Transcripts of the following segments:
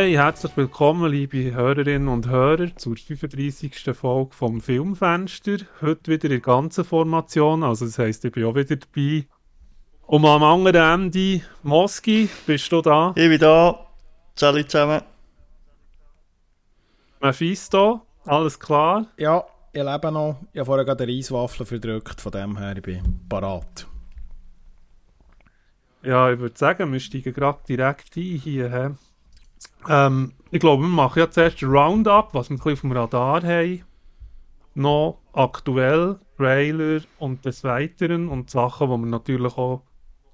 Hey, herzlich willkommen, liebe Hörerinnen und Hörer, zur 35. Folge vom Filmfenster. Heute wieder in ganzer Formation, also das heisst, ich bin auch wieder dabei. Und am anderen Ende, Moski, bist du da? Ich bin da. Salut zusammen. Mephisto, alles klar? Ja, ich lebe noch. Ich habe vorher gerade eine Reiswaffel verdrückt, von dem her ich bin parat. Ja, ich würde sagen, wir steigen gerade direkt ein hier. He? Ähm, ich glaube, wir machen ja zuerst ein Roundup, was wir auf dem Radar haben. Noch aktuell, Trailer und des Weiteren und Sachen, die wir natürlich auch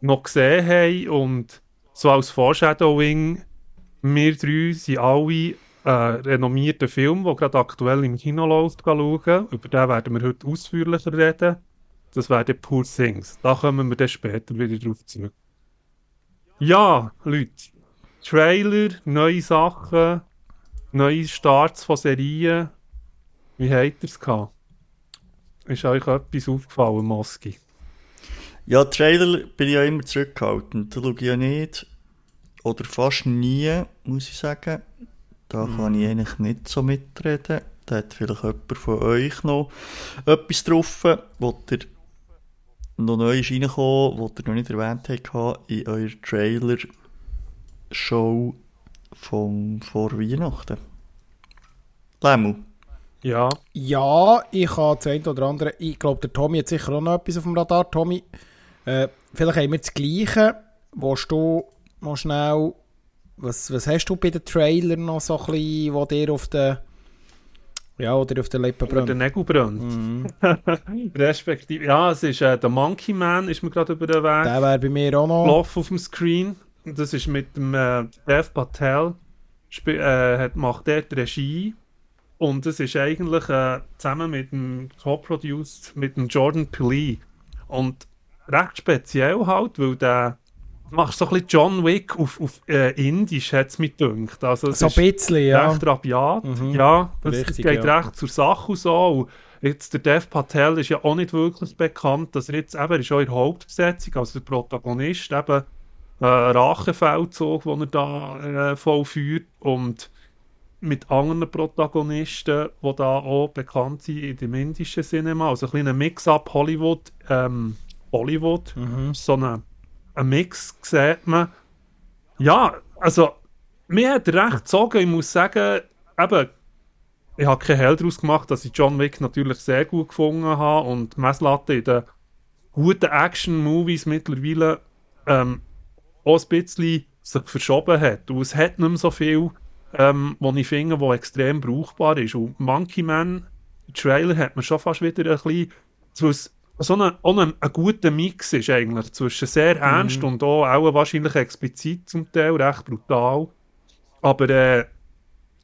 noch gesehen haben. Und so als Foreshadowing, wir drei sind alle äh, renommierten Film, der gerade aktuell im Kino läuft, schauen. Über den werden wir heute ausführlicher reden. Das wäre der Poor Things. Da kommen wir dann später wieder drauf zurück. Ja, Leute. Trailer, neue Sachen, neue Starts von Serien. Wie habt ihr es gehabt? Ist euch etwas aufgefallen, Moski? Ja, Trailer bin ich ja immer zurückgehalten. Da schaue ich ja nicht. Oder fast nie, muss ich sagen. Da mm. kann ich eigentlich nicht so mitreden. Da hat vielleicht jemand von euch noch etwas drauf, wo ihr noch neu ist reingekommen, was ihr noch nicht erwähnt habt in eurer Trailer-Show von vor Weihnachten. Lemu. Ja. Ja, ich habe das eine oder andere. Ich glaube, der Tommy hat sicher auch noch etwas auf dem Radar. Tommy, äh, vielleicht haben wir das Gleiche. Willst du noch schnell. Was, was hast du bei den Trailern noch so ein bisschen, wo dir auf den ja, oder auf der Lippe brennt. Oder der Nägel brennt. Mhm. Respektive, ja, es ist äh, der Monkey Man, ist mir gerade über den Weg. Der wäre bei mir auch noch. Lauf auf dem Screen. Das ist mit dem äh, Dev Patel. Äh, hat, macht dort Regie. Und das ist eigentlich äh, zusammen mit dem Co-Produced mit dem Jordan Peele. Und recht speziell halt, weil der machst so ein bisschen John Wick auf, auf äh, Indisch, hat es mir gedacht. Also, so ein bisschen, ja. Recht rabiat, mhm. ja. Das, Richtig, geht ja. recht zur Sache und so. Und jetzt der Dev Patel ist ja auch nicht wirklich bekannt, dass er jetzt eben, er ist auch in der Hauptbesetzung, also der Protagonist, eben äh, Rachefeldzug, den er da äh, vollführt und mit anderen Protagonisten, die da auch bekannt sind in dem indischen Cinema, also ein kleiner Mix-up Hollywood, ähm, Bollywood, mhm. so eine einen Mix sieht man. Ja, also, mir hat recht gezogen. Ich muss sagen, eben, ich habe keinen Hell daraus gemacht, dass ich John Wick natürlich sehr gut gefunden habe und Messlatte in den guten Action-Movies mittlerweile ähm, auch ein bisschen sich verschoben hat. Und es hat nicht mehr so viel, ähm, was ich finde, was extrem brauchbar ist. Und Monkey Man, Trailer hat man schon fast wieder ein bisschen so ein, auch ein, ein guter Mix ist eigentlich zwischen sehr ernst mhm. und auch, auch wahrscheinlich explizit zum Teil, recht brutal, aber äh,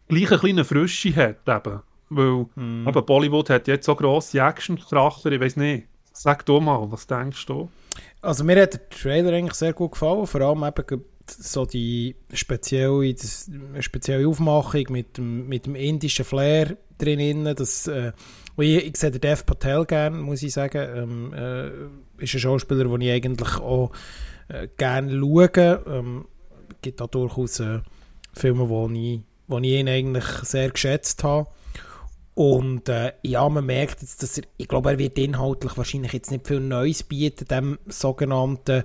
gleich eine kleine Frische hat eben. Weil mhm. eben Bollywood hat jetzt so grosse Action-Kracher, ich weiß nicht. Sag du mal, was denkst du? Also mir hat der Trailer eigentlich sehr gut gefallen, vor allem eben so die spezielle, das, spezielle Aufmachung mit dem, mit dem indischen Flair drin, das äh, ich, ich sehe den Dev Patel gerne, muss ich sagen. Ähm, äh, ist ein Schauspieler, den ich eigentlich auch äh, gerne schaue. Ähm, gibt auch durchaus äh, Filme, wo ich, ich ihn eigentlich sehr geschätzt habe. Und äh, ja, man merkt jetzt, dass er, ich glaube, er wird inhaltlich wahrscheinlich jetzt nicht viel Neues bieten, dem sogenannten,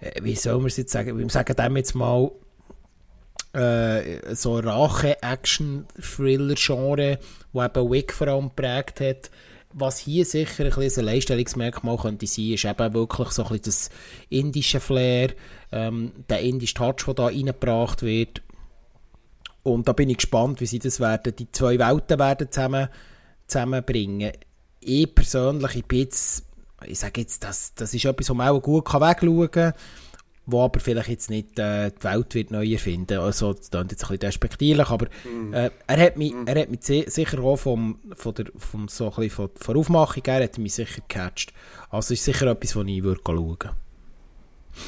äh, wie soll man es jetzt sagen, wir sagen dem jetzt mal, äh, so Rache-Action-Thriller-Genre, wo eben Wick vor allem geprägt hat. Was hier sicher ein, bisschen ein Leistungsmerkmal könnte sein, ist eben wirklich so ein bisschen das indische Flair, ähm, der indische Touch, der da reingebracht wird. Und da bin ich gespannt, wie sie das werden, die zwei Welten werden zusammen, zusammenbringen. Ich persönlich, ich bin jetzt, ich sage jetzt, das, das ist etwas, wo man auch gut wegschauen kann wo aber vielleicht jetzt nicht äh, die Welt wird neu erfinden. Also, das klingt jetzt ein bisschen despektierlich, aber mm. äh, er hat mich, mm. er hat mich sicher auch vom, von der, vom, so ein bisschen von, von der Aufmachung her hat mich sicher gecatcht. Also ist sicher etwas, was ich würde schauen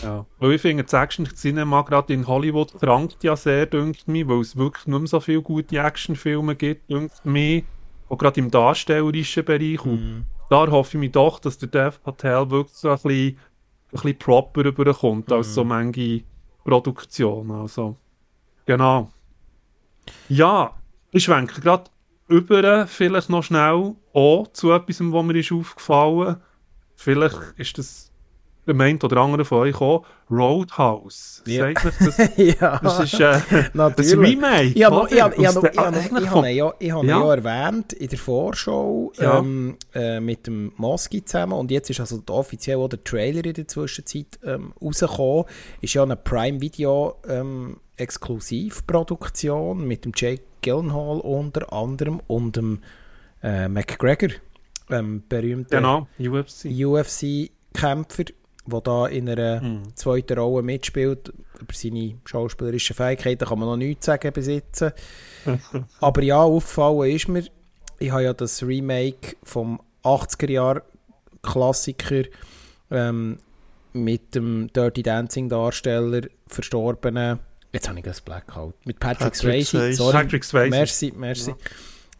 ja, weil ich finde, das Action-Cinema gerade in Hollywood krankt ja sehr, dünkt mich, weil es wirklich nicht mehr so viele gute Actionfilme gibt, dünkt mich, auch gerade im darstellerischen Bereich. Mm. Und da hoffe ich mich doch, dass der Dev Patel wirklich so ein bisschen ein bisschen proper überkommt als so mhm. manche Produktion. Also, genau. Ja, ich schwenke gerade über, vielleicht noch schnell auch zu etwas, was mir ist aufgefallen. Vielleicht ist das der einen oder andere von euch auch, Roadhouse. Ja. das, ja, das ist äh, natürlich. ein Remake. Ich habe ja, ich hab Ja. ja erwähnt in der Vorschau Ja. ähm, äh, mit dem Moski zusammen und jetzt ist also offiziell auch der Trailer in der Zwischenzeit ähm, rausgekommen. Ist ja eine Prime Video ähm, Exklusivproduktion mit dem Jake Gyllenhaal unter anderem und dem äh, McGregor, ähm, berühmter Genau, UFC. UFC-Kämpfer, der da in einer Mhm. zweiten Rolle mitspielt. Über seine schauspielerischen Fähigkeiten kann man noch nichts sagen jetzt. Aber ja, aufgefallen ist mir, ich habe ja das Remake vom 80er-Jahr-Klassiker ähm, mit dem Dirty Dancing-Darsteller verstorbenen, jetzt habe ich das Blackout, mit Patrick, Patrick Swayze, sorry, Patrick Swayze. Merci, merci.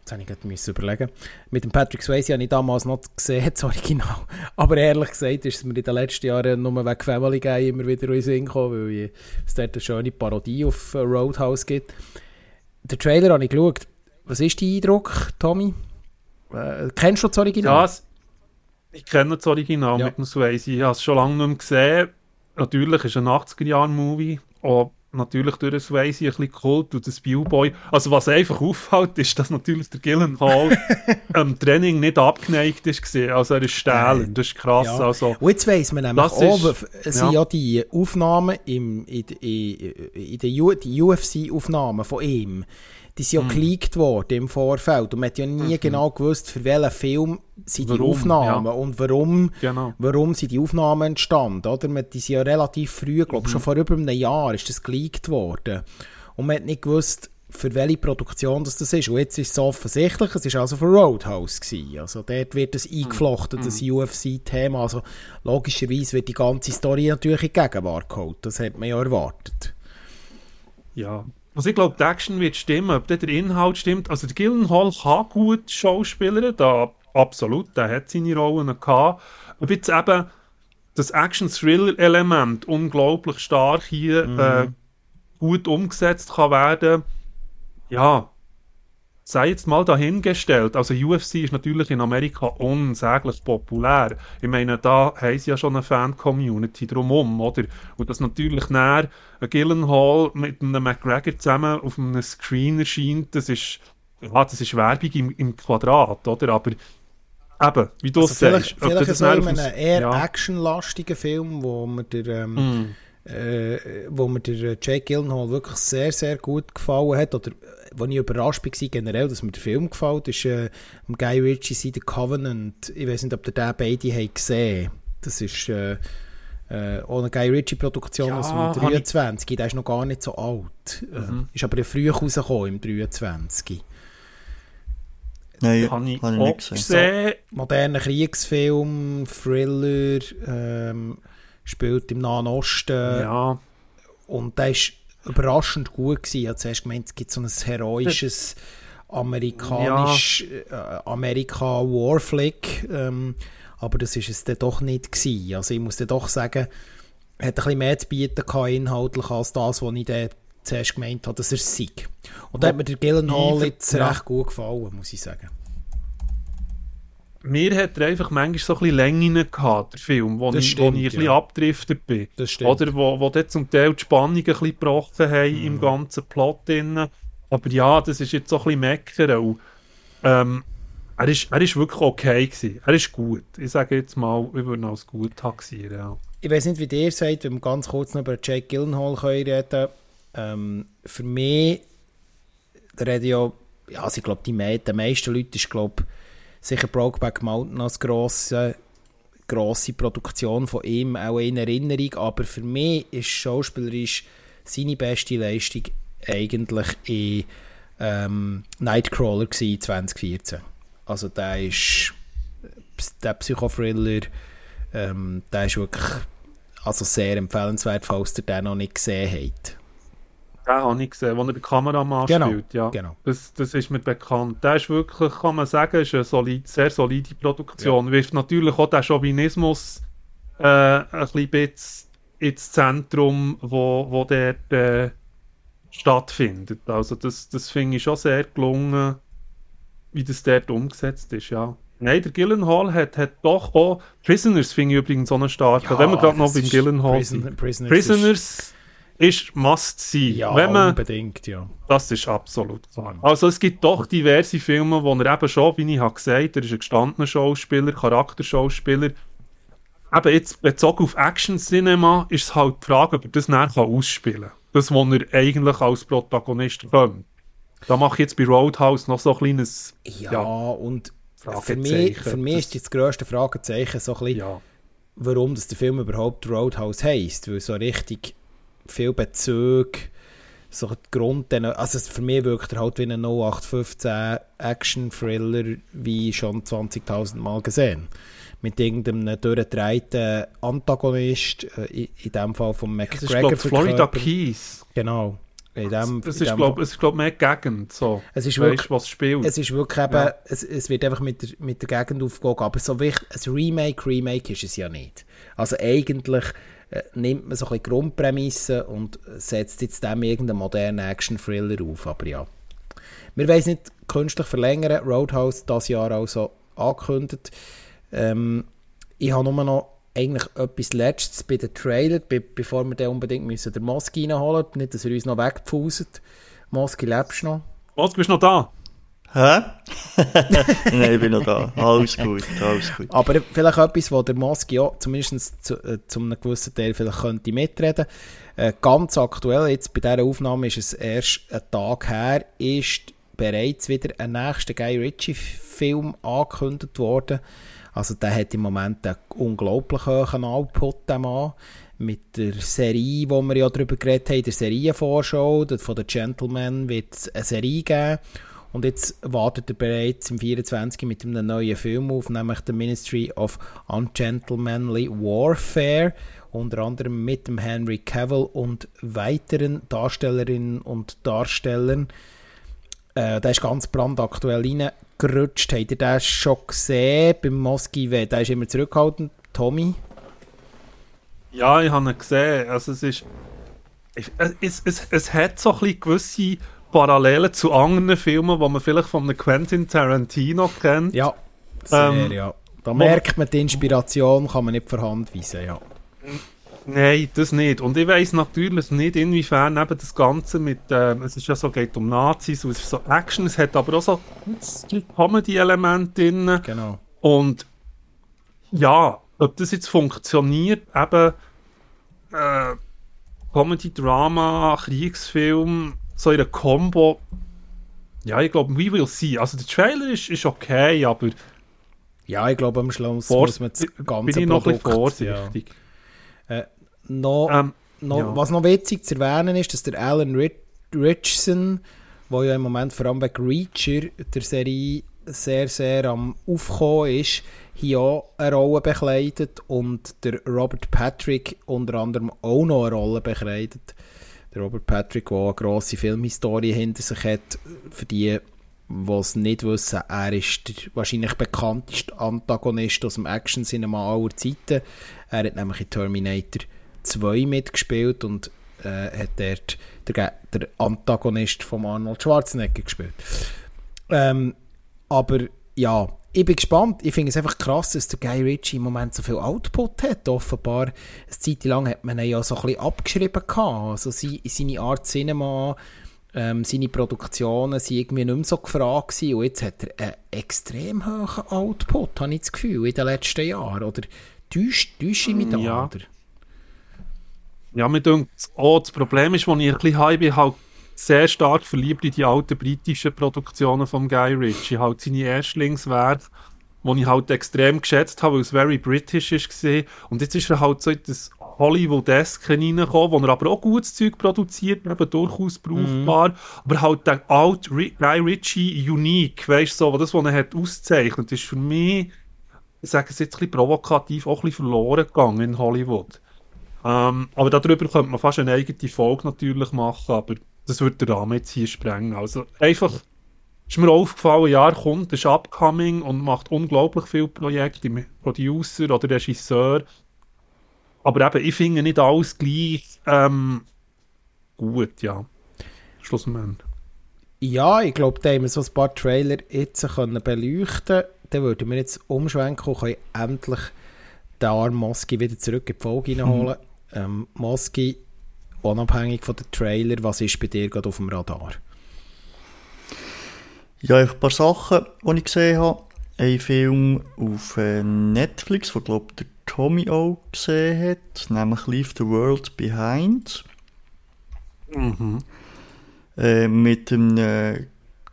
Jetzt habe ich müssen überlegen. Mit dem Patrick Swayze habe ich damals noch gesehen, das Original. Aber ehrlich gesagt ist es mir in den letzten Jahren nur wegen Family Guy immer wieder in den Sinn gekommen, weil es dort eine schöne Parodie auf äh, Roadhouse gibt. Den Trailer habe ich geschaut. Was ist dein Eindruck, Tommy? Äh, kennst du das Original? Ja, ich kenne das Original Ja. mit dem Swayze. Ich habe es schon lange nicht mehr gesehen. Natürlich ist es ein 80er-Jahre-Movie. Auch natürlich durch den Swayze ein bisschen Kult und das Viewboy. Also was einfach auffällt, ist, dass natürlich der Gyllenhaal am Training nicht abgeneigt ist. Also er ist stählend. Das ist krass. Ja. Also, Und jetzt weiss man nämlich auch, ist- sind ja. ja die Aufnahmen im, in, in, in den U- die UFC-Aufnahmen von ihm, die sind ja Mhm. geleakt worden im Vorfeld und man hat ja nie genau gewusst, für welchen Film sind die Warum, Aufnahmen ja. und warum, genau. warum sind die Aufnahmen entstanden, oder? Man, die sind ja relativ früh, glaube Mhm. schon vor über einem Jahr ist das geleakt worden und man hat nicht gewusst, für welche Produktion das, das ist. Und jetzt ist es offensichtlich, es ist also für Roadhouse gewesen. Also dort wird es eingeflochten, das UFC-Thema. Also logischerweise wird die ganze Story natürlich in die Gegenwart geholt. Das hat man ja erwartet. Ja. Also ich glaube, die Action wird stimmen, ob der Inhalt stimmt. Also der Gyllenhaal kann gut Schauspieler, da absolut, der hat seine Rollen gehabt. Ob jetzt eben das Action-Thriller-Element unglaublich stark hier äh, gut umgesetzt kann werden, ja, sei jetzt mal dahingestellt. Also UFC ist natürlich in Amerika unsäglich populär. Ich meine, da haben sie ja schon eine Fan-Community drumherum, oder? Und dass natürlich näher ein Gyllenhaal mit einem McGregor zusammen auf einem Screen erscheint, das ist, ja, das ist Werbung im, im Quadrat, oder? Aber eben, wie du Also es vielleicht sagst, vielleicht das so in einem eher ja. actionlastigen Film, wo mir der, ähm, Mm. Äh, wo mir der äh, Jake Gyllenhaal wirklich sehr, sehr gut gefallen hat, oder wo ich überrascht war generell, dass mir der Film gefällt, ist äh, Guy Ritchie «See The Covenant». Ich weiß nicht, ob ihr den beide habt gesehen Das ist äh, äh, eine Guy Ritchie-Produktion Ja, aus dem hab ich- 23. Der ist noch gar nicht so alt. Mhm. Äh, ist aber ja früh rausgekommen, im 23. Nein, Habe ich habe ich nicht gesehen. gesehen. moderner Kriegsfilm, Thriller, ähm, spielt im Nahen Osten Ja, und der ist überraschend gut gewesen. Ich habe zuerst gemeint, es gibt so ein heroisches amerikanisch äh, Amerika Warflick, ähm, aber das ist es dann doch nicht gewesen. Also ich muss dann doch sagen, hat ein bisschen mehr zu bieten gehabt, inhaltlich als das, was ich dann zuerst gemeint habe, dass er es sei. Und da hat mir der Gyllenhaal jetzt ja. recht gut gefallen, muss ich sagen. Mir hat er einfach manchmal so ein bisschen Längen gehabt, der Film, wo, Das ich, stimmt, wo ich ein bisschen ja. abgedriftet bin. Das stimmt. Oder wo, wo dort zum Teil die Spannung ein bisschen gebrochen haben Mhm. im ganzen Plot drin. Aber ja, das ist jetzt so ein bisschen meckern. Und, ähm, er, ist, er ist wirklich okay gewesen. Er ist gut. Ich sage jetzt mal, wir würden ihn als gut taxieren. Ja. ich weiß nicht, wie ihr seid, wenn wir ganz kurz noch über Jake Gyllenhaal können reden ähm, Für mich, da reden ja, ja also ich glaube, die me den meisten Leuten ist, glaube sicher Brokeback Mountain als grosse, grosse Produktion von ihm auch in Erinnerung, aber für mich ist schauspielerisch seine beste Leistung eigentlich in ähm, Nightcrawler gewesen, 2014. Also der ist der Psychothriller ähm, der ist wirklich also sehr empfehlenswert, falls ihr den noch nicht gesehen habt. Den habe ich gesehen, wo er den Kameramann Genau, spielt. Ja. genau. Das, das ist mir bekannt. Der ist wirklich, kann man sagen, ist eine solid, sehr solide Produktion. Wirft natürlich auch den Chauvinismus äh, ein bisschen bisschen ins Zentrum, wo, wo der, äh, stattfindet. Also das, das finde ich schon sehr gelungen, wie das dort umgesetzt ist, ja. Nein, der Gillenhall hat, hat doch auch Prisoners, finde ich übrigens so einen starken. Ja, Wenn wir gerade noch beim Gillenhall Prison, sind. Prisoners, Prisoners ist, must sein. Ja, Wenn man, unbedingt, ja. Das ist absolut klar. Also es gibt doch diverse Filme, wo er eben schon, wie ich habe gesagt, er ist ein gestandener Schauspieler, Charakterschauspieler. Eben jetzt bezogen auf Action-Cinema ist es halt die Frage, ob er das nachher ausspielen kann. Das, was er eigentlich als Protagonist könnte. Da mache ich jetzt bei Roadhouse noch so ein kleines... Ja, ja und für mich, für mich ist das grösste Fragezeichen so ein bisschen, ja. warum das der Film überhaupt Roadhouse heisst. Weil so richtig viel Bezug, so die Grund, also für mich wirkt er halt wie ein 0815 Action-Thriller, wie schon 20.000 Mal gesehen. Mit irgendeinem durchdrehten Antagonist, äh, in, in dem Fall von McGregor. Das ist, Florida Keys. Genau. In dem, es, ist, glaube ich, glaub, mehr Gegend, so. Es ist weißt, wirklich, was spielt. Es ist wirklich eben, ja. es, es wird einfach mit der, mit der Gegend aufgegangen, aber so wichtig, ein Remake, Remake ist es ja nicht. Also eigentlich äh, nimmt man so ein bisschen Grundprämissen und setzt jetzt dem irgendeinen modernen Action-Thriller auf, aber ja. Wir wollen es nicht künstlich verlängern, Roadhouse das Jahr also angekündigt. Ähm, ich habe nur noch eigentlich etwas Letztes bei den Trailer, be bevor wir dann unbedingt müssen den Moski reinholen müssen. Nicht, dass er uns noch wegpfuset. Moski, lebst du noch? Moski, bist du noch da? Hä? Nein, ich bin noch da. Alles gut, alles gut. Aber vielleicht etwas, wo der Moski auch zumindest zu, äh, zu einem gewissen Teil vielleicht könnte mitreden. Äh, ganz aktuell, jetzt bei dieser Aufnahme ist es erst ein Tag her, ist bereits wieder ein nächster Guy Ritchie-Film angekündigt worden. Also der hat im Moment einen unglaublich hohen Output, der Mann. Mit der Serie, wo wir ja darüber geredet haben, der Serienvorschau von The Gentleman wird es eine Serie geben. Und jetzt wartet er bereits im 24 mit einem neuen Film auf, nämlich The Ministry of Ungentlemanly Warfare. Unter anderem mit dem Henry Cavill und weiteren Darstellerinnen und Darstellern. Äh, der ist ganz brandaktuell rein gerutscht. Habt ihr das schon gesehen beim Moskiwe? Der ist immer zurückgehalten. Tommy? Ja, ich habe ihn gesehen. Also es ist... Es, es, es hat so ein bisschen gewisse Parallelen zu anderen Filmen, die man vielleicht von Quentin Tarantino kennt. Ja, sehr, ähm, ja. Da merkt man die Inspiration, kann man nicht vorhand weisen, ja. Nein, das nicht. Und ich weiß natürlich nicht, inwiefern eben das Ganze mit, ähm, es ist ja so, geht um Nazis, es ist so Action, es hat aber auch so Comedy-Elemente drin. Genau. Und ja, ob das jetzt funktioniert, eben äh, Comedy, Drama, Kriegsfilm, so in einer Combo, ja, ich glaube, we will see. Also der Trailer ist, ist okay, aber ja, ich glaube, am Schluss muss man das ganze bin ich noch Produkt, ein vorsichtig. Ja. Äh, noch, ähm, noch, ja. Was noch witzig zu erwähnen ist, dass der Alan Richardson, der ja im Moment vor allem wegen Reacher der Serie sehr, sehr am Aufkommen ist, hier auch eine Rolle bekleidet und der Robert Patrick unter anderem auch noch eine Rolle bekleidet. Der Robert Patrick, der eine grosse Filmhistorie hinter sich hat, für die, die es nicht wissen, er ist der wahrscheinlich bekannteste Antagonist aus dem Action-Cinema aller Zeiten. Er hat nämlich in Terminator 2 mitgespielt und äh, hat dort der, der Antagonist von Arnold Schwarzenegger gespielt. Ähm, aber ja, ich bin gespannt. Ich finde es einfach krass, dass der Guy Ritchie im Moment so viel Output hat. Offenbar, eine Zeit lang hat man ihn ja so ein bisschen abgeschrieben gehabt. Also seine Art Cinema, ähm, seine Produktionen sind irgendwie nicht mehr so gefragt gewesen. Und jetzt hat er einen extrem hohen Output, habe ich das Gefühl, in den letzten Jahren. Oder täuscht ich mich da, ja. Ja, mir denkt auch, das Problem ist, als ich ein bisschen habe, bin halt sehr stark verliebt in die alten britischen Produktionen von Guy Ritchie. Halt seine Erstlingswerke, die ich halt extrem geschätzt habe, weil es very British war. Und jetzt ist er halt so in das Hollywood-esque reingekommen, wo er aber auch gutes Zeug produziert, eben durchaus brauchbar. Mm. Aber halt der alte Guy Ritchie unique, weißt du, so, das, was er hat auszeichnet, ist für mich, ich sage es jetzt ein bisschen provokativ, auch ein bisschen verloren gegangen in Hollywood. Ähm, aber darüber könnte man fast eine eigene Folge natürlich machen, aber das würde der Rahmen jetzt hier sprengen. Also einfach ist mir aufgefallen, ja, er kommt, ist upcoming und macht unglaublich viele Projekte, im Producer oder Regisseur. Aber eben, ich finde nicht alles gleich ähm, gut, ja. schlussendlich. Ja, ich glaube, da haben wir so ein paar Trailer jetzt können beleuchten Dann würden wir jetzt umschwenken und können endlich den armen Moski wieder zurück in die Folge reinholen. Mhm. Ähm, Moski, unabhängig von den Trailer, was ist bei dir gerade auf dem Radar? Ja, ein paar Sachen, die ich gesehen habe. Ein Film auf äh, Netflix, den, glaube der Tommy auch gesehen hat, nämlich Leave the World Behind. Mhm. Äh, mit einem äh,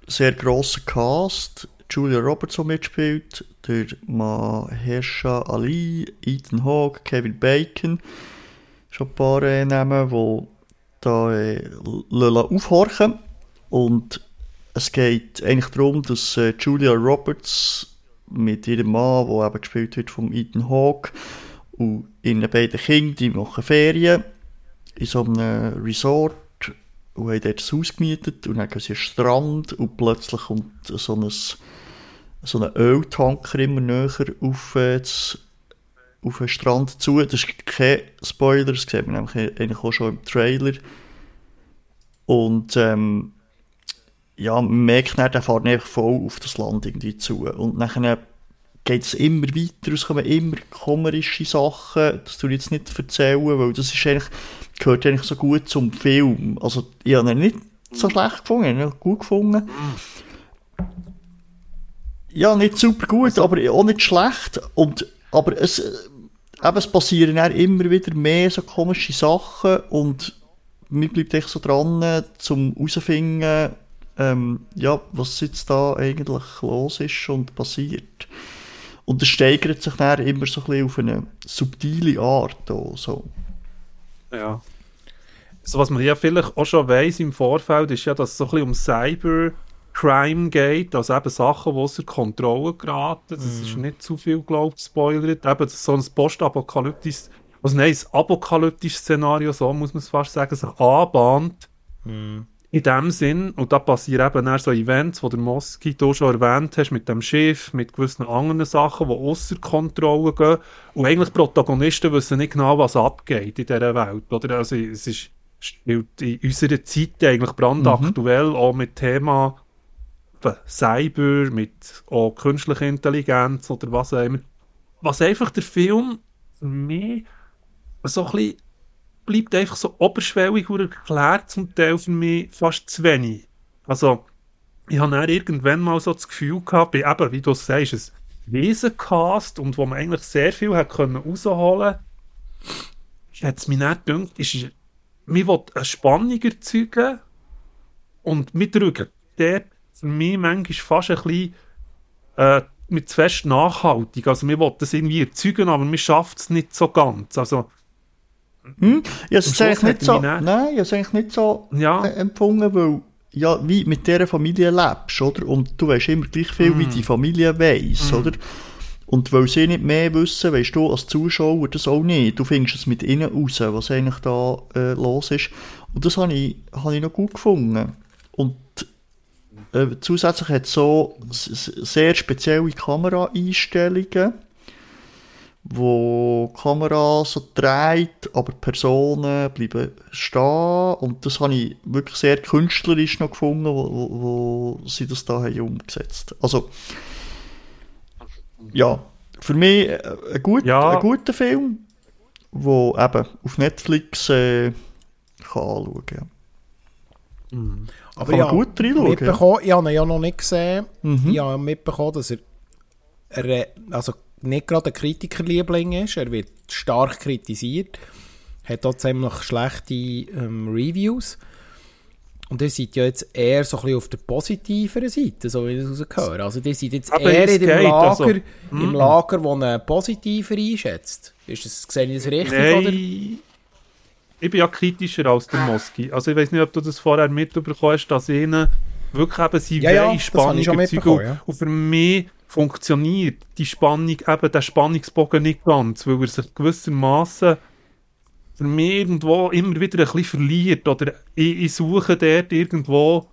sehr grossen Cast. Julia Roberts, die mitspielt, der Mahersha Ali, Ethan Hawke, Kevin Bacon. Schon ein paar äh, Namen, die da äh, aufhorchen. Und es geht eigentlich darum, dass äh, Julia Roberts mit ihrem Mann, der eben gespielt wird von Ethan Hawke, und ihren beiden Kindern, die machen Ferien in so einem Resort und haben dort ein Haus gemietet und dann gehen sie an Strand und plötzlich kommt so ein, so ein Öltanker immer näher auf, äh, auf den Strand zu. Das ist kein Spoiler, das sieht man nämlich eigentlich auch schon im Trailer. Und ähm, ja, man merkt dann, der fährt einfach voll auf das Land irgendwie zu. Und dann geht es immer weiter, es kommen immer komische Sachen, das tue ich jetzt nicht erzählen, weil das ist eigentlich, gehört eigentlich so gut zum Film. Also, ich habe ihn nicht so schlecht gefunden, ich habe ihn gut gefunden. Ja, nicht super gut, also, aber auch nicht schlecht. Und, aber es, eben, es passieren dann immer wieder mehr so komische Sachen und mir bleibt echt so dran, zum herausfinden, ähm, ja, was jetzt da eigentlich los ist und passiert. Und es steigert sich dann immer so ein bisschen auf eine subtile Art. Auch, so. Ja. So, was man ja vielleicht auch schon weiss im Vorfeld, ist ja, dass es so ein bisschen um Cybercrime geht, also eben Sachen, die außer Kontrolle geraten. Das mm. ist nicht zu viel, glaube ich, gespoilert. Eben so ein postapokalyptisches, also nein, ein apokalyptisches Szenario, so muss man es fast sagen, sich anbahnt. Mm in dem Sinn, und da passieren eben auch so Events, die der Moski du schon erwähnt hast, mit dem Schiff, mit gewissen anderen Sachen, die außer Kontrolle gehen. Und eigentlich Protagonisten wissen nicht genau, was abgeht in dieser Welt. Oder? Also es ist, spielt in unserer Zeit eigentlich brandaktuell, mhm. auch mit Thema Cyber, mit auch künstlicher Intelligenz oder was auch immer. Was einfach der Film für mich so ein bisschen bleibt einfach so oberschwellig und erklärt zum Teil für mich fast zu wenig. Also, ich habe dann irgendwann mal so das Gefühl gehabt, bei eben, wie du sagst, ein Riesencast und wo man eigentlich sehr viel hat können rausholen konnte, hat es mir nicht gedacht, ist, mir will eine Spannung erzeugen und wir drücken dort für mich manchmal fast ein bisschen äh, mit zu fest nachhaltig. Also wir wollen das irgendwie erzeugen, aber wir schaffen es nicht so ganz. Also hm? Ja, es eigentlich nicht so, nein, ich habe eigentlich nicht so ja. Äh, empfunden, weil ja, wie mit dieser Familie lebst, oder? Und du weißt immer gleich viel, mm. wie hm. die Familie weiss, mm. oder? Und weil sie nicht mehr wissen, weißt du als Zuschauer das auch nicht. Du findest es mit ihnen raus, was eigentlich da äh, los ist. Und das habe ich, hab ich noch gut gefunden. Und äh, zusätzlich hat es so sehr spezielle Kameraeinstellungen wo die Kamera so dreht, aber die Personen bleiben stehen. Und das habe ich wirklich sehr künstlerisch noch gefunden, wo, wo, sie das da haben umgesetzt. Also, ja, für mich ein, gut, ja. ein guter Film, wo eben auf Netflix äh, kann anschauen kann. Mhm. Aber kann ja, gut reinschauen. Ich habe ihn ja noch nicht gesehen. Mhm. Ich habe mitbekommen, dass er, er also nicht gerade ein Kritikerliebling ist. Er wird stark kritisiert, hat auch ziemlich schlechte ähm, Reviews. Und ihr seid ja jetzt eher so ein bisschen auf der positiveren Seite, so wie ich es rausgehöre. Also ihr seid jetzt Aber eher in dem Lager, also, im mm. Lager, wo einen positiver einschätzt. Ist das, sehe ich das richtig, Nein. oder? Ich bin ja kritischer als der Moski. Also ich weiß nicht, ob du das vorher mitbekommen hast, dass ihnen wirklich eben sie ja, ja, Spannung ja. Und für mich funktioniert die Spannung, eben der Spannungsbogen nicht ganz, weil er sich gewissermaßen für mich irgendwo immer wieder ein bisschen verliert oder ich, ich suche dort irgendwo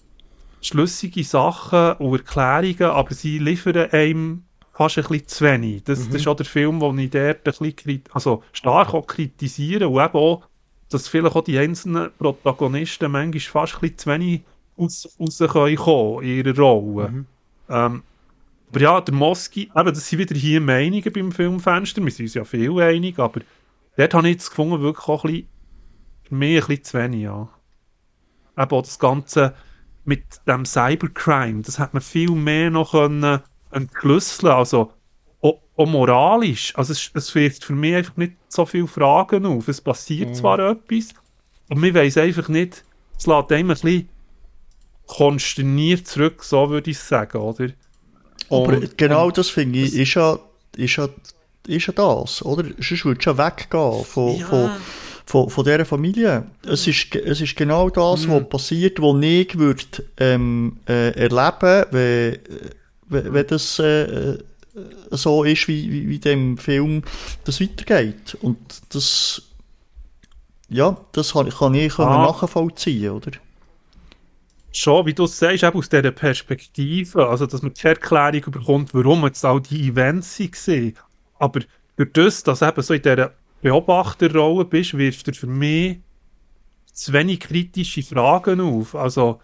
schlüssige Sachen und Erklärungen, aber sie liefern einem fast ein bisschen zu wenig. Das, mhm. das ist auch der Film, den ich dort ein bisschen also stark auch kritisiere und eben auch, dass vielleicht auch die einzelnen Protagonisten manchmal fast ein bisschen zu wenig raus, raus können in ihrer Rolle. Mhm. Ähm, aber ja, der Moski, eben, das sind wieder hier Meinungen beim Filmfenster, wir sind uns ja viel einig, aber dort habe ich jetzt gefunden, wirklich auch ein bisschen, für mich ein bisschen zu wenig, ja. Eben auch das Ganze mit dem Cybercrime, das hat man viel mehr noch können entschlüsseln, also auch, auch moralisch, also es, es wirft für mich einfach nicht so viele Fragen auf, es passiert mhm. zwar etwas, aber man weiß einfach nicht, es lässt einem ein bisschen konsterniert zurück, so würde ich sagen, oder? Aber und, genau das finde ich, ist ja, ist, ja, ist ja das, oder? Sonst würdest du ja weggehen von, ja. von, von, von dieser Familie. Es ist, es ist genau das, mhm. was passiert, was ich würde ähm, äh, erleben, wenn, wenn, wenn das äh, so ist, wie, wie, wie dem Film das weitergeht. Und das, ja, das kann, kann ich ah. nachvollziehen, oder? schon, wie du es sagst, eben aus dieser Perspektive, also dass man die Erklärung bekommt, warum jetzt all die Events waren. Aber durch das, dass du eben so in dieser Beobachterrolle bist, wirft er für mich zu wenig kritische Fragen auf. Also,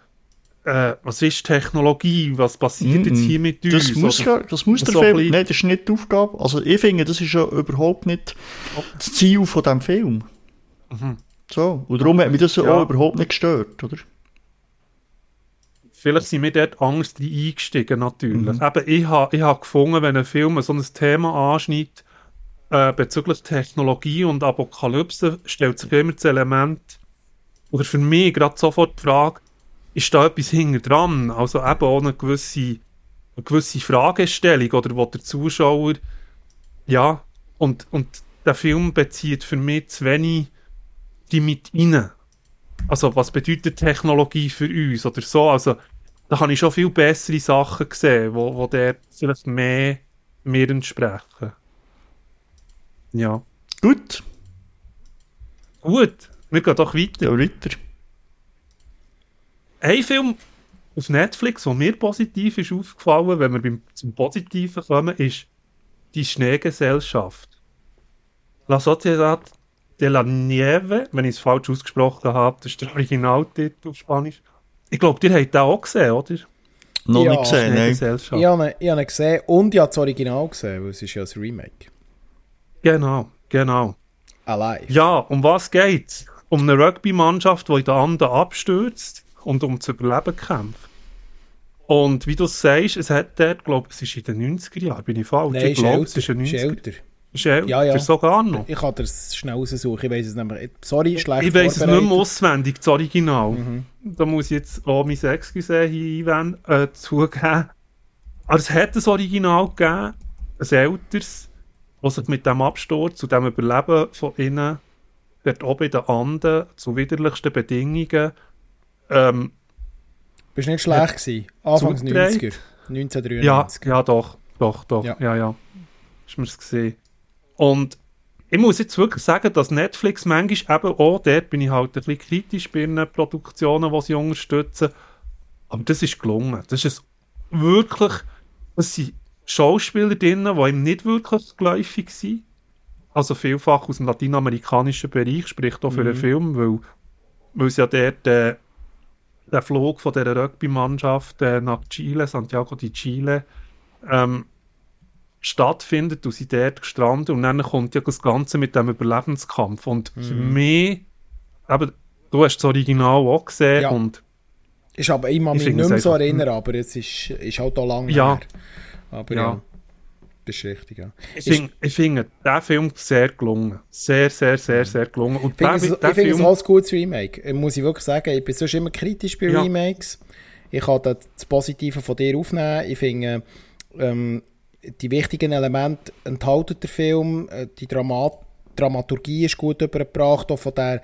äh, was ist Technologie? Was passiert mm -mm. jetzt hier mit uns? Das muss, ja, das muss der so Film, nein, das ist nicht die Aufgabe. Also, ich finde, das ist ja überhaupt nicht das Ziel von diesem Film. Mhm. So, und darum hat mich das ja. auch überhaupt nicht gestört, oder? vielleicht sind wir dort Angst eingestiegen, natürlich. Mhm. Eben, ich habe ich ha gefunden, wenn ein Film so ein Thema anschneidet, äh, bezüglich Technologie und Apokalypse, stellt sich immer das Element, oder für mich gerade sofort die Frage, ist da etwas hinter dran? Also eben auch eine gewisse, eine gewisse Fragestellung, oder wo der Zuschauer, ja, und, und der Film bezieht für mich zu wenig die mit rein. Also, was bedeutet Technologie für uns oder so? Also, da habe ich schon viel bessere Sachen gesehen, wo, wo der vielleicht mehr mir entsprechen. Ja. Gut. Gut, wir gehen doch weiter. Ja, weiter. Ein Film auf Netflix, der mir positiv ist aufgefallen, wenn wir beim, zum Positiven kommen, ist die Schneegesellschaft. La Sociedad de la Nieve, wenn ich es falsch ausgesprochen habe, das ist der Originaltitel auf Spanisch. Ich glaube, ihr habt den auch gesehen, oder? Noch ja, nicht gesehen, nein. Ich habe, ihn, ich gesehen und ich habe das Original gesehen, weil es ist ja ein Remake. Genau, genau. Alive. Ja, um was geht's? Um eine Rugby-Mannschaft, die in der anderen abstürzt und um zu überleben kämpft. Und wie du sagst, es hat dort, glaube ich, es ist in den 90er Jahren, bin ich falsch? Nein, ich glaube, es ist in den 90er Jahren. Ist älter, ja, ja. sogar noch. Ich kann das schnell raussuchen, ich weiß es nicht mehr. Sorry, schlecht Ich weiß es nicht mehr auswendig, das Original. Mhm. Da muss ich jetzt auch mein Excuse hier einwenden, äh, zugeben. Aber es hat ein Original gegeben, ein älteres, das sich mit dem Absturz zu dem Überleben von innen dort oben in den Anden zu widerlichsten Bedingungen ähm, Bist nicht schlecht gewesen? Anfangs 90er, 1993. Ja, ja doch, doch, doch, ja, ja. ja. Ist mir gesehen. Und ich muss jetzt wirklich sagen, dass Netflix manchmal eben auch, dort bin ich halt ein bisschen kritisch bei den Produktionen, die sie unterstützen. Aber das ist gelungen. Das ist wirklich, das sind Schauspieler drin, die ihm nicht wirklich geläufig sind. Also vielfach aus dem lateinamerikanischen Bereich, spricht auch für mhm. einen Film, weil, weil es ja dort äh, der Flug von dieser Rugby-Mannschaft äh, nach Chile, Santiago de Chile, ähm, stattfindet und sind dort gestrandet und dann kommt ja das Ganze mit dem Überlebenskampf und mhm. für mich, eben, du hast das Original auch gesehen ja. und ist aber ich kann mich nicht mehr so erinnern, aber es ist, ist halt auch lange ja. her. Aber ja. ja. Das ist richtig, ja. Ich finde, ich finde den Film sehr gelungen. Sehr, sehr, sehr, sehr gelungen. Und ich finde es, ein gutes Remake. Muss ich wirklich sagen, ich bin sonst immer kritisch bei ja. Remakes. Ich kann das Positive von dir aufnehmen. Ich finde, ähm, die wichtigen Elemente enthält der Film, äh, die Dramat Dramaturgie ist gut übergebracht, auch von der,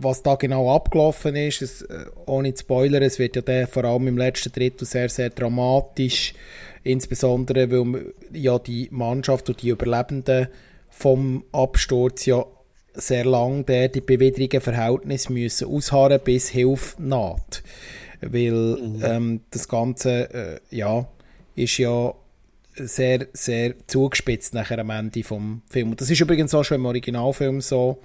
was da genau abgelaufen ist. Es, äh, ohne zu spoilern, es wird ja der, vor allem im letzten Drittel sehr, sehr dramatisch, insbesondere weil ja die Mannschaft und die Überlebenden vom Absturz ja sehr lang der die bewidrigen Verhältnisse müssen ausharren bis Hilfe naht. Weil mhm. ähm, das Ganze äh, ja, ist ja sehr, sehr zugespitzt nachher am Ende vom Film. das ist übrigens auch schon im Originalfilm so.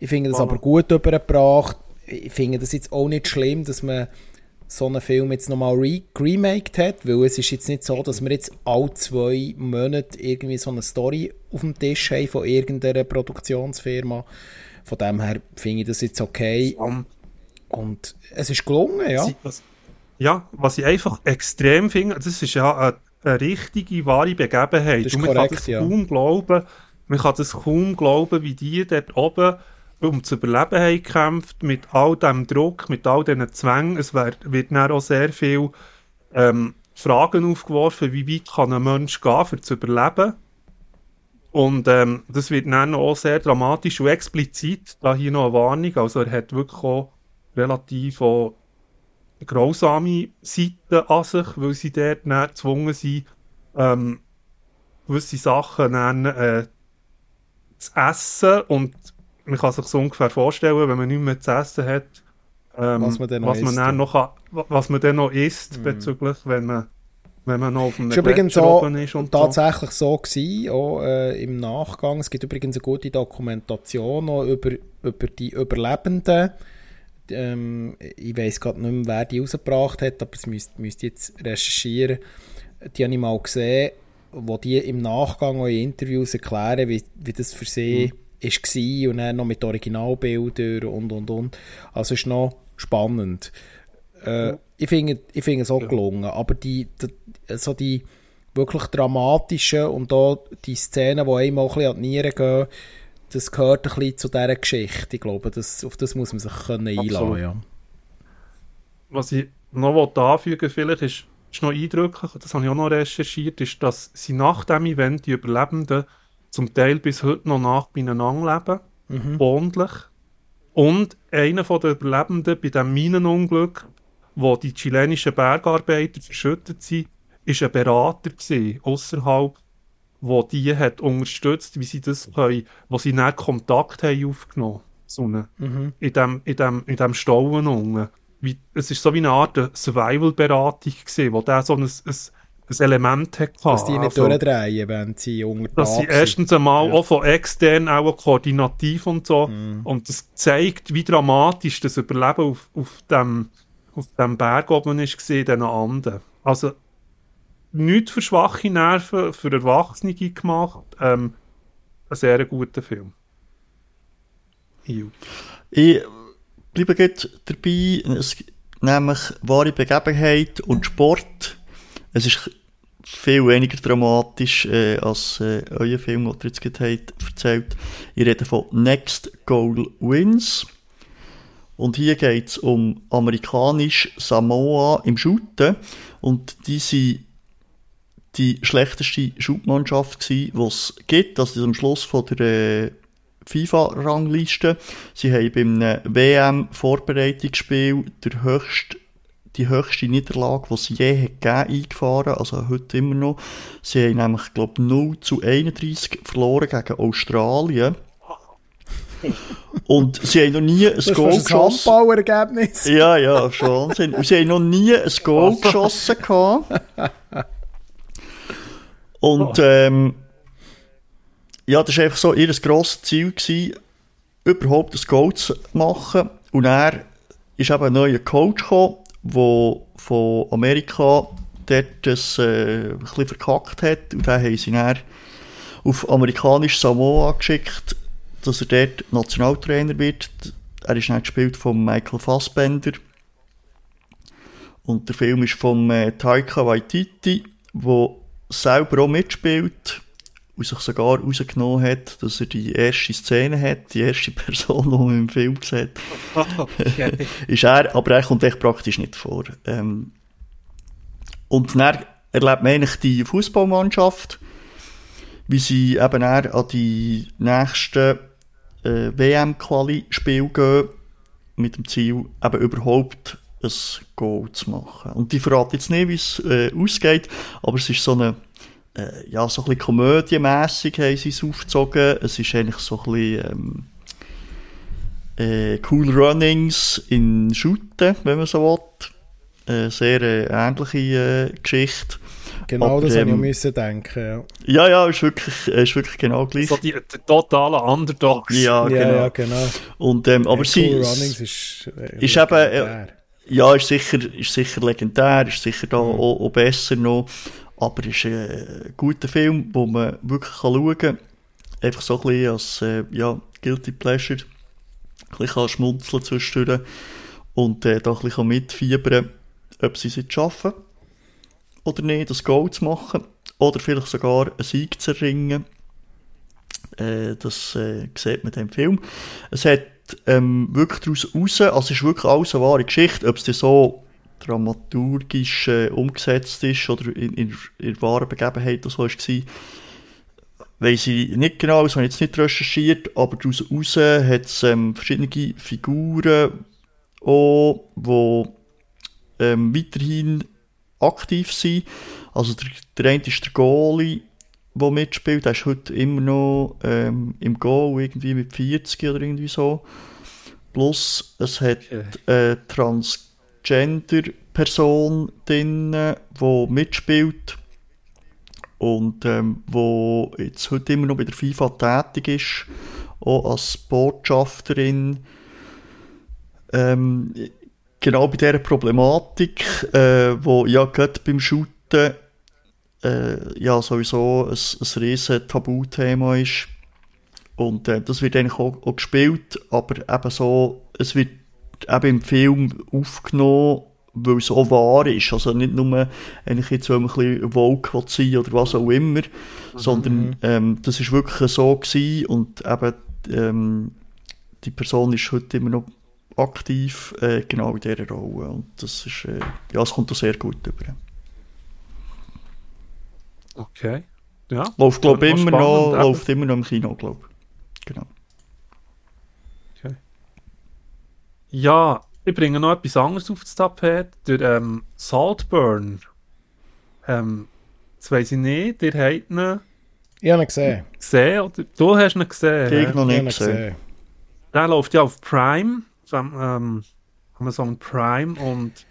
Ich finde das aber gut übergebracht. Ich finde das jetzt auch nicht schlimm, dass man so einen Film jetzt nochmal re remaked hat, weil es ist jetzt nicht so, dass wir jetzt alle zwei Monate irgendwie so eine Story auf dem Tisch haben von irgendeiner Produktionsfirma. Von dem her finde ich das jetzt okay. Und es ist gelungen, ja. Ja, was ich einfach extrem finde, das ist ja eine, eine richtige, wahre Begebenheit. Das ist und man korrekt, kann das ja. kaum glauben, man kann das kaum glauben, wie die dort oben um zu überleben haben gekämpft, mit all dem Druck, mit all diesen Zwängen. Es wird, wird dann auch sehr viel ähm, Fragen aufgeworfen, wie weit kann ein Mensch gehen, um zu überleben. Und ähm, das wird dann auch sehr dramatisch und explizit, da hier noch eine Warnung, also er hat wirklich auch relativ auch grausame Seiten an sich, weil sie dort dann gezwungen sind, ähm, gewisse Sachen dann, äh, zu essen und man kann sich so ungefähr vorstellen, wenn man nicht mehr zu essen hat, ähm, was man dann noch, was man dann noch, kann, was man dann noch isst, mm. bezüglich, wenn man, wenn man noch auf einem ist übrigens so ist und tatsächlich so, so gewesen, auch äh, im Nachgang. Es gibt übrigens eine gute Dokumentation auch über, über die Überlebenden. Ähm, ich weiß gerade nicht mehr, wer die rausgebracht hat, aber es müsste müsst jetzt recherchieren. Die habe ich mal gesehen, wo die im Nachgang auch in Interviews erklären, wie, wie das für sie mm war und dann noch mit Originalbildern und und und. Also ist noch spannend. Äh, ich finde ich find es auch ja. gelungen, aber die, die, so die wirklich dramatischen und auch die Szenen, die einem auch ein bisschen an die Nieren gehen, das gehört ein bisschen zu dieser Geschichte. Ich glaube, das, auf das muss man sich können einladen ja. Was ich noch anfügen vielleicht ist, ist noch eindrücklich, das habe ich auch noch recherchiert, ist, dass sie nach dem Event die Überlebenden zum Teil bis heute noch nach beieinander leben, mhm. ordentlich. Und einer der Überlebenden bei diesem Minenunglück, wo die chilenischen Bergarbeiter verschüttet sind, ist ein Berater gewesen, außerhalb, wo die hat unterstützt, wie sie das können, wo sie dann Kontakt haben aufgenommen so eine, mhm. in dem, in dem, in dem Stauen unten. Wie, es ist so wie eine Art Survival-Beratung gewesen, wo der so ein, ein ein Element hat. Dass die nicht also, durchdrehen, wenn sie unter Dass sie erstens einmal ja. auch von extern auch koordinativ und so. Mm. Und das zeigt, wie dramatisch das Überleben auf, auf, dem, auf dem Berg oben ist gesehen, diesen Anden. Also, nichts für schwache Nerven, für Erwachsene gemacht. Ähm, ein sehr guter Film. Ew. Ich bleibe jetzt dabei, es, nämlich wahre Begebenheit und Sport. Es ist viel weniger dramatisch äh, als äh, euer Film, den ihr jetzt gerade erzählt. Ich rede von Next Goal Wins. Und hier geht es um amerikanisch Samoa im Shooten. Und die sind die schlechteste Schutmannschaft die es gibt. Das ist am Schluss von der äh, FIFA-Rangliste. Sie haben beim WM-Vorbereitungsspiel der höchste die höchste Niederlage, die sie je hat gegeben, eingefahren, also heute immer noch. Sie haben nämlich, glaube ich, 0 zu 31 verloren gegen Australien. Und sie haben noch nie ein das Goal geschossen. Das ist ein Ergebnis. Ja, ja, schon. Sie, sie haben noch nie ein Goal geschossen. Gehabt. Und ähm, ja, das war einfach so ihr grosses Ziel, gewesen, überhaupt ein Goal zu machen. Und er ist eben ein neuer Coach gekommen, wo von Amerika dort das äh, ein bisschen verkackt hat. Und dann haben sie dann auf amerikanisch Samoa geschickt, dass er dort Nationaltrainer wird. Er ist dann gespielt von Michael Fassbender. Und der Film ist von äh, Taika Waititi, der selber auch mitspielt und sich sogar rausgenommen hat, dass er die erste Szene hat, die erste Person, die man im Film sieht. Okay. ist er, aber er kommt echt praktisch nicht vor. Ähm, und dann erlebt man eigentlich die Fußballmannschaft, wie sie eben an die nächsten äh, WM-Quali-Spiele gehen, mit dem Ziel, eben überhaupt ein Goal zu machen. Und die verraten jetzt nicht, wie es äh, ausgeht, aber es ist so eine äh, ja, so ein bisschen komödienmässig haben sie es aufgezogen. Es ist eigentlich so ein bisschen, ähm, äh, Cool Runnings in Shooten, wenn man so will. Äh, sehr äh, ähnliche äh, Geschichte. Genau, Aber, das ähm, habe ich denken, ja. Ja, ja, ist wirklich, ist wirklich genau gleich. So die, die totalen Underdogs. Ja, genau. Ja, ja, genau. Und, ähm, aber ja, sie, cool Runnings ist, ist eben, ja, ist sicher, ist sicher legendär, ist sicher da mhm. auch, auch, besser noch, aber ist ein guter Film, wo man wirklich schauen kann. Einfach so ein bisschen als, äh, ja, Guilty Pleasure. Ein bisschen schmunzeln zwischendurch und äh, da ein bisschen mitfiebern, ob sie es schaffen oder nicht, das Goal zu machen oder vielleicht sogar einen Sieg zu erringen. Äh, das äh, sieht man im Film. Es hat ähm, wirklich daraus raus, also es ist wirklich alles eine wahre Geschichte, ob es so dramaturgisch äh, umgesetzt ist oder in, in, in wahren Begebenheit oder so war, weiss ich nicht genau, das habe ich jetzt nicht recherchiert, aber daraus raus hat es ähm, verschiedene Figuren auch, die ähm, weiterhin aktiv sind. Also der, der eine ist der Goalie, der mitspielt, der ist heute immer noch ähm, im Goal, irgendwie mit 40 oder irgendwie so. Plus es hat eine Transgender-Person drin, die mitspielt und ähm, wo jetzt heute immer noch bei der FIFA tätig ist, auch als Botschafterin. Ähm, genau bei dieser Problematik, äh, wo ja gerade beim Shooten äh, ja sowieso ein, ein riesen Tabuthema ist. Und äh, das wird eigentlich auch, auch gespielt, aber eben so, es wird eben im Film aufgenommen weil es auch wahr ist. Also nicht nur, eigentlich jetzt, weil man ein bisschen Vogue sein oder was auch immer, mhm. sondern ähm, das ist wirklich so gewesen und eben ähm, die Person ist heute immer noch aktiv, äh, genau in dieser Rolle. Und das ist, äh, ja, es kommt auch sehr gut über. Okay. Ja. Läuft, glaube ich, immer noch, läuft immer noch im Kino, glaube ich. Genau. Okay. Ja, ich bringe noch etwas anderes auf das Tapet. Der ähm, Saltburn. Ähm, das weiss ich nicht. Ihr habt ihn. Ich habe ihn gesehen. Gesehen? Oder? Du hast ihn gesehen? Ich noch nicht gesehen. gesehen. Der läuft ja auf Prime. Ähm, Amazon Prime und.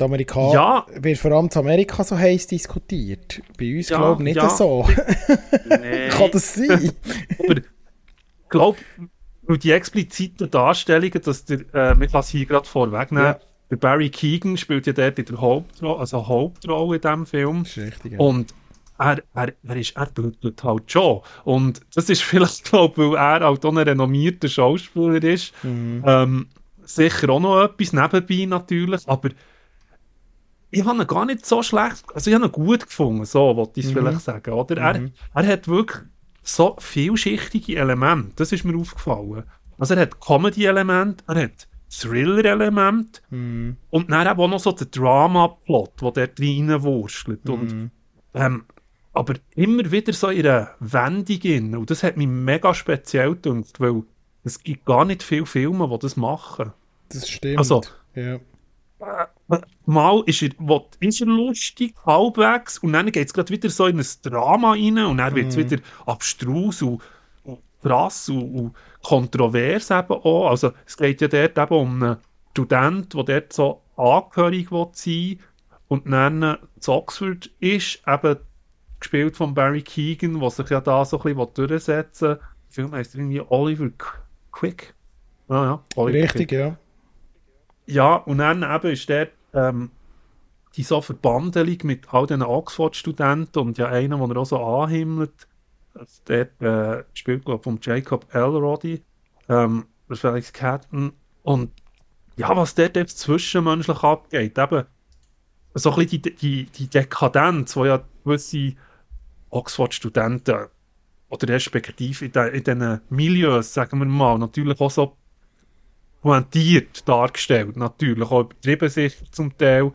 Die Amerikaner ja. wird vor allem zu Amerika so heiß diskutiert. Bei uns ja, glaube ich nicht ja. so. nee. Kann das sein? Aber ich und die expliziten Darstellungen, dass der, äh, wir es hier gerade vorwegnehmen, ja. der Barry Keegan spielt ja dort in der Hauptrolle, also Hauptrolle in diesem Film. Das ist richtig, ja. Und er, er, er ist, er tut halt schon. Und das ist vielleicht, glaube ich, weil er halt auch ein renommierter Schauspieler ist. Mhm. Ähm, sicher auch noch etwas nebenbei natürlich, aber ich habe ihn gar nicht so schlecht, also ich habe ihn gut gefunden, so wollte ich es mhm. vielleicht sagen, oder? Mhm. Er, er hat wirklich so vielschichtige Elemente. Das ist mir aufgefallen. Also er hat Comedy-Elemente, er hat Thriller-Elemente mm. und dann auch noch so den Drama-Plot, der dort reinwurschtelt. Mm. Und, ähm, aber immer wieder so in einer Wendung in. Und das hat mich mega speziell gedacht, weil es gibt gar nicht viele Filme, die das machen. Das stimmt. Also, ja mal ist er, will, ist er lustig, halbwegs, und dann geht es gerade wieder so in ein Drama rein, und dann wird es mhm. wieder abstrus und, und krass und, und, kontrovers eben auch. Also es geht ja dort eben um einen Student, der dort so angehörig will sein und dann zu Oxford ist, eben gespielt von Barry Keegan, der sich ja da so ein bisschen durchsetzen will. Der Film heisst irgendwie Oliver Quick. Ah, ja, Oliver Richtig, Quick. ja. Ja, und dann eben ist der ähm, die Verbandelung mit all diesen Oxford-Studenten und ja einer, den er auch so anhimmelt, der äh, spielt, glaube ich, von Jacob Elroddy, ähm, Felix Catton und ja, was dort jetzt zwischenmenschlich abgeht, eben so ein bisschen die, die, die Dekadenz, wo ja gewisse Oxford-Studenten oder respektive in diesen Milieus, sagen wir mal, natürlich auch so pointiert dargestellt, natürlich, auch übertrieben sich zum Teil,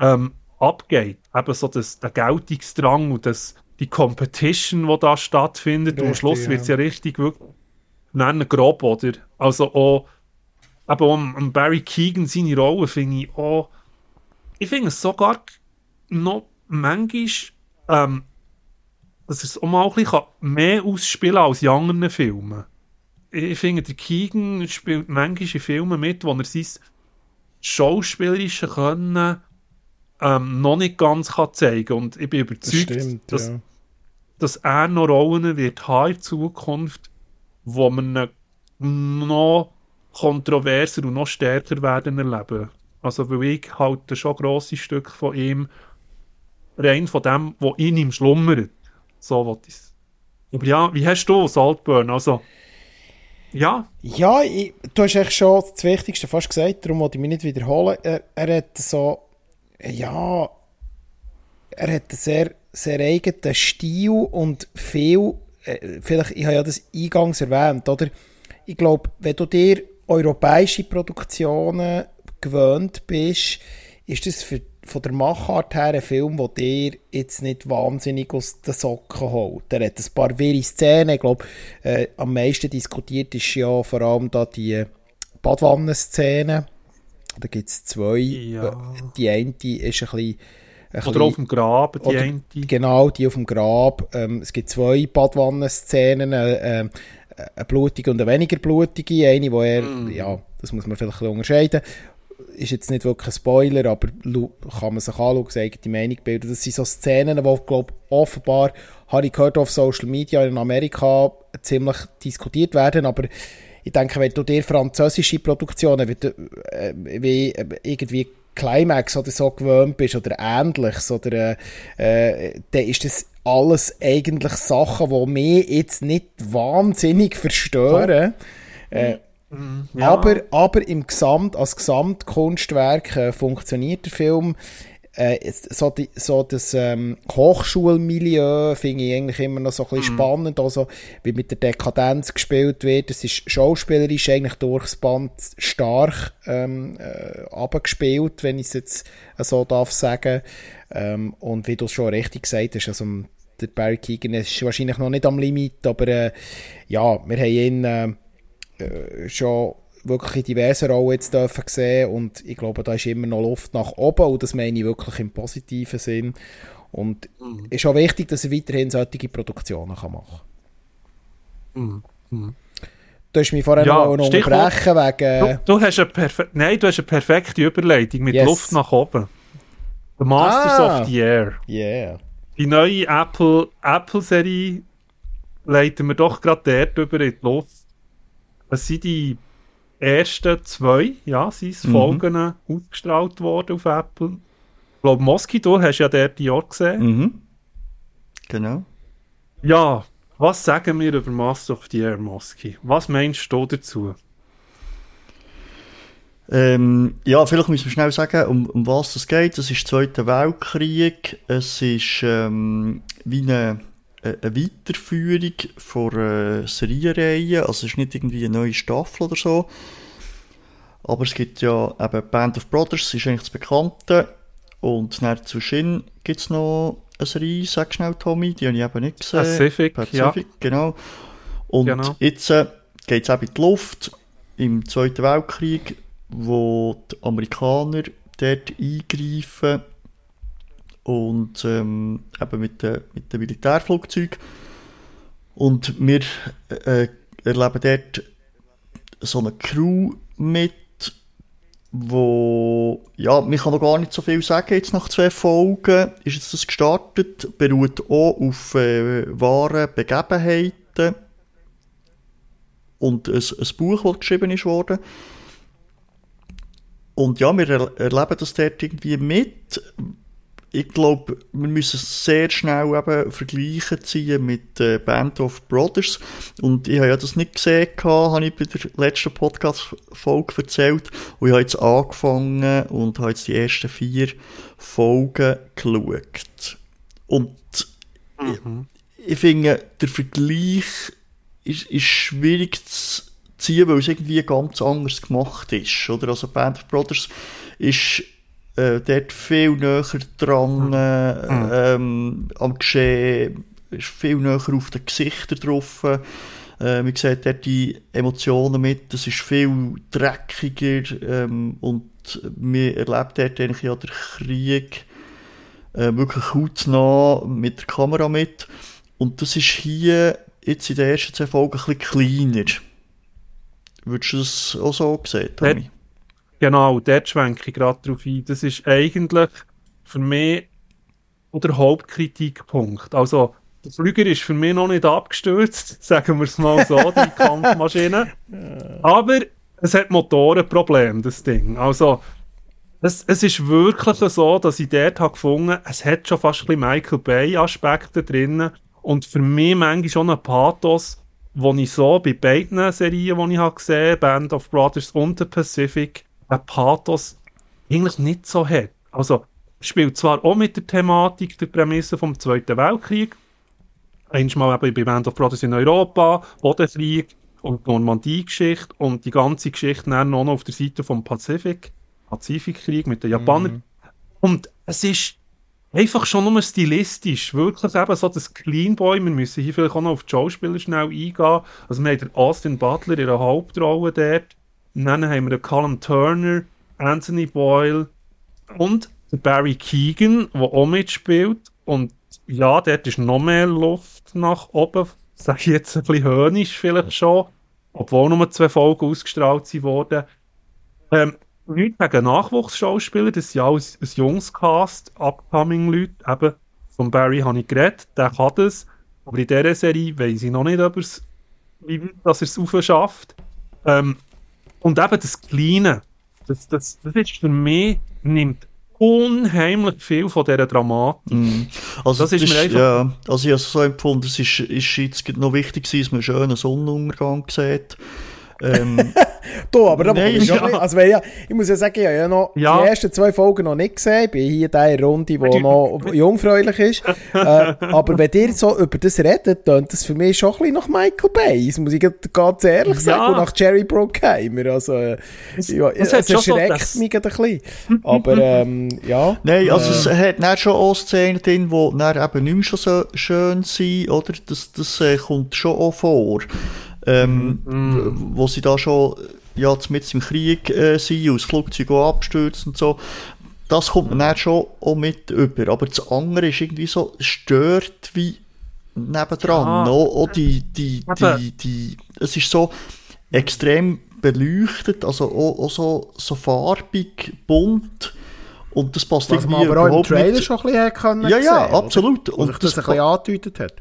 ähm, abgeht. Eben so das, der Geltungsdrang und das, die Competition, die da stattfindet. Richtig, und am Schluss wird es ja richtig wirklich nennen grob, oder? Also auch, eben auch Barry Keegan seine Rolle finde ich auch, ich finde es sogar noch manchmal, ähm, dass es auch mal ein bisschen mehr ausspielen als in anderen Filmen ich finde, der Keegan spielt manchmal in Filmen mit, wo er sein schauspielerische Können ähm, noch nicht ganz kann zeigen Und ich bin überzeugt, das stimmt, dass, ja. dass er noch Rollen wird haben in Zukunft, wo man noch kontroverser und noch stärker werden erleben. Also, weil ich halte schon grosse Stück von ihm rein von dem, was in ihm schlummert. So wollte ich Aber ja, wie hast du Saltburn? Also, ja. Ja, ich, du hast echt schon das Wichtigste fast gesagt, darum wollte ich mich nicht wiederholen. Er, er hat so, ja, er hat sehr, sehr eigenen Stil und viel, äh, vielleicht, ich habe ja das eingangs erwähnt, oder? Ich glaube, wenn du dir europäische Produktionen gewöhnt bist, ist das für, von der Machart her ein Film, der dir jetzt nicht wahnsinnig aus den Socken holt. Er hat ein paar wirre Szenen. Ich glaube, äh, am meisten diskutiert ist ja vor allem da die Badwannenszene. Da gibt es zwei. Ja. Die eine ist ein bisschen ein oder auf dem Grab, die oder, eine. Genau, die auf dem Grab. Ähm, es gibt zwei Badwannenszenen, äh, äh, eine blutige und eine weniger blutige. Eine, wo er, mm. ja, das muss man vielleicht ein bisschen unterscheiden ist jetzt nicht wirklich ein Spoiler, aber kann man sich anschauen, seine eigene Meinung bilden. Das sind so Szenen, die, glaube offenbar, habe ich gehört auf Social Media in Amerika ziemlich diskutiert werden, aber ich denke, wenn du dir französische Produktionen wie, äh, wie äh, irgendwie Climax oder so gewöhnt bist oder ähnliches, oder, äh, äh, dann ist das alles eigentlich Sachen, die mich jetzt nicht wahnsinnig verstören. So. Äh, Mhm. Ja. Aber, aber im Gesamt, als Gesamtkunstwerk äh, funktioniert der Film. Äh, so, die, so das ähm, Hochschulmilieu finde ich eigentlich immer noch so ein bisschen mhm. spannend, also wie mit der Dekadenz gespielt wird. Es ist schauspielerisch eigentlich durchs Band stark ähm, äh, abgespielt, wenn ich es jetzt so darf sagen. Ähm, und wie du es schon richtig gesagt hast, also der Barry Keegan ist wahrscheinlich noch nicht am Limit, aber äh, ja, wir haben ihn äh, schon wirklich in diversen Rollen jetzt dürfen sehen und ich glaube, da ist immer noch Luft nach oben und das meine ich wirklich im positiven Sinn. Und mhm. ist auch wichtig, dass er weiterhin solche Produktionen kann machen kann. Mhm. Du hast mich vorher ja, noch unterbrechen wegen... Du, du, hast eine Perfe Nein, du hast eine perfekte Überleitung mit yes. Luft nach oben. The Masters ah, of the Air. Yeah. Die neue Apple-Serie Apple leiten wir doch gerade dort über in die Luft es sind die ersten zwei, ja, sind mhm. Folgen ausgestrahlt worden auf Apple. Ich glaube, Mosquito hast du ja dort die Jahr gesehen. Mhm. Genau. Ja, was sagen wir über Master of the Air Mosky? Was meinst du dazu? Ähm, ja, vielleicht müssen wir schnell sagen, um, um was es geht. Es ist der Zweite Weltkrieg. Es ist ähm, wie eine eine Weiterführung von einer Serienreihe. Also es ist nicht irgendwie eine neue Staffel oder so. Aber es gibt ja eben Band of Brothers, das ist eigentlich das Bekannte. Und dann zu Shin gibt es noch eine Serie, sag schnell Tommy, die habe ich eben nicht gesehen. Pacific, Pacific ja. genau. Und genau. jetzt äh, geht es eben in die Luft im Zweiten Weltkrieg, wo die Amerikaner dort eingreifen und ähm, eben mit den mit den Militärflugzeugen. Und wir äh, erleben dort so eine Crew mit, wo, ja, man kann noch gar nicht so viel sagen, jetzt nach zwei Folgen ist jetzt das gestartet, beruht auch auf äh, wahren Begebenheiten und ein, ein Buch, das geschrieben ist worden. Und ja, wir er erleben das dort irgendwie mit, ich glaube, wir müssen sehr schnell eben Vergleiche ziehen mit äh, Band of Brothers. Und ich habe ja das nicht gesehen, habe ich bei der letzten Podcast-Folge erzählt. Und ich habe jetzt angefangen und habe jetzt die ersten vier Folgen geschaut. Und mhm. ich, ich finde, der Vergleich ist, ist schwierig zu ziehen, weil es irgendwie ganz anders gemacht ist. Oder? Also Band of Brothers ist dort viel näher dran äh, mhm. ähm, am Geschehen, ist viel näher auf den Gesichtern drauf. Äh, man sieht dort die Emotionen mit, das ist viel dreckiger ähm, und man erlebt dort eigentlich ja den Krieg äh, wirklich hautnah mit der Kamera mit. Und das ist hier jetzt in den ersten zwei Folgen ein bisschen kleiner. Würdest du das auch so sehen, Tommy? Genau, dort schwenke ich gerade drauf ein. Das ist eigentlich für mich der Hauptkritikpunkt. Also, der Flüger ist für mich noch nicht abgestürzt, sagen wir es mal so, die Kampfmaschine. Aber es hat Motorenprobleme, das Ding. Also, es, es ist wirklich so, dass ich dort habe gefunden es hat schon fast ein bisschen Michael Bay-Aspekte drin. Und für mich manchmal schon ein Pathos, den ich so bei beiden Serien, die ich habe gesehen Band of Brothers und The Pacific, ein Pathos eigentlich nicht so hat. Also, spielt zwar auch mit der Thematik, der Prämisse vom Zweiten Weltkrieg, einmal eben bei Band of Brothers in Europa, Bodenkrieg und Normandie-Geschichte und die ganze Geschichte dann noch auf der Seite vom Pazifik. Pazifikkrieg mit den Japanern. Mhm. Und es ist einfach schon nur stilistisch, wirklich eben so das Clean Boy, wir müssen hier vielleicht auch noch auf die Schauspieler schnell eingehen. Also wir haben den Austin Butler in der Hauptrolle dort, und dann haben wir den Callum Turner, Anthony Boyle und Barry Keegan, der auch mitspielt. Und ja, dort ist noch mehr Luft nach oben. Sag ich jetzt ein bisschen höhnisch vielleicht schon, obwohl nur zwei Folgen ausgestrahlt wurden. Ähm, nichts gegen Nachwuchsschauspieler, das sind alles ein junges Cast, Upcoming-Leute, eben von Barry habe ich geredet, der kann das, aber in dieser Serie weiß ich noch nicht, ob er's, wie dass er es aufschafft. Ähm, und eben das Kleine, das, das, das ist für mich, nimmt unheimlich viel von dieser Dramatik. Mm. Also das, das ist mir einfach... Ja, also ich habe es so empfunden, es ist, ist jetzt noch wichtig dass man einen schönen Sonnenuntergang sieht. Ähm, du, aber da ich, ja. also, ja, ich muss ja sagen, ich habe ja noch ja. die ersten zwei Folgen noch nicht gesehen. Ich bin hier in dieser Runde, die noch jungfräulich ist. äh, aber wenn ihr so über das redet, tönt das für mich schon ein bisschen nach Michael Bay. Das muss ich ganz ehrlich sagen. Ja. Und nach Jerry Bruckheimer. Also, äh, es, ja, es, es erschreckt so mich ein bisschen. Aber ähm, ja. Nein, also äh, es hat nicht schon auch Szenen drin, die eben nicht mehr so schön sind. Oder? Das, das äh, kommt schon auch vor ähm, mm. wo sie da schon ja, mit im Krieg äh, sind das Flugzeug auch abstürzt und so. Das kommt man dann schon auch mit über. Aber das andere ist irgendwie so, stört wie nebendran. Ja. No? Auch die, die, die, die, es ist so extrem beleuchtet, also auch, auch so, so farbig, bunt. Und das passt Was irgendwie man aber auch im Trailer nicht. schon ein bisschen können Ja, ja, sehen, absolut. Oder? Und das, das ein bisschen angedeutet hat.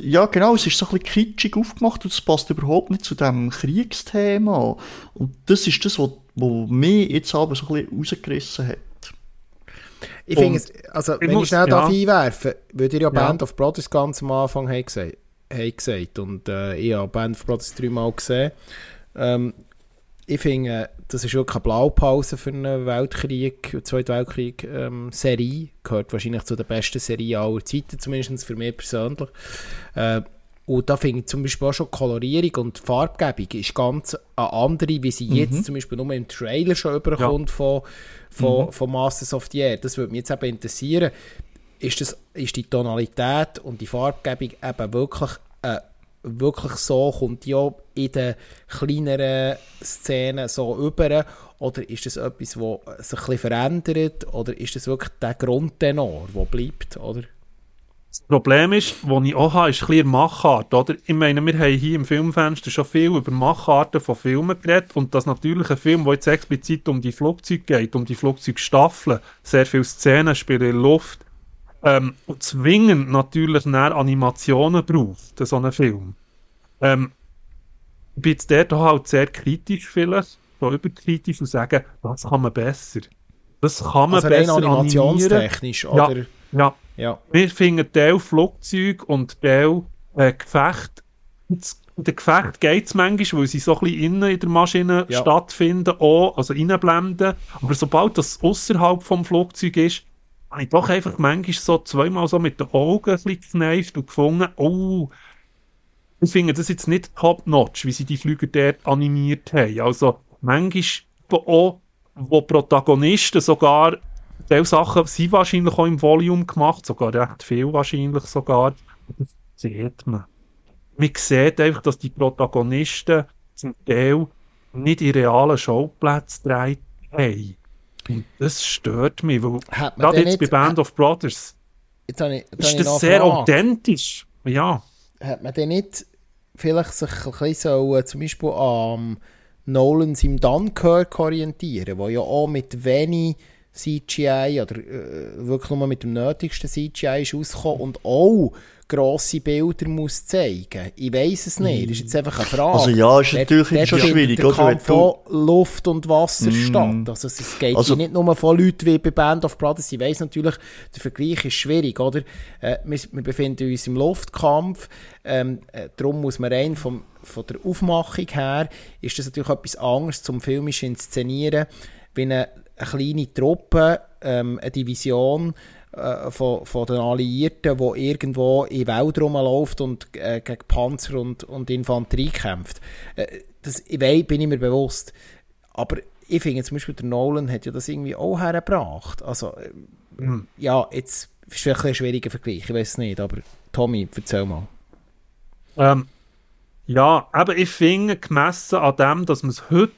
Ja, genau, es ist so ein bisschen kitschig aufgemacht und es passt überhaupt nicht zu dem Kriegsthema. Und das ist das, was, was mich jetzt aber so ein bisschen rausgerissen hat. Ich finde es, also wenn ich schnell ja. einwerfen würde ich ja, Band of Brothers ganz am Anfang haben gesagt, haben gesagt. und äh, ich habe Band of Brothers dreimal gesehen. Ähm, ich finde, das ist wirklich eine Blaupause für eine Weltkrieg, Zweite Weltkrieg-Serie. Ähm, Gehört wahrscheinlich zu den besten Serien aller Zeiten, zumindest für mich persönlich. Äh, und da finde ich zum Beispiel auch schon Kolorierung und Farbgebung ist ganz eine andere, wie sie mhm. jetzt zum Beispiel nur im Trailer schon überkommt ja. von, von, mhm. von Masters of the Air. Das würde mich jetzt eben interessieren. Ist, das, ist die Tonalität und die Farbgebung eben wirklich eine wirklich so, kommt ja in den kleineren Szenen so über? Oder ist das etwas, das sich ein verändert? Oder ist das wirklich der Grundtenor, der bleibt? Oder? Das Problem ist, das ich auch habe, ist ein bisschen Machart. Oder? Ich meine, wir haben hier im Filmfenster schon viel über Macharten von Filmen geredet und das natürlich ein Film, der jetzt explizit um die Flugzeuge geht, um die Flugzeugstaffeln, sehr viele Szenen spielen in Luft, ähm, und zwingend natürlich näher Animationen braucht, so einen Film. Ähm, ich bin jetzt dort halt sehr kritisch vielleicht, so überkritisch und sagen, das kann man besser. Das kann man also besser animationstechnisch, oder? Ja, ja. ja. Wir finden Teil Flugzeug und Teil äh, Gefecht. In der Gefecht geht es manchmal, weil sie so ein bisschen innen in der Maschine ja. stattfinden, auch, also reinblenden. Aber sobald das außerhalb vom Flugzeug ist, ich doch einfach manchmal so zweimal so mit den Augen ein bisschen und gefunden, oh, ich finde das jetzt nicht top-notch, wie sie die Flüge dort animiert haben. Also manchmal auch, wo Protagonisten sogar diese Sachen sind wahrscheinlich auch im Volume gemacht, sogar recht viel wahrscheinlich sogar. Das sieht man. Man sieht einfach, dass die Protagonisten zum Teil nicht in realen Schauplätzen drehen haben. Und das stört mich, weil gerade jetzt bei Band of Brothers jetzt habe ich, jetzt ist das sehr Frage. authentisch. Ja. Hat man denn nicht vielleicht sich ein bisschen so, äh, zum Beispiel am Nolans im Dunkirk orientieren, wo ja auch mit wenig CGI oder äh, wirklich nur mit dem nötigsten CGI ist rausgekommen und auch grosse Bilder muss zeigen. Ich weiß es nicht. Das ist jetzt einfach eine Frage. Also ja, ist natürlich dort, dort schwierig. Der oder? von Luft und Wasser mm. statt. Also es geht also, nicht nur von Leuten wie bei Band of Brothers. Ich weiß natürlich, der Vergleich ist schwierig, oder? Äh, wir, wir, befinden uns im Luftkampf. Ähm, äh, darum muss man rein vom, von der Aufmachung her, ist das natürlich etwas anderes zum filmisch inszenieren, wie eine, eine kleine Truppe, ähm, eine Division, äh, von, von den Alliierten, die irgendwo im Welt rumläuft und äh, gegen Panzer und, und Infanterie kämpft. Äh, das ich weiß, bin ich mir bewusst. Aber ich finde zum Beispiel, der Nolan hat ja das irgendwie auch hergebracht. Also, mhm. ja, jetzt ist vielleicht ein schwieriger Vergleich, ich weiß es nicht, aber Tommy, erzähl mal. Ähm, ja, aber ich finde, gemessen an dem, dass man es heute,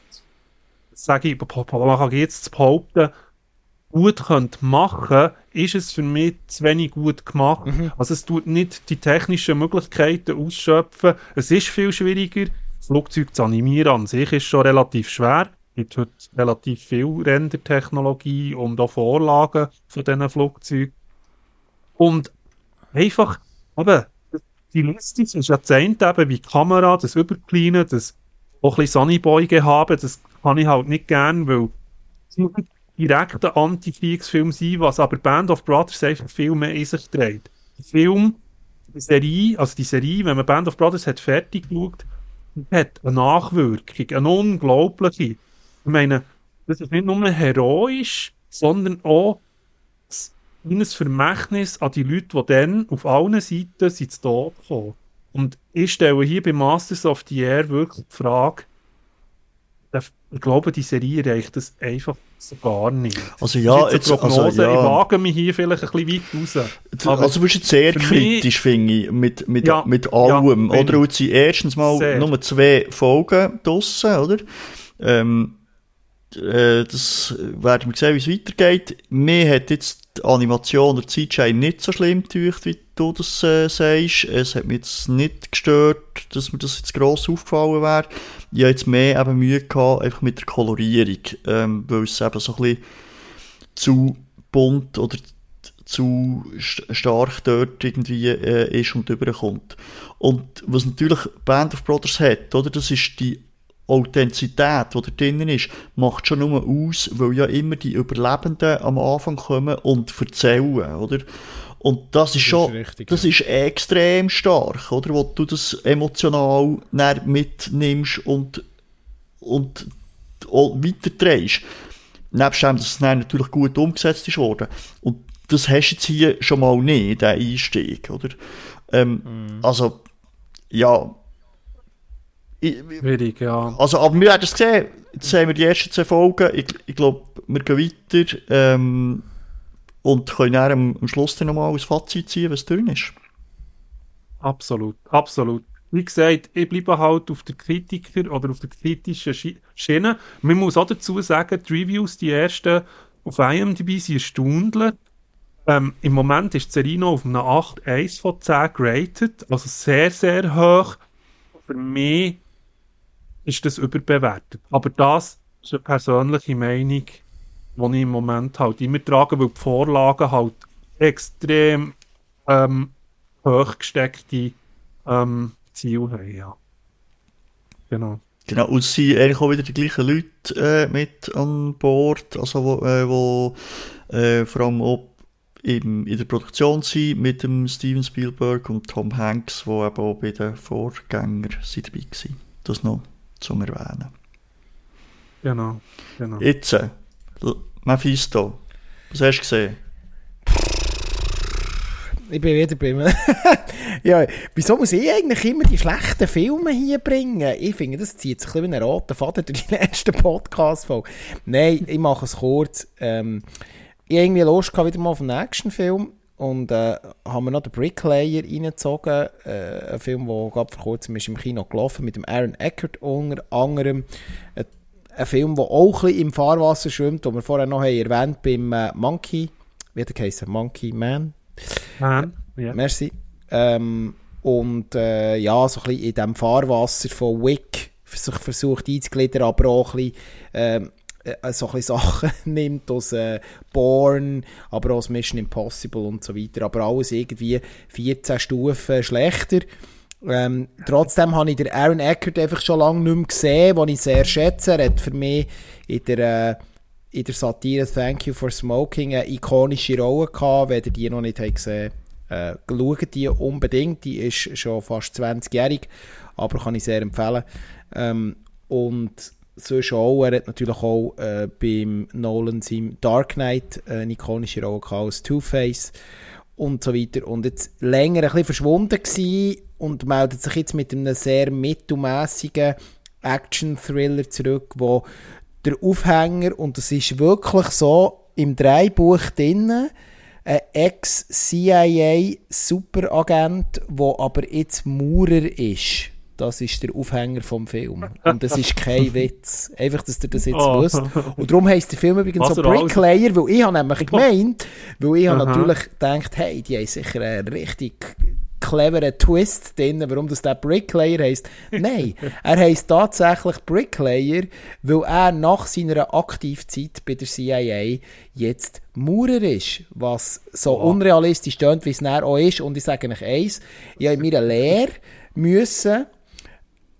sage ich, jetzt behaupten, gut könnte machen ist es für mich zu wenig gut gemacht. Mhm. Also es tut nicht die technischen Möglichkeiten ausschöpfen. Es ist viel schwieriger. Flugzeug zu animieren an sich ist schon relativ schwer. Es gibt heute relativ viel Rendertechnologie und auch Vorlagen von diesen Flugzeugen. Und einfach, eben, die Liste ist ja das eine eben wie die Kamera, das Überkleinen, das auch ein bisschen Sunnyboy-Gehabe, das kann ich halt nicht gern, weil direkt ein Antikriegsfilm sein, was aber Band of Brothers einfach viel mehr in sich trägt. Der Film, die Serie, also die Serie, wenn man Band of Brothers hat fertig geschaut, hat eine Nachwirkung, eine unglaubliche. Ich meine, das ist nicht nur heroisch, sondern auch ein Vermächtnis an die Leute, die dann auf allen Seiten sind zu Tod kommen. Und ich stelle hier bei Masters of the Air wirklich die Frage, ich glaube, die Serie reicht das einfach so gar nicht. Also ja, jetzt, Prognose, also, ja. ich wage mich hier vielleicht ein bisschen weit raus. Aber also du bist jetzt sehr kritisch, finde ich, mit, mit, ja, mit allem. Ja, oder? Und sie erstens mal sehr. nur zwei Folgen draussen, oder? Ähm, äh, das werden wir sehen, wie es weitergeht. Mir hat jetzt die Animation der CGI nicht so schlimm getäuscht, wie du das äh, sagst. Es hat mich jetzt nicht gestört, dass mir das jetzt gross aufgefallen wäre. Ich habe jetzt mehr eben Mühe gehabt, einfach mit der Kolorierung, ähm, weil es eben so ein bisschen zu bunt oder zu stark dort irgendwie äh, ist und überkommt. Und was natürlich Band of Brothers hat, oder, das ist die Authentizität, die da drinnen ist, macht schon nur aus, weil ja immer die Überlebenden am Anfang kommen und erzählen, oder? Und das, das ist schon, ist richtig, das ja. ist extrem stark, oder? Wo du das emotional mitnimmst und, und weiterträgst. Nebst dem, dass es natürlich gut umgesetzt ist worden. Und das hast du jetzt hier schon mal nicht, der Einstieg, oder? Ähm, mm. Also, ja, Schwierig, ja. Also, aber wir werden es sehen. Jetzt haben wir die ersten zwei Folgen. Ich, ich glaube, wir gehen weiter ähm, und können dann am, am Schluss dann nochmal ein Fazit ziehen, was drin ist. Absolut, absolut. Wie gesagt, ich bleibe halt auf der Kritiker oder auf der kritischen Schiene. Man muss auch dazu sagen, die Reviews, die ersten auf IMDb sind erstaunlich. Ähm, Im Moment ist Serino auf einer 8,1 von 10 geratet, also sehr, sehr hoch. Für mich ist das überbewertet. Aber das ist eine persönliche Meinung, die ich im Moment halt immer trage, weil die Vorlagen halt extrem ähm, hochgesteckte ähm, Ziele haben. Ja. Genau. Genau, und es sind eigentlich auch wieder die gleichen Leute äh, mit an Bord, also wo, äh, wo äh, vor allem auch eben in der Produktion sind mit dem Steven Spielberg und Tom Hanks, die eben auch bei den Vorgängern dabei waren. Das noch zum Erwähnen. Genau, genau. Jetzt, äh, Mephisto, was hast du gesehen? Ich bin wieder bei mir. ja, wieso muss ich eigentlich immer die schlechten Filme hier bringen? Ich finde, das zieht sich ein bisschen wie ein roter Faden durch die letzten Podcast-Folge. Nein, ich mache es kurz. Ähm, ich habe irgendwie Lust wieder mal auf den nächsten Film. Und äh, haben wir noch den Bricklayer reingezogen, äh, ein Film, der gerade vor kurzem ist im Kino gelaufen mit dem Aaron Eckert unter anderem. Äh, ein Film, der auch ein bisschen im Fahrwasser schwimmt, den wir vorher noch haben erwähnt beim äh, Monkey, wie hat er geheißen? Monkey Man? Man, ja. Merci. Ähm, und äh, ja, so ein bisschen in diesem Fahrwasser von Wick sich versucht einzugliedern, aber auch ein bisschen ähm, äh, so ein Sachen nimmt aus äh, Born, aber auch aus Mission Impossible und so weiter. Aber alles irgendwie 14 Stufen schlechter. Ähm, trotzdem habe ich den Aaron Eckert einfach schon lange nicht mehr gesehen, den ich sehr schätze. Er hat für mich in der, äh, in der Satire Thank You for Smoking eine ikonische Rolle gehabt. Wenn ihr die noch nicht gesehen habt, äh, schaut die unbedingt. Die ist schon fast 20-jährig, aber kann ich sehr empfehlen. Ähm, und sonst auch, er hat natürlich auch äh, beim Nolan seinem Dark Knight eine ikonische Rolle gehabt als Two-Face und so weiter. Und jetzt länger ein bisschen verschwunden gewesen und meldet sich jetzt mit einem sehr mittelmäßigen Action-Thriller zurück, wo der Aufhänger, und das ist wirklich so im Dreibuch drin, ein Ex-CIA-Superagent, der aber jetzt Maurer ist. Das ist der Aufhänger vom Film. Und das ist kein Witz. Einfach, dass ihr das jetzt oh. wisst. Und darum heisst der Film übrigens so Bricklayer, weil ich habe nämlich gemeint, weil ich habe natürlich gedacht, hey, die haben sicher einen richtig cleveren Twist drin, warum das der Bricklayer heisst. Nein, er heisst tatsächlich Bricklayer, weil er nach seiner Aktivzeit bei der CIA jetzt Maurer ist, was so oh. unrealistisch klingt, wie es näher auch ist. Und ich sage euch eins, ich habe in meiner Lehre müssen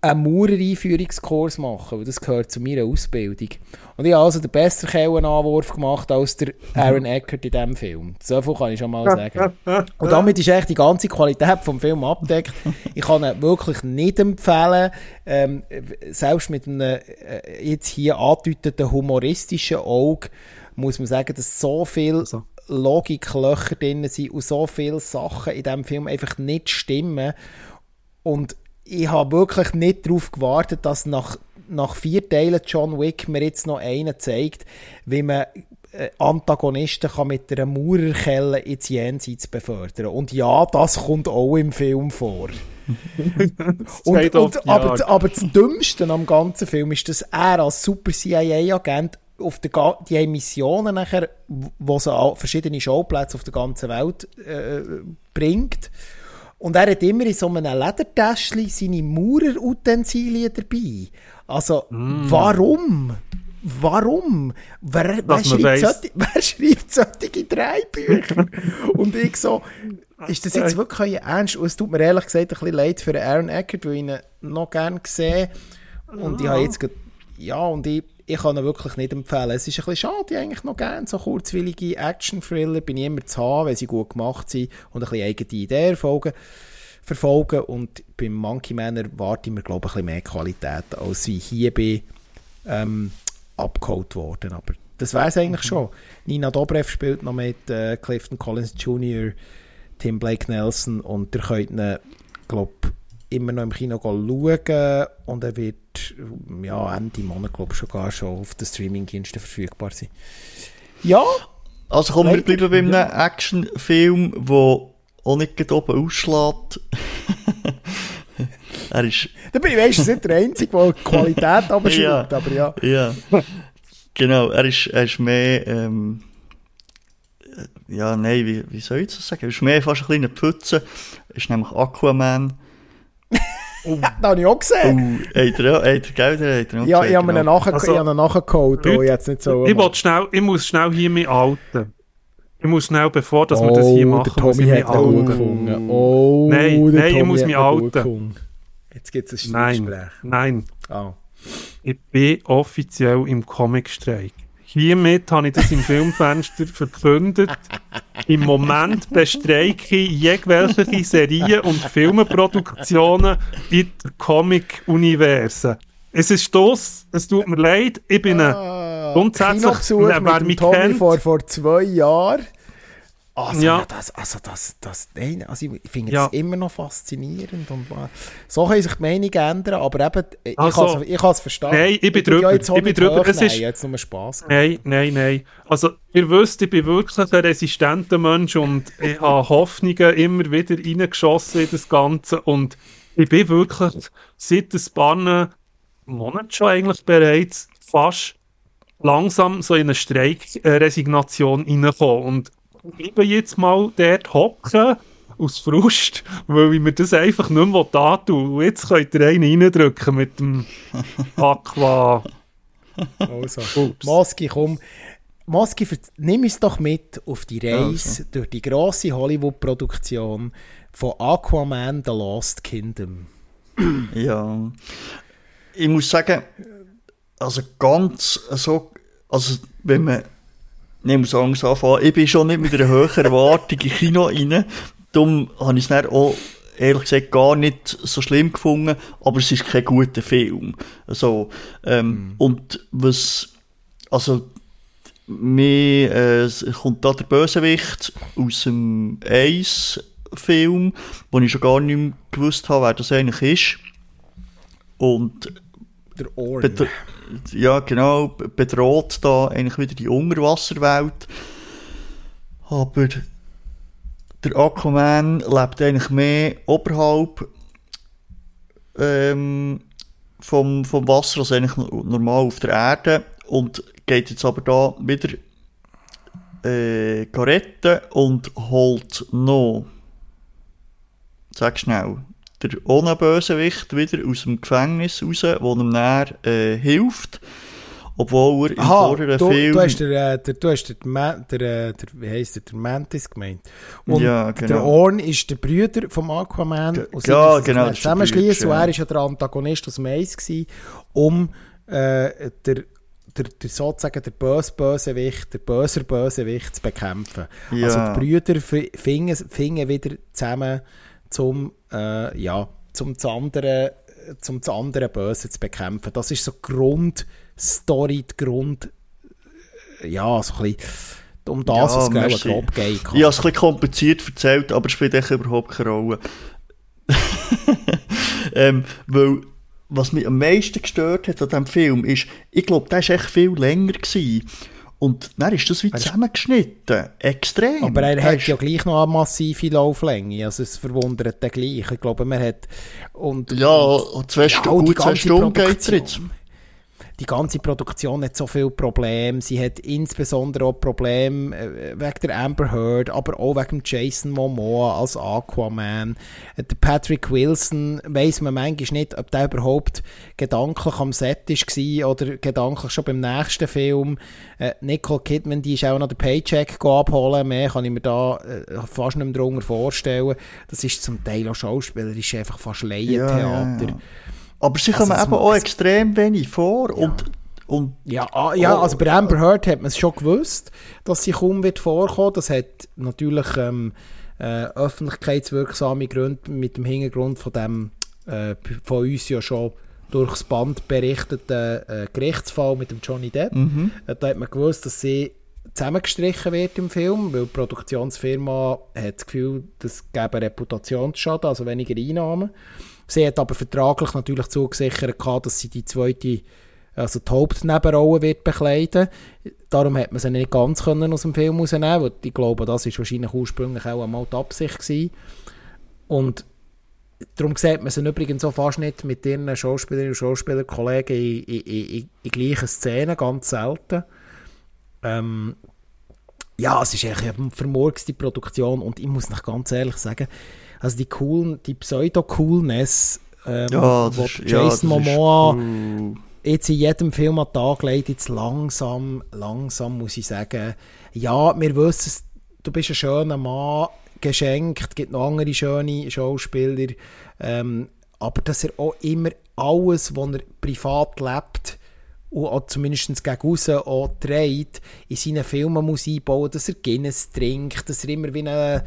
einen Maurer-Einführungskurs machen, weil das gehört zu meiner Ausbildung. Und ich habe also den besseren Kellenanwurf gemacht als der Aaron Eckert in diesem Film. So viel kann ich schon mal sagen. Und damit ist echt die ganze Qualität vom Film abdeckt. Ich kann ihn wirklich nicht empfehlen. Ähm, selbst mit einem äh, jetzt hier angedeuteten humoristischen Auge muss man sagen, dass so viel also. Logiklöcher drin sind und so viele Sachen in diesem Film einfach nicht stimmen. Und ich habe wirklich nicht darauf gewartet, dass nach, nach vier Teilen John Wick mir jetzt noch einen zeigt, wie man äh, Antagonisten kann mit einer Maurerkelle ins Jenseits befördern. Und ja, das kommt auch im Film vor. und, und, aber, aber das Dümmste am ganzen Film ist, dass er als Super CIA-Agent auf der die Missionen nachher, wo sie verschiedene Schauplätze auf der ganzen Welt äh, bringt. Und er hat immer in so einem Ledertäschchen seine Maurerutensilien dabei. Also, mm. warum? Warum? Wer, wer, schreibt solche, wer schreibt solche Drehbücher? Und ich so, ist das jetzt wirklich ernst? Und es tut mir ehrlich gesagt ein bisschen leid für Aaron Eckert, weil ich ihn noch gerne gesehen Und ich habe jetzt ja, und ich ich kann ihn wirklich nicht empfehlen. Es ist ein bisschen schade, eigentlich noch gerne so kurzwillige Action-Thriller bin ich immer zu haben, weil sie gut gemacht sind und ein bisschen eigene Ideen verfolgen. verfolgen. Und beim Monkey Man erwarte ich mir, glaube ich, ein bisschen mehr Qualität, als wie hier bei ähm, abgeholt worden. Aber das wäre es eigentlich mhm. schon. Nina Dobrev spielt noch mit äh, Clifton Collins Jr., Tim Blake Nelson und ihr könnt ihn, glaube immer noch im Kino schauen und er wird ja, Ende Monat, glaube ich, schon gar schon auf den Streamingdiensten verfügbar sein. Ja. Also kommen wir bleiben bei einem ja. Actionfilm, der auch nicht oben ausschlägt. er ist... Da bin ich meistens nicht der Einzige, der Qualität abschreibt, ja. aber ja. Ja. Genau, er ist, er ist mehr... Ähm, ja, nein, wie, wie soll ich das sagen? Er ist mehr fast ein kleiner Pfütze. Er ist nämlich Aquaman. Oh. das habe ich auch gesehen. Oh, hat er, hat er, gell, hat er Ja, ich habe ihn nachher, also, ich habe nachgeholt, oh, jetzt nicht so. Ich, schnell, ich muss schnell hier mich outen. Ich muss schnell, bevor dass wir das hier machen, der Tommy muss ich hat mich gefunden. Oh, nein, nein, ich muss mich outen. Jetzt gibt es ein Streitgespräch. Nein, nein. Oh. Ich bin offiziell im Comic-Streik. Hiermit habe ich das im Filmfenster verkündet. Im Moment bestreike ich jegwelche Serien und Filmproduktionen in der Comic-Universen. Es ist das, es tut mir leid, ich bin ah, grundsätzlich, wer mich kennt... Vor, vor zwei Jahren also, ja. das, also das, das, nein, also ich finde ja. es immer noch faszinierend. Und, äh, so können sich die Meinungen ändern, aber eben, ich also, kann es verstehen. Nein, ich bin drüber. Ich bin drüber. Es ist, jetzt nur Spass. Nein, nein, nein. Also, ihr wisst, ich bin wirklich ein resistenter Mensch und ich habe Hoffnungen immer wieder reingeschossen in das Ganze und ich bin wirklich seit ein paar Monaten schon eigentlich bereits fast langsam so in eine Streikresignation reingekommen. Und bleibe jetzt mal dort hocken aus Frust, weil ich mir das einfach nicht mehr antun Und jetzt könnt ihr einen reindrücken mit dem Aqua Also, Moski, komm. Moski, nimm uns doch mit auf die Reise also. durch die grosse Hollywood-Produktion von Aquaman The Lost Kingdom. ja. Ich muss sagen, also ganz so, also wenn man, ich muss Angst anfangen, ich bin schon nicht mit einer höheren Erwartung in Kino rein, darum habe ich es dann auch ehrlich gesagt gar nicht so schlimm gefunden, aber es ist kein guter Film. Also, ähm, mhm. und was, also, mir äh, kommt da der Bösewicht aus dem Ace-Film, wo ich schon gar nicht mehr gewusst habe, wer das eigentlich ist. Und der Orn. Ja, genau, bedroht da eigentlich wieder die Unterwasserwelt. Aber der Aquaman lebt eigentlich mehr oberhalb ähm, vom, vom Wasser als eigentlich normal auf der Erde und geht jetzt aber da wieder äh, retten und holt noch, sag schnell, der ohne Bösewicht wieder aus dem Gefängnis raus, wo ihm näher äh, hilft. Obwohl er im Aha, vorderen du, Film... Du hast, der, äh, der, du hast der, der, der, der, wie heisst der, der Mantis gemeint. Und ja, genau. der Orn ist der Brüder vom Aquaman. G und ja, genau. Zusammenschließen. Und er war ja der Antagonist aus dem Ace, gewesen, um äh, der der, der sozusagen der böse Bösewicht, der böser Bösewicht zu bekämpfen. Ja. Also die Brüder fingen, fingen wieder zusammen zum, äh, ja, zum das andere, zum andere Böse zu bekämpfen. Das ist so die Grundstory, die Grund, ja, so ein bisschen, um das ja, es glaube grob geht. Ich habe es ein bisschen kompliziert erzählt, aber es spielt echt überhaupt keine Rolle. ähm, weil, was mich am meisten gestört hat an diesem Film ist, ich glaube, der war echt viel länger gewesen. Und dann ist das wie zusammengeschnitten. Extrem. Aber er hat ja gleich noch eine massive Lauflänge. Also es verwundert den gleich. Ich glaube, man hat... Und, ja, zwei ja, Stunden, gut zwei Stunden geht jetzt die ganze Produktion hat so viele Probleme. Sie hat insbesondere auch Probleme äh, wegen der Amber Heard, aber auch wegen Jason Momoa als Aquaman. Der Patrick Wilson weiß man manchmal nicht, ob der überhaupt gedanklich am Set war oder gedanklich schon beim nächsten Film. Äh, Nicole Kidman, die ist auch noch den Paycheck abholen. Mehr kann ich mir da äh, fast nicht mehr drunter vorstellen. Das ist zum Teil auch schauspielerisch einfach fast Laientheater. Ja, ja, ja. Aber sie kommen also, eben auch extrem wenig vor ja. und und ja, ah, ja, also bei Amber Heard hat man es schon gewusst, dass sie kaum wird vorkommen. Das hat natürlich ähm, äh, öffentlichkeitswirksame Gründe mit dem Hintergrund von dem äh, von uns ja schon durchs Band berichteten äh, Gerichtsfall mit dem Johnny Depp. Mhm. Äh, da hat man gewusst, dass sie zusammengestrichen wird im Film, weil die Produktionsfirma hat das Gefühl, das gäbe Reputationsschaden, also weniger Einnahmen. Sie hat aber vertraglich natürlich zugesichert, dass sie die zweite, also die Hauptnebenrolle wird bekleiden. Darum hat man sie nicht ganz können aus dem Film rausnehmen, weil ich glaube, das ist wahrscheinlich ursprünglich auch einmal die Absicht gewesen. Und darum sieht man sie übrigens so fast nicht mit ihren Schauspielerinnen und Schauspielerkollegen in, in, in, in gleichen Szenen, ganz selten. Ähm, ja, es ist eigentlich eine vermurkste Produktion und ich muss noch ganz ehrlich sagen, also die coolen, die Pseudo-Coolness, ähm, ja, ist, Jason ja, Momoa jetzt in jedem Film an Tag legt, jetzt langsam, langsam muss ich sagen, ja, wir wissen, du bist ein schöner Mann, geschenkt, es gibt noch andere schöne Schauspieler, ähm, aber dass er auch immer alles, was er privat lebt, und auch zumindest gegen außen auch trägt, in seinen Filmen muss einbauen, dass er Guinness trinkt, dass er immer wie eine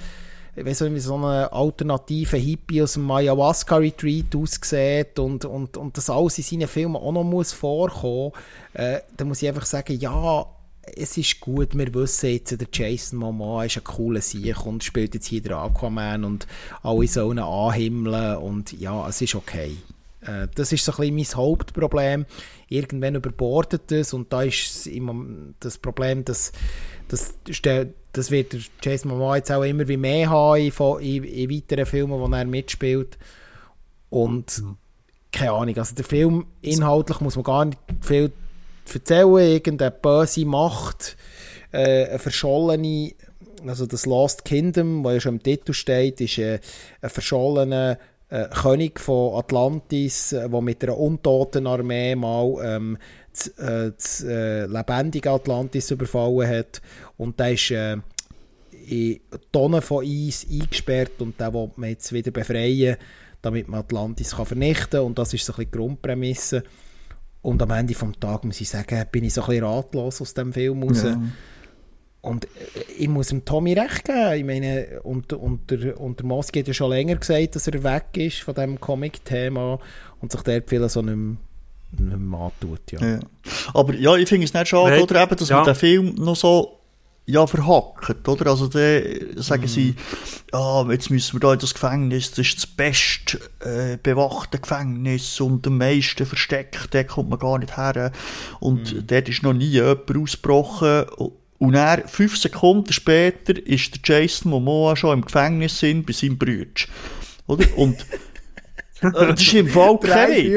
ich weiß nicht, wie so eine alternative Hippie aus dem Ayahuasca-Retreat aussieht und, und, und das alles in seinen Filmen auch noch muss vorkommen, äh, dann muss ich einfach sagen, ja, es ist gut, wir wissen jetzt, der Jason Momoa ist ein cooler Sieg und spielt jetzt hier den Aquaman und alle sollen anhimmeln und ja, es ist okay. Äh, das ist so ein bisschen mein Hauptproblem. Irgendwann überbordet es und da ist immer das Problem, dass, dass das wird Jason Momoa jetzt auch immer wie mehr haben in, in, in weiteren Filmen, wo er mitspielt. Und mhm. keine Ahnung, also der Film inhaltlich muss man gar nicht viel erzählen. Irgendeine böse Macht, äh, eine verschollene, also das Lost Kingdom, wo ja schon im Titel steht, ist äh, ein verschollener äh, König von Atlantis, der äh, mit einer untoten Armee mal ähm, das, äh, das äh, lebendige Atlantis überfallen hat. Und der ist äh, in Tonnen von Eis eingesperrt und den will man jetzt wieder befreien, damit man Atlantis kann vernichten kann. Und das ist so ein bisschen die Grundprämisse. Und am Ende des Tages muss ich sagen, bin ich so ein bisschen ratlos aus dem Film raus. Ja. Und äh, ich muss dem Tommy recht geben. Ich meine, und, und, der, und der Moski hat ja schon länger gesagt, dass er weg ist von diesem Comic-Thema und sich dort viel so nicht mehr, nicht mehr antut. Ja. ja. Aber ja, ich finde es nicht schade, oder eben, dass ja. man den Film noch so ja, verhackt, oder? Also, dann sagen mm. sie, ja, jetzt müssen wir da in das Gefängnis, das ist das best äh, bewachte Gefängnis und am meisten versteckt, da kommt man gar nicht her. Und mm. dort ist noch nie jemand ausgebrochen. Und dann, fünf Sekunden später, ist der Jason Momoa schon im Gefängnis sind bei seinem Bruder. Oder? Und äh, das ist im Fall kein.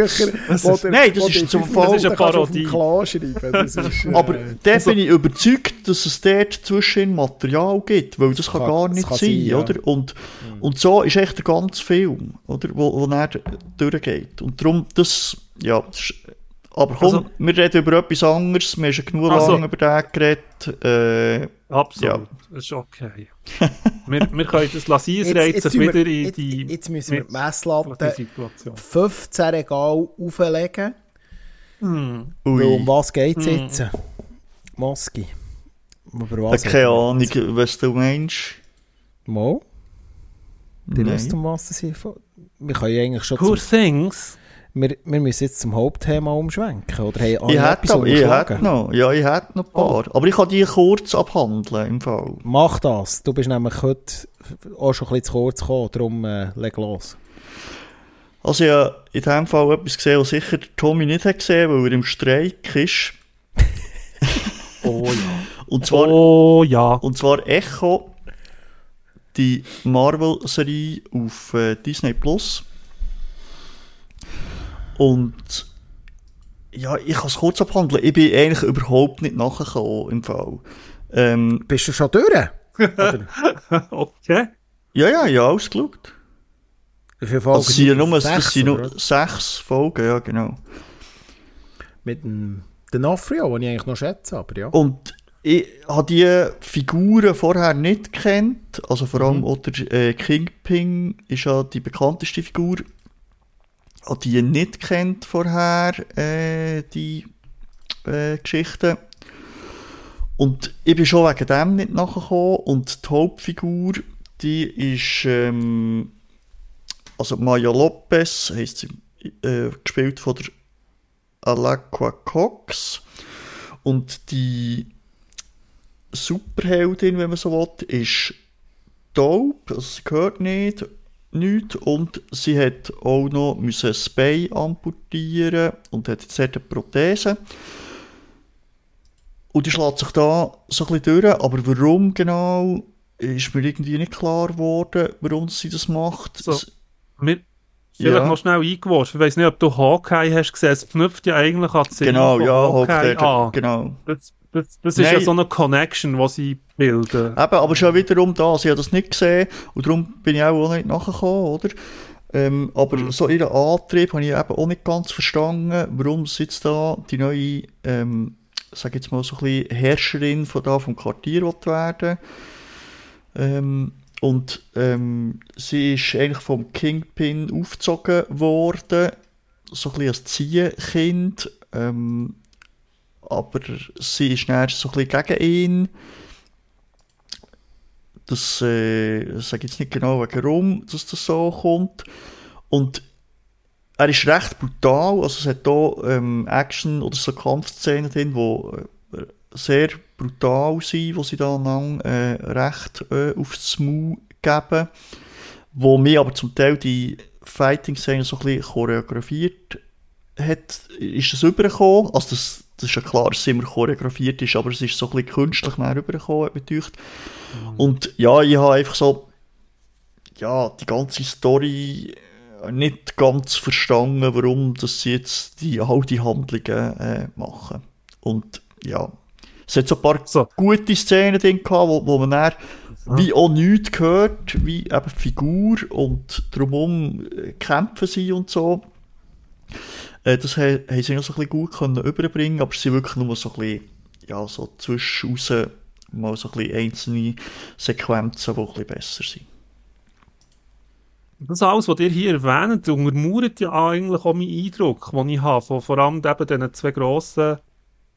Nein, das ist zum Fall... Das ist eine Parodie. Ist, äh, Aber da also, bin ich überzeugt, dass es dort zwischen Material gibt, weil das kann, kann gar nicht sein, sein ja. oder? Und, mhm. und so ist echt der ganze Film, oder? Wo, wo er durchgeht. Und darum, das, ja, das ist aber komm, also, wir reden über etwas anderes. Wir haben schon genug also, lange über den geredet. Äh, absolut, ja. das ist okay. wir, wir können das lassen, es reizt sich wieder in die... Jetzt müssen wir die Messlatte 15 Regal auflegen. Mm. Um was geht es mm. jetzt? Moski. Über was? Keine Ahnung, was du meinst. Mo? Du weißt, um was es hier... Wir können eigentlich schon... Cool Things wir, wir müssen jetzt zum Hauptthema umschwenken. Oder hey, ich hätte, ich hätte noch, ja, ich hätte noch ein paar. Oh. Aber ich kann die kurz abhandeln im Fall. Mach das. Du bist nämlich heute auch schon ein bisschen zu kurz gekommen, darum äh, leg los. Also ich habe in diesem Fall etwas gesehen, was sicher Tommy nicht hat gesehen, weil er im Streik ist. oh ja. Und zwar, oh ja. Und zwar Echo, die Marvel-Serie auf äh, Disney Plus. Und ja, ich kann es kurz abhandeln. Ich bin eigentlich überhaupt nicht nachgekommen im Fall. Ähm, Bist du schon durch? okay. Ja, ja, ja, ausgeschaut. Wie viele Folgen? Also, es sind nur, sechs, sind nur sechs Folgen, ja, genau. Mit dem D'Onofrio, den ich eigentlich noch schätze, aber ja. Und ich habe die Figuren vorher nicht kennt, also vor allem mhm. oder äh, Kingpin ist ja die bekannteste Figur auch die nicht kennt vorher, äh, die äh, Geschichten. Und ich bin schon wegen dem nicht nachgekommen. Und die Hauptfigur, die ist, ähm, also Maya Lopez, heisst sie, äh, gespielt von der Alakwa Cox. Und die Superheldin, wenn man so will, ist taub, also sie gehört nicht nichts. Und sie hat auch noch müssen ein Bein amputieren und hat jetzt eine Prothese. Und die schlägt sich da so ein bisschen durch, aber warum genau, ist mir irgendwie nicht klar geworden, warum sie das macht. So, wir, vielleicht ja. noch schnell eingeworfen, ich weiß nicht, ob du Hawkeye hast gesehen, es knüpft ja eigentlich an die Genau, ja, Hawkeye, Hawkeye an. genau. Das, das, das ist Nein. ja so eine Connection, die sie bilden. Eben, aber schon wiederum da, sie hat das nicht gesehen und darum bin ich auch nicht nachgekommen, oder? Ähm, aber mhm. so ihren Antrieb habe ich eben auch nicht ganz verstanden, warum jetzt da die neue, ähm, sag jetzt mal so ein bisschen Herrscherin von da vom Quartier werden ähm, und ähm, sie ist eigentlich vom Kingpin aufgezogen worden, so ein bisschen als Ziehkind. Ähm, aber sie ist dann so ein bisschen gegen ihn. Das äh, sage jetzt nicht genau, warum dass das so kommt. Und er ist recht brutal, also es hat hier ähm, Action- oder so Kampfszenen drin, die äh, sehr brutal sind, wo sie dann lang, äh, recht äh, aufs Maul geben, wo mir aber zum Teil die Fighting-Szenen so ein bisschen choreografiert hat, ist das übergekommen, also das das ist ja klar, dass es immer choreografiert ist, aber es ist so ein bisschen künstlich mehr rübergekommen, hat mich mhm. Und ja, ich habe einfach so, ja, die ganze Story nicht ganz verstanden, warum dass sie jetzt die, all die Handlungen äh, machen. Und ja, es hat so ein paar so. gute Szenen drin gehabt, wo, wo man dann wie auch nichts gehört, wie eben Figur und drumherum äh, kämpfen sie und so. Äh, das haben, haben sie noch so ein bisschen gut können überbringen, aber sie wirklich nur so ein bisschen, ja, so zwischen mal so ein bisschen einzelne Sequenzen, die ein bisschen besser sind. Das alles, was ihr hier erwähnt, untermauert ja eigentlich auch meinen Eindruck, den ich habe, von vor allem eben diesen zwei grossen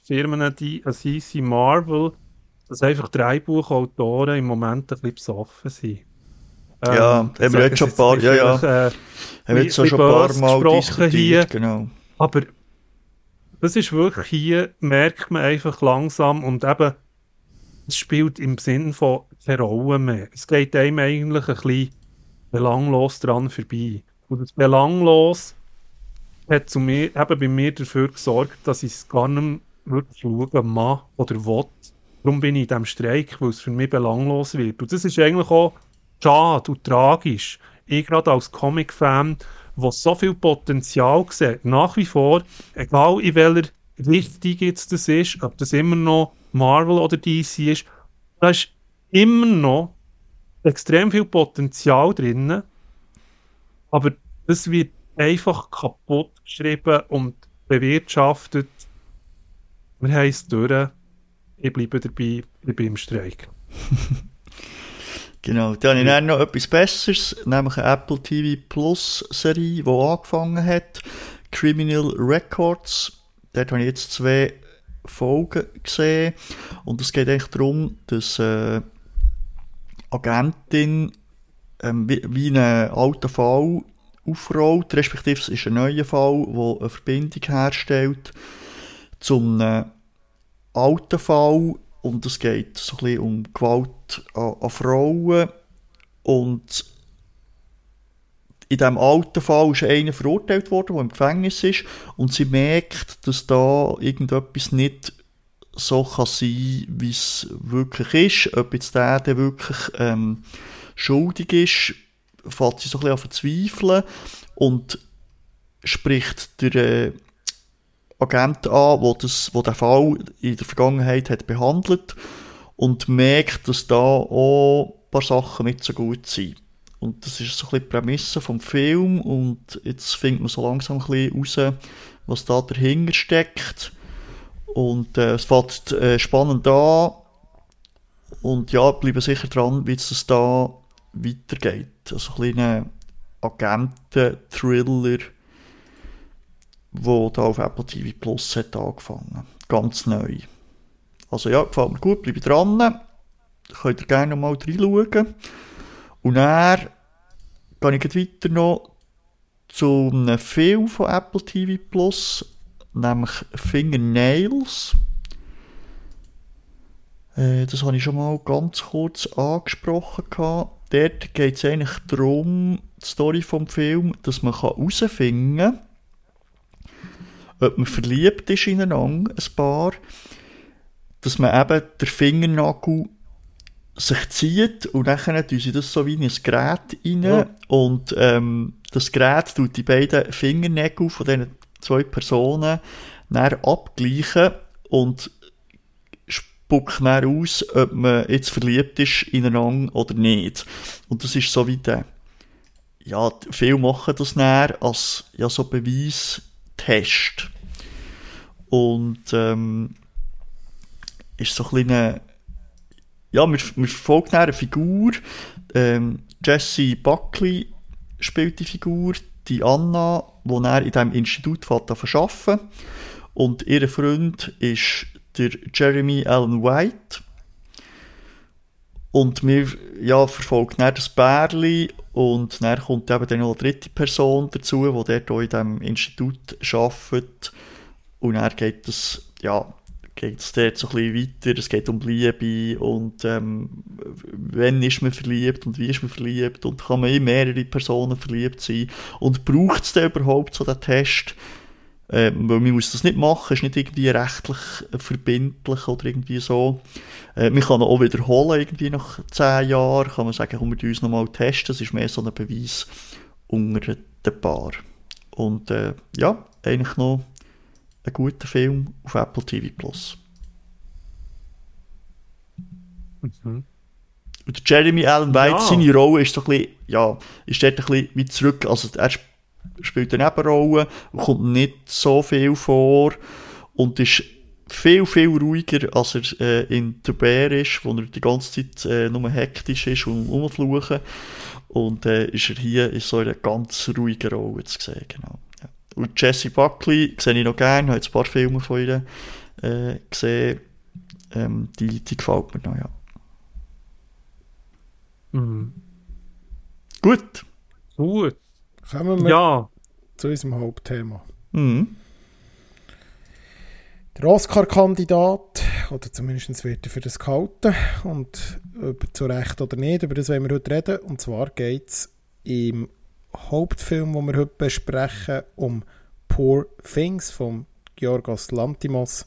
Firmen, die CC Marvel, dass einfach Drei-Buchautoren im Moment ein bisschen besoffen sind. Ähm, ja, haben wir jetzt schon ein paar, ja, ja. Äh, haben wir jetzt schon ein paar Mal diskutiert, hier, genau. Aber das ist wirklich hier, merkt man einfach langsam und eben, es spielt im Sinn von keine mehr. Es geht einem eigentlich ein bisschen belanglos dran vorbei. Und das belanglos hat zu mir, eben bei mir dafür gesorgt, dass ich es gar nicht wirklich schauen mag oder will. Darum bin ich in diesem Streik, weil es für mich belanglos wird. Und das ist eigentlich auch schade und tragisch. Ich gerade als Comic-Fan, der so viel Potenzial sieht, nach wie vor, egal in welcher Richtung jetzt das ist, ob das immer noch Marvel oder DC ist, da ist immer noch extrem viel Potenzial drin, aber das wird einfach kaputt geschrieben und bewirtschaftet. Wir haben es durch. Ich bleibe dabei, ich bin im Streik. genau, dann habe ich noch etwas Besseres, nämlich eine Apple TV Plus Serie, die angefangen hat. Criminal Records. Dort habe ich jetzt zwei Folgen gesehen. Und es geht eigentlich darum, dass äh, Agentin ähm, wie, wie einen alten Fall aufrollt, respektive es ist ein neuer Fall, der eine Verbindung herstellt zum einem alten Fall und es geht so ein bisschen um Gewalt an, Frauen und in diesem alten Fall ist einer verurteilt worden, der im Gefängnis ist und sie merkt, dass da irgendetwas nicht so kann sein, wie es wirklich ist. Ob jetzt der, der wirklich ähm, schuldig ist, fällt sie so ein bisschen an verzweifeln und spricht der äh, Agent an, wo, das, wo der Fall in der Vergangenheit hat behandelt und merkt, dass da auch ein paar Sachen nicht so gut sind. Und das ist so ein bisschen die Prämisse vom Film und jetzt findet man so langsam ein bisschen raus, was da dahinter steckt. Und äh, es fängt äh, spannend an. Und ja, bleiben sicher dran, wie es da weitergeht. Also ein kleiner Agenten-Thriller, der da auf Apple TV Plus hat angefangen. Ganz neu. Also ja, gefällt mir gut, bleibe dran. Könnt ihr gerne mal reinschauen. Und dann gehe ich weiter noch zu einem Film von Apple TV Plus nämlich Fingernails. Äh, das habe ich schon mal ganz kurz angesprochen. Dort geht es eigentlich darum, die Story vom Film, dass man herausfinden kann, ob man verliebt ist ineinander, ein Paar, dass man eben den Fingernagel sich zieht und dann tun sie das so wie in ein Gerät rein ja. und ähm, das Gerät tut die beiden Fingernägel von diesen zwei Personen dann abgleichen und spuckt dann aus, ob man jetzt verliebt ist ineinander oder nicht. Und das ist so wie der, ja, viele machen das dann als, ja, so Beweistest. Und, ähm, ist so ein kleiner, ja, wir, wir verfolgen eine Figur, ähm, Jesse Buckley spielt die Figur, die Anna, die er in diesem Institut arbeiten Und ihr Freund ist der Jeremy Allen White. Und wir ja, verfolgen dann das Bärli und dann kommt eben dann noch eine dritte Person dazu, die dort in diesem Institut arbeitet. Und dann geht es, ja, geht es dort so ein weiter, es geht um Liebe und ähm, wann ist man verliebt und wie ist man verliebt und kann man in mehrere Personen verliebt sein und braucht es denn überhaupt so den Test? Ähm, weil man muss das nicht machen, ist nicht irgendwie rechtlich verbindlich oder irgendwie so. Äh, man kann auch wiederholen, irgendwie nach zehn Jahren, kann man sagen, komm, wir uns nochmal testen, das ist mehr so ein Beweis unter den Paar. Und äh, ja, eigentlich noch ein guter Film auf Apple TV Plus. Mhm. Und Jeremy Allen White, ja. seine Rolle ist so ein bisschen, ja, ist dort ein bisschen wie zurück, also er spielt eine Nebenrolle, kommt nicht so viel vor und ist viel, viel ruhiger, als er äh, in der Bär ist, wo er die ganze Zeit äh, nur hektisch ist und rumfluchen. Und äh, ist er hier in so einer ganz ruhigen Rolle zu sehen, genau. Und Jessie Buckley sehe ich noch gerne, habe jetzt ein paar Filme von ihr äh, gesehen. Ähm, die, die gefällt mir noch, ja. Mhm. Gut. Gut. Kommen wir ja. zu unserem Hauptthema. Mhm. Der Oscar-Kandidat, oder zumindest wird er für das gehalten, und ob zu Recht oder nicht, über das wollen wir heute reden. Und zwar geht es im Hauptfilm, den wir heute besprechen, um Poor Things von Georgos Lantimos.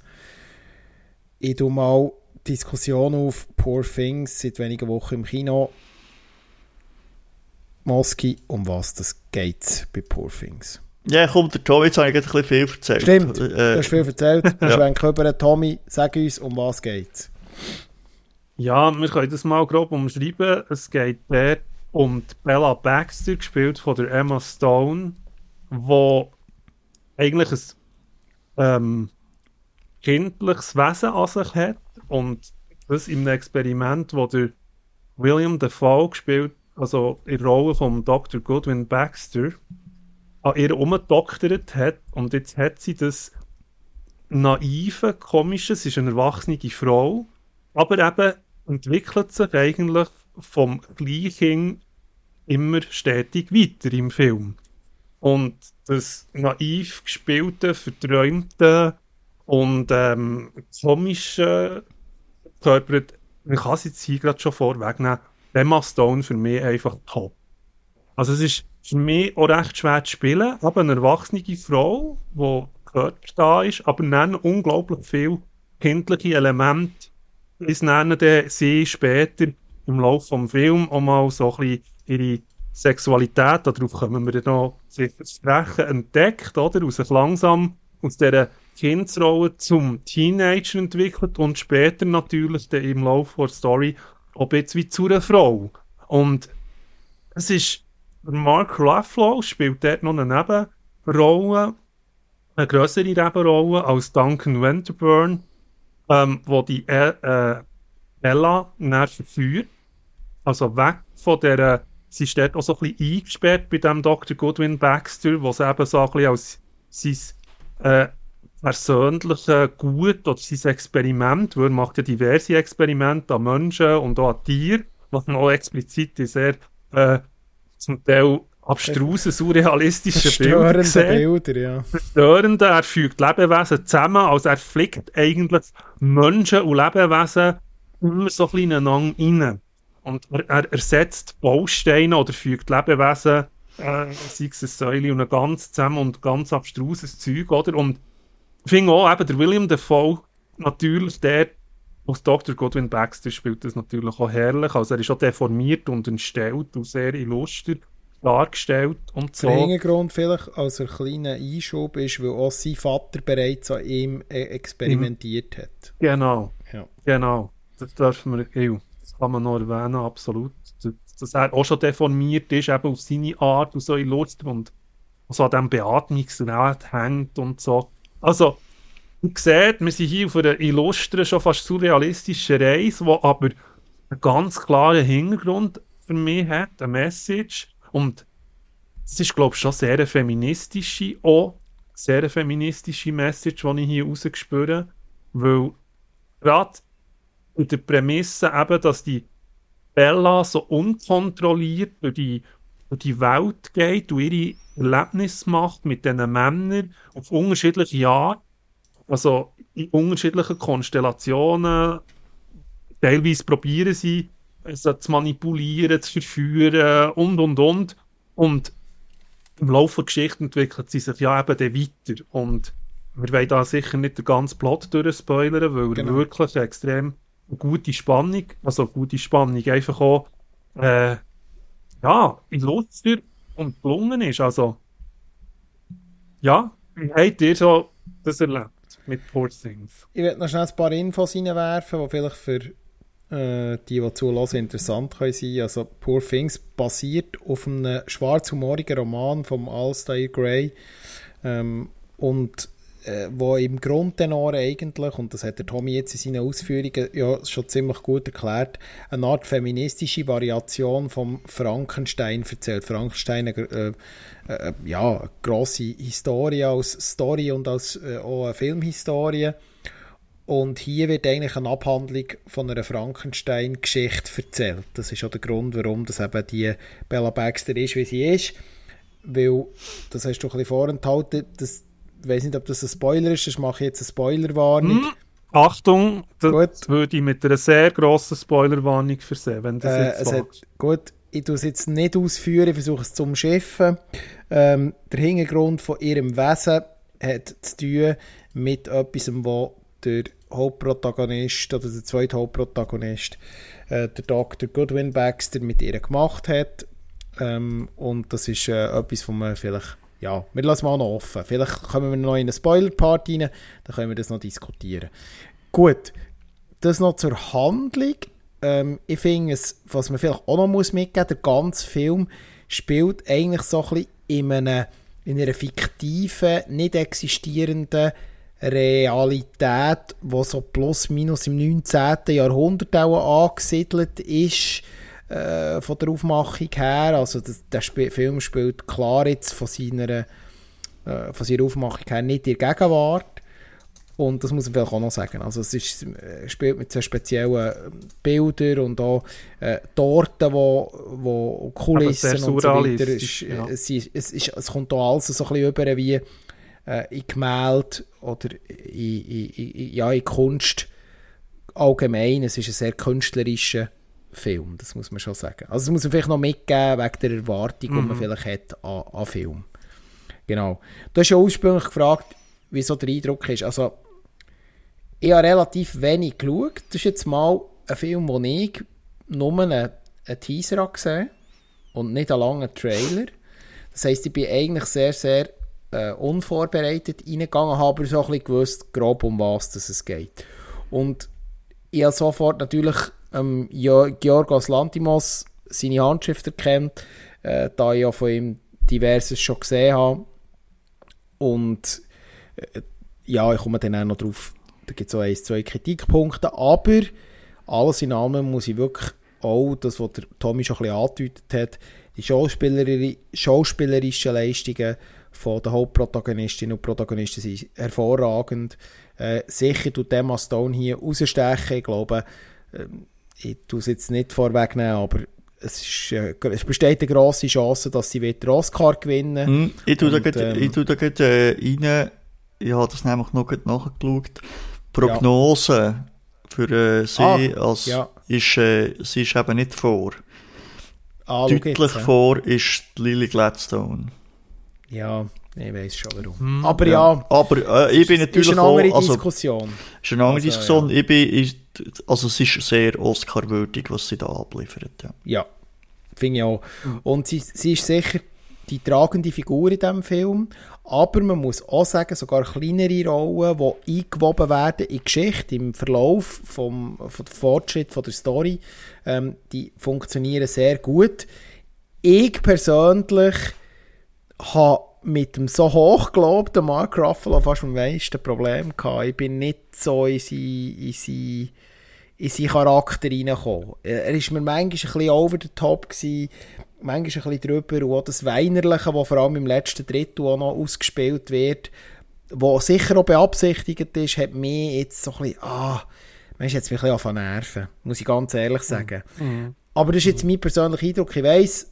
Ich tue mal Diskussion auf Poor Things seit wenigen Wochen im Kino. Moski, um was das geht bei Poor Things? Ja, komm, der Tommy, jetzt habe ich ein bisschen viel erzählt. Stimmt, äh, du hast viel erzählt. ja. Schwenk über Tommy, sag uns, um was geht Ja, wir können das mal grob umschreiben. Es geht dort die Bella Baxter, gespielt von der Emma Stone, wo eigentlich ein ähm, kindliches Wesen an sich hat und das in einem Experiment, wo der William Dafoe gespielt, also in der Rolle von Dr. Goodwin Baxter, an ihr umgedoktert hat und jetzt hat sie das naive, komische, sie ist eine erwachsene Frau, aber eben entwickelt sich eigentlich vom Gleichen immer stetig weiter im Film. Und das naiv gespielte, verträumte und ähm, komische verkörpert, man kann es jetzt hier gerade schon vorwegnehmen, Emma Stone für mich einfach top. Also es ist für mich auch recht schwer zu spielen, aber eine erwachsene Frau, die Körper da ist, aber dann unglaublich viele kindliche Elemente, bis dann sie später im Laufe des Films auch mal so ein bisschen ihre Sexualität, darauf kommen wir noch sicher sprechen, entdeckt, oder? Und sich langsam aus dieser Kindsrolle zum Teenager entwickelt und später natürlich dann im Laufe der Story auch jetzt wie zu einer Frau. Und es ist Mark Ruffalo spielt dort noch eine Nebenrolle, eine größere Nebenrolle als Duncan Winterburn, ähm, wo die äh, äh, Ella dann verführt. Also weg von der, sie ist dort auch so ein bisschen eingesperrt bei dem Dr. Goodwin Baxter, sie eben so ein bisschen als sein äh, persönliche Gut oder sein Experiment, weil er macht ja diverse Experimente an Menschen und auch an Tieren, was man auch explizit in sehr äh, zum Teil abstruse, surrealistische Bilder. Bilder, ja. Verstörende, er fügt Lebewesen zusammen, also er flickt eigentlich Menschen und Lebewesen immer so ein bisschen ineinander rein. Und er, er ersetzt Bausteine oder fügt Lebewesen, äh, sei es eine Säule und ein ganz zusammen und ganz abstruses Zeug, oder? Und ich finde auch, eben der William Defoe, natürlich der als Dr. Godwin Baxter spielt das natürlich auch herrlich. Also er ist auch deformiert und entstellt und sehr illuster dargestellt und so. Der Hintergrund vielleicht als ein kleiner Einschub ist, weil auch sein Vater bereits an ihm äh, experimentiert hat. Genau. Ja. Genau. Das dürfen wir, das kann man noch erwähnen, absolut. Dass er auch schon deformiert ist, eben auf seine Art und so illuster und so an diesem Beatmungsgerät hängt und so. Also, ihr seht, wir sind hier auf einer illustren, schon fast surrealistischen Reise, die aber einen ganz klaren Hintergrund für mich hat, eine Message. Und es ist, glaube ich, schon sehr eine feministische, auch sehr eine feministische Message, die ich hier rausgespüre. Weil gerade in der Prämisse eben, dass die Bella so unkontrolliert durch die, durch die Welt geht und ihre Erlebnisse macht mit diesen Männern auf unterschiedliche Art also in unterschiedlichen Konstellationen. Teilweise probieren sie, es zu manipulieren, zu verführen und und und. Und im Laufe der Geschichte entwickelt sie sich ja eben dann weiter. Und wir wollen da sicher nicht den ganzen Plot durchspoilern, weil genau. er wirklich extrem gute Spannung, also gute Spannung einfach auch, äh, ja, in Luster und gelungen ist. Also, ja, wie habt ihr so das erlebt? mit Poor Things. Ich werde noch schnell ein paar Infos reinwerfen, die vielleicht für äh, die, die zulassen, interessant können sein. Also Poor Things basiert auf einem schwarzhumorigen Roman von Alistair Gray ähm, und äh, wo im Grundtenor eigentlich, und das hat der Tommy jetzt in seinen Ausführungen ja schon ziemlich gut erklärt, eine Art feministische Variation vom Frankenstein erzählt. Frankenstein, äh, äh, ja, eine grosse Historie als Story und als äh, auch eine Filmhistorie. Und hier wird eigentlich eine Abhandlung von einer Frankenstein-Geschichte erzählt. Das ist auch der Grund, warum das eben die Bella Baxter ist, wie sie ist. Weil, das hast du ein bisschen vorenthalten, das, ich weiß nicht, ob das ein Spoiler ist, das mache ich jetzt eine Spoilerwarnung. Hm, Achtung, das gut. würde ich mit einer sehr grossen Spoilerwarnung versehen, wenn das äh, jetzt hat, Gut, ich tue es jetzt nicht ausführen, ich versuche es zu umschiffen. Ähm, der Hintergrund von ihrem Wesen hat zu tun mit etwas, was der Hauptprotagonist oder der zweite Hauptprotagonist, äh, der Dr. Goodwin Baxter, mit ihr gemacht hat. Ähm, und das ist äh, etwas, wo man vielleicht, ja, wir lassen mal noch offen. Vielleicht kommen wir noch in eine Spoiler-Part rein, dann können wir das noch diskutieren. Gut, das noch zur Handlung. Ähm, ich finde was man vielleicht auch noch muss mitgeben muss, der ganze Film spielt eigentlich so ein bisschen in, einem, in einer fiktiven, nicht existierenden Realität, die so plus minus im 19. Jahrhundert auch angesiedelt ist, äh, von der Aufmachung her. Also das, der Sp Film spielt klar jetzt von seiner, äh, von seiner Aufmachung her nicht in der Gegenwart. Und das muss man vielleicht auch noch sagen. Also es ist, äh, spielt mit so speziellen Bildern und auch äh, Torten, wo, wo Kulissen und so weiter. Es, ja. es, ist, es, ist, es kommt auch alles so ein bisschen über wie äh, in Gemälde oder in, in, in, ja, in Kunst allgemein. Es ist ein sehr künstlerischer Film, das muss man schon sagen. Also das muss man vielleicht noch mitgeben wegen der Erwartung, mhm. die man mhm. vielleicht hat an, an Film. Genau. Du hast ja ursprünglich gefragt, wie so der Eindruck ist. Also ich habe relativ wenig geschaut. Das ist jetzt mal ein Film, wo ich nur einen, einen Teaser gesehen und nicht einen langen Trailer. Das heisst, ich bin eigentlich sehr, sehr äh, unvorbereitet reingegangen, habe aber so ein bisschen gewusst, grob um was es geht. Und ich habe sofort natürlich ähm, Georgos Lantimos seine Handschrift erkannt, äh, da ich ja von ihm diverses schon gesehen habe. Und äh, ja, ich komme dann auch noch drauf, da gibt es so ein, zwei Kritikpunkte, aber alles in allem muss ich wirklich auch, das, was der Tommy schon ein bisschen angedeutet hat, die schauspielerischen Leistungen von den Hauptprotagonistinnen und Protagonisten sind hervorragend. Äh, sicher tut Emma Stone hier rausstechen. Ich glaube, äh, ich tue es jetzt nicht vorwegnehmen, aber es, ist, äh, es besteht eine grosse Chance, dass sie wieder Oscar gewinnen. Mm, ich tue da gerade ähm, äh, rein, ich habe das nämlich noch nachgeschaut. Prognose ja. für äh, sie ah, als, ja. ist, äh, sie ist eben nicht vor. Ah, Deutlich jetzt, vor ist Lily Gladstone. Ja, ich weiß schon warum. Hm, aber ja, ja, aber äh, ich bin natürlich ist eine andere auch, also, Diskussion. Ist eine andere also, Diskussion. Ja. Ich bin, ich, also es ist sehr Oscar-würdig, was sie da abliefert. Ja, ja finde ich auch. Mhm. Und sie, sie ist sicher die tragende Figur in diesem Film, aber man muss auch sagen, sogar kleinere Rollen, die eingewoben werden in die Geschichte, im Verlauf vom, vom Fortschritt von der Story, ähm, die funktionieren sehr gut. Ich persönlich habe mit dem so hochgelobten Mark Ruffalo fast am meisten Problem gehabt. Ich bin nicht so in seinen in sein, in sein Charakter reingekommen. Er war mir manchmal ein bisschen over the top, gewesen, manchmal ein bisschen drüber. Und auch das Weinerliche, das vor allem im letzten Drittel auch noch ausgespielt wird, was sicher auch beabsichtigt ist, hat mich jetzt so ein bisschen, ah, man jetzt mich ein bisschen nerven, muss ich ganz ehrlich sagen. Mhm. Aber das ist jetzt mein persönlicher Eindruck. Ich weiss,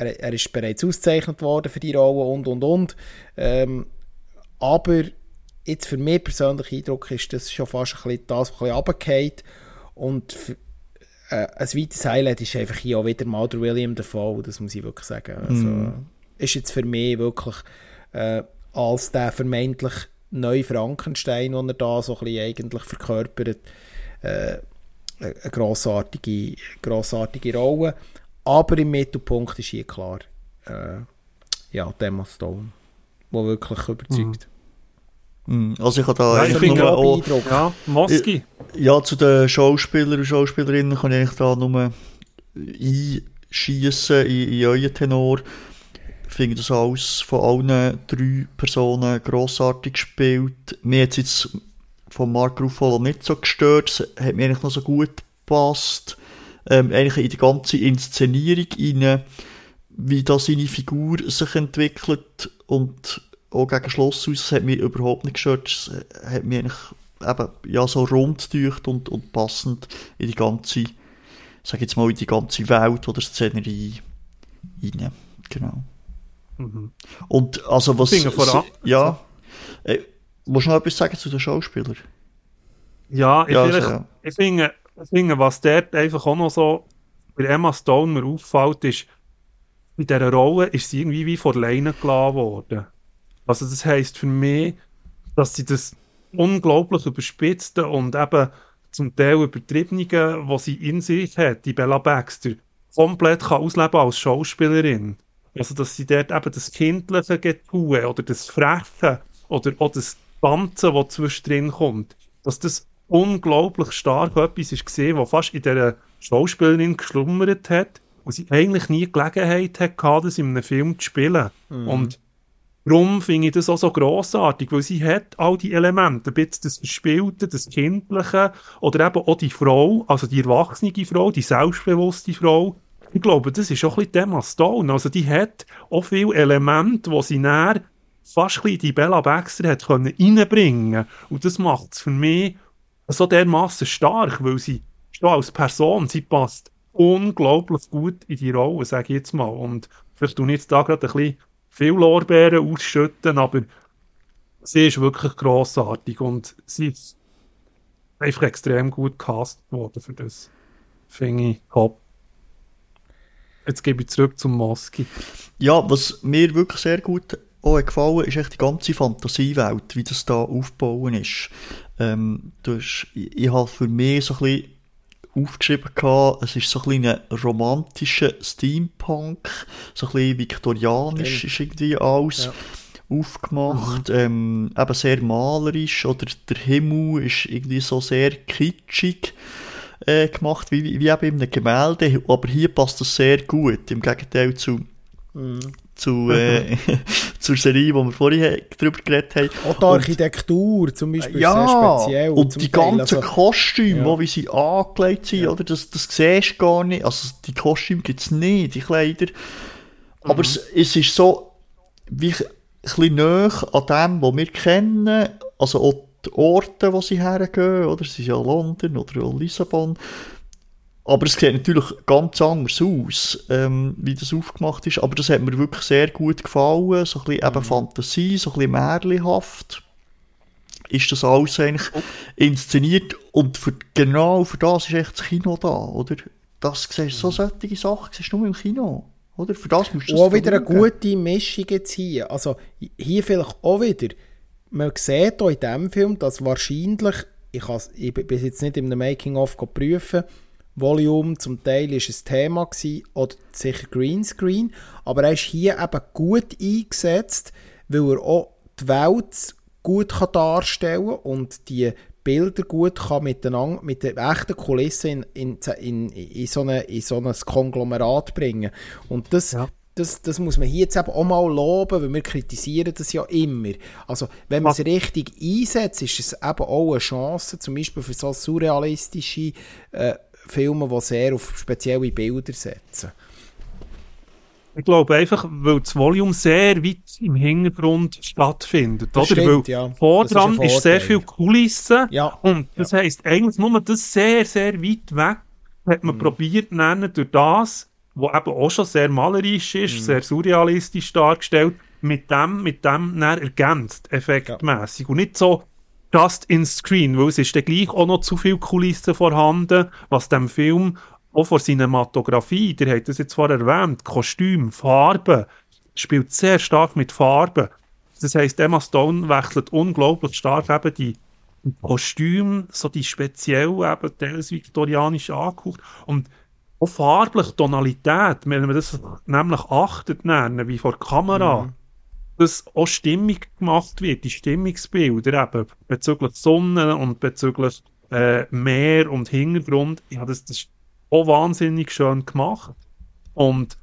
er, er ist bereits ausgezeichnet worden für die Rolle und und und. Ähm, aber jetzt für mich persönlich Eindruck ist das schon fast ein bisschen das, was ein bisschen Und für, äh, ein weiteres Highlight ist einfach hier auch wieder mal der William Dafoe, das muss ich wirklich sagen. Also, mm. Ist jetzt für mich wirklich äh, als der vermeintlich neue Frankenstein, den er da so ein bisschen eigentlich verkörpert, äh, eine grossartige, grossartige Rolle. Aber im Mittelpunkt ist hier klar äh, ja, Emma Stone, der wirklich überzeugt. Mhm. mhm. Also ich habe da ja, ich finde auch, ja, Moski. Ja, zu den Schauspielern und Schauspielerinnen kann ich da nur einschießen in, in euren Tenor. Ich finde das alles von allen drei Personen grossartig gespielt. Mir hat es jetzt von Mark Ruffalo nicht so gestört. Es hat mir eigentlich noch so gut gepasst. Ähm, eigentlich in die ganze Inszenierung rein, wie da seine Figur sich entwickelt und auch gegen Schluss aus, das hat mich überhaupt nicht gestört. Es hat mich eigentlich eben, ja, so rund und, und passend in die ganze, sag jetzt mal, in die ganze Welt oder Szenerie rein. Genau. Mhm. Und also was... Voran. Ja. Äh, musst du noch etwas sagen zu den Schauspielern? Ja, ich, ja, also, ja. ich finde, ich was dort einfach auch noch so bei Emma Stone mir auffällt, ist, bei dieser Rolle ist sie irgendwie wie vor Leine gelassen worden. Also das heisst für mich, dass sie das unglaublich überspitzte und eben zum Teil übertriebene, was sie in sich hat, die Bella Baxter, komplett kann ausleben als Schauspielerin. Also, dass sie dort eben das kindliche Getue oder das Freche oder auch das Ganze, was zwischendrin kommt, dass das unglaublich stark etwas gesehen, was fast in dieser Schauspielerin geschlummert hat und sie eigentlich nie Gelegenheit hatte, das in einem Film zu spielen. Mhm. Und Darum finde ich das auch so grossartig, weil sie hat all die Elemente, ein bisschen das Verspielte, das Kindliche oder eben auch die Frau, also die erwachsene Frau, die selbstbewusste Frau. Ich glaube, das ist auch ein bisschen Emma Stone. Also die hat auch viele Elemente, die sie näher fast ein die Bella Baxter hat können reinbringen Und das macht es für mich so dermaßen stark, weil sie schon als Person, sie passt unglaublich gut in die Rolle, sage ich jetzt mal. Und vielleicht ich jetzt da gerade ein bisschen viel Lorbeeren ausschütten, aber sie ist wirklich grossartig und sie ist einfach extrem gut gecastet worden für das. Finde ich top. Jetzt gebe ich zurück zum Maski. Ja, was mir wirklich sehr gut auch gefallen ist echt die ganze Fantasiewelt, wie das da aufgebaut ist. Ähm, hast, ich, ich habe für mich so ein bisschen aufgeschrieben gehabt, es ist so ein bisschen ein romantischer Steampunk, so ein bisschen viktorianisch ist irgendwie alles. Ja aufgemacht, mhm. ähm, eben sehr malerisch, oder der Himmel ist irgendwie so sehr kitschig äh, gemacht, wie, wie eben in einem Gemälde, aber hier passt das sehr gut, im Gegenteil zu, mhm zu, äh, zur Serie, die wir vorhin darüber geredet haben. Auch die Architektur zum Beispiel ja, sehr speziell. Und die Teil, ganzen also, Kostüme, ja. wie sie angelegt sind, ja. oder? Das, das siehst du gar nicht. Also die Kostüme gibt es nicht, die Kleider. Aber mhm. es, es ist so wie ein bisschen näher an dem, was wir kennen. Also auch die Orte, wo sie hergehen, oder? Es ist ja London oder Lissabon. Aber es sieht natürlich ganz anders aus, ähm, wie das aufgemacht ist. Aber das hat mir wirklich sehr gut gefallen. So ein bisschen eben mhm. Fantasie, so ein bisschen märchenhaft ist das alles eigentlich oh. inszeniert. Und für, genau für das ist echt das Kino da, oder? Das siehst, so mhm. solche Sachen siehst du nur im Kino. Oder? Für das musst du auch wieder eine gute Mischung hier. Also hier vielleicht auch wieder. Man sieht hier in diesem Film, dass wahrscheinlich, ich, ich bin jetzt nicht im Making-of prüfen, Volume, zum Teil ist es Thema gewesen, oder sicher Greenscreen, aber er ist hier eben gut eingesetzt, weil er auch die Welt gut kann darstellen und die Bilder gut kann miteinander, mit der echten Kulisse in, in, in, in, so, eine, in so ein Konglomerat bringen. Und das, ja. das, das muss man hier jetzt eben auch mal loben, weil wir kritisieren das ja immer. Also, wenn man es richtig einsetzt, ist es eben auch eine Chance, zum Beispiel für so surrealistische äh, Filme, die sehr auf spezielle Bilder setzen. Ich glaube einfach, weil das Volume sehr weit im Hintergrund stattfindet. Das oder? Stimmt, weil ja. Vordran ist, ist, sehr viel Kulisse. Ja. Und das ja. heisst, eigentlich nur das sehr, sehr weit weg hat man mhm. probiert, nennen, durch das, was eben auch schon sehr malerisch ist, mhm. sehr surrealistisch dargestellt, mit dem, mit dem ergänzt, effektmäßig. Ja. Und nicht so just in screen, weil es ist dann gleich auch noch zu viel Kulissen vorhanden, was dem Film auch vor Cinematografie, ihr habt das jetzt vorher erwähnt, Kostüm, Farben, spielt sehr stark mit Farben. Das heisst, Emma Stone wechselt unglaublich stark eben die Kostüme, so die speziell eben teils viktorianisch angehaucht und auch farblich Tonalität, wenn man das nämlich achtet, nennen, wie vor der Kamera, mhm dass auch Stimmung gemacht wird, die Stimmungsbilder eben, bezüglich Sonne und bezüglich äh, Meer und Hintergrund. Ja, das, das ist auch wahnsinnig schön gemacht. Und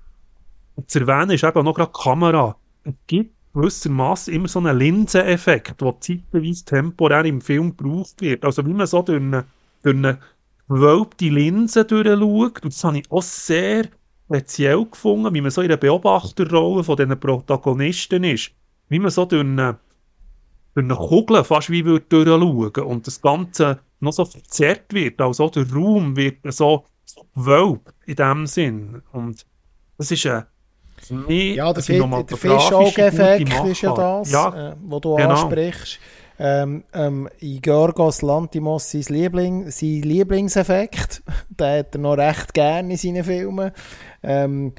zu erwähnen ist eben noch gerade die Kamera. Es gibt gewissermaßen immer so einen Linseneffekt, der zeitweise temporär im Film gebraucht wird. Also wie man so durch eine, durch eine gewölbte Linse durchschaut. Und das habe ich auch sehr speziell gefunden, wie man so in der Beobachterrolle von diesen Protagonisten ist. Wie man so durch eine, durch eine Kugel fast wie würde durchschauen und das Ganze noch so verzerrt wird. Also der Raum wird so, gewölbt in dem Sinn. Und das ist ein ja, der, der Fischauge-Effekt ist ja das, ja, äh, wo du genau. ansprichst. Ähm, ähm, in Georgos Lantimos sein, Liebling, sein Lieblingseffekt, den hat er noch recht gerne in seinen Filmen. Ähm,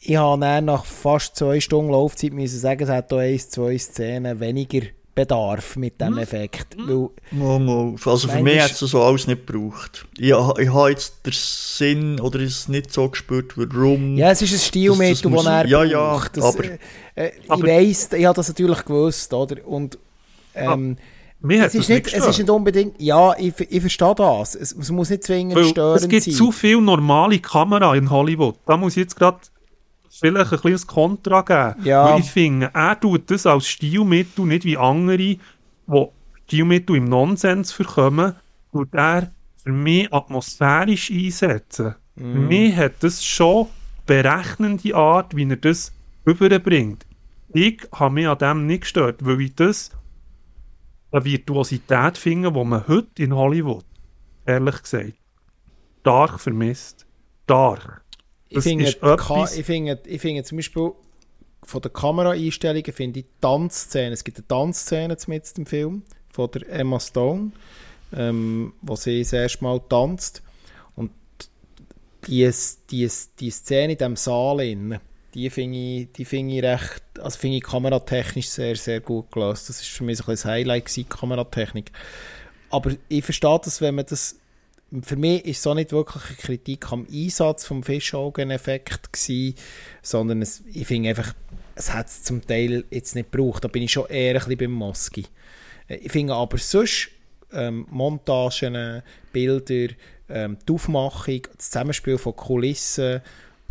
ich habe nach fast zwei Stunden Laufzeit müssen sagen, es hat hier ein, zwei Szenen weniger Bedarf mit diesem hm? Effekt. Weil, mal, mal. Also für mich hat es so alles nicht gebraucht. Ich, ich habe jetzt den Sinn oder es nicht so gespürt, warum. Ja, es ist ein Stilmittel, das, das er ja, braucht. Ja, das, aber, äh, aber, ich weiss, ich habe das natürlich gewusst, oder? Und ähm, mir es, ist nicht, es ist nicht unbedingt, ja, ich, ich verstehe das. Es, es muss nicht zwingend Weil störend sein. Es gibt zu viel normale Kamera in Hollywood. Da muss ich jetzt gerade vielleicht ein kleines Kontra geben. Ja. Weil ich finde, er tut das als Stilmittel nicht wie andere, die Stilmittel im Nonsens verkommen, tut er für mich atmosphärisch einsetzen. Mm. Für mhm. mich hat das schon berechnende Art, wie er das überbringt. Ich habe mich an dem nicht gestört, weil ich das eine Virtuosität finde, die man heute in Hollywood, ehrlich gesagt, stark vermisst. Stark. Ich finde, ich, finde, ich finde zum Beispiel von der Kameraeinstellungen finde ich Tanzszenen. Es gibt eine Tanzszene mit im Film von der Emma Stone, ähm, wo sie das erste Mal tanzt. Und die, die, die Szene in diesem Saal, in, die finde ich, die find ich recht, also finde ich kameratechnisch sehr, sehr gut gelöst. Das ist für mich ein Highlight gewesen, Kameratechnik. Aber ich verstehe das, wenn man das für mich ist es auch nicht wirklich eine Kritik am Einsatz vom Fischaugeneffekt gewesen, sondern es, ich finde einfach, es hat es zum Teil jetzt nicht gebraucht. Da bin ich schon eher ein bisschen beim Moski. Äh, ich finde aber sonst ähm, Montagen, Bilder, ähm, die Aufmachung, das Zusammenspiel von Kulissen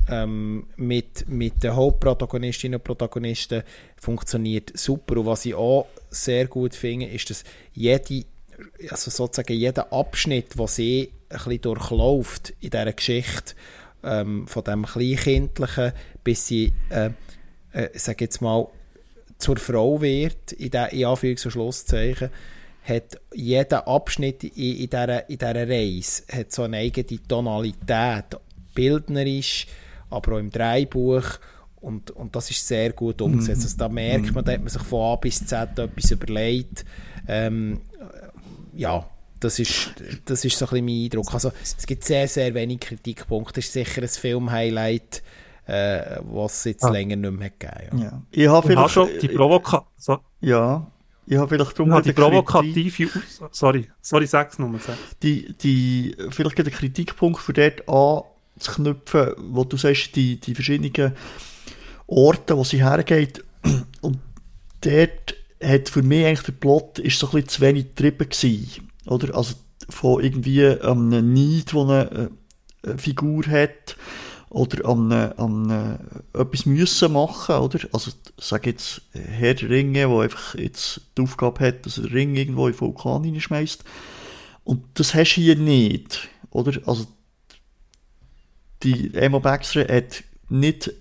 ähm, mit, mit den Hauptprotagonistinnen und Protagonisten funktioniert super. Und was ich auch sehr gut finde, ist, dass jede also sozusagen jeder Abschnitt, den sie ein bisschen durchläuft in dieser Geschichte, ähm, von dem Kleinkindlichen, bis sie, äh, äh, sage jetzt mal, zur Frau wird, in, der, in Anführungs- und Schlusszeichen, hat jeder Abschnitt in, in, dieser, in dieser Reise hat so eine eigene Tonalität, bildnerisch, aber auch im Dreibuch und, und das ist sehr gut umgesetzt. Mhm. Also da merkt man, da hat man sich von A bis Z etwas überlegt. Ähm, ja, das ist, das ist so ein bisschen mein Eindruck. Also, es gibt sehr, sehr wenige Kritikpunkte. Das ist sicher ein Film-Highlight, äh, was es jetzt ah. länger nicht mehr gegeben ja. ja. Ich habe vielleicht... Schon die Provoka so. Ja, ich habe vielleicht drum ja, die provokative... Sorry, sorry, sag's nochmal. Die, die, vielleicht der Kritikpunkt für dort anzuknüpfen, wo du sagst, die, die verschiedenen Orte, wo sie hergeht und dort hat für mich eigentlich der Plot ist so ein bisschen zu wenig getrieben gewesen, oder? Also von irgendwie einem Neid, eine, äh, eine Figur hat, oder an, an äh, etwas müssen machen, oder? Also, sag jetzt, Herr der Ringe, der einfach jetzt die Aufgabe hat, dass er den Ring irgendwo in den Vulkan hineinschmeißt. Und das hast du hier nicht, oder? Also, die Emma Baxter hat nicht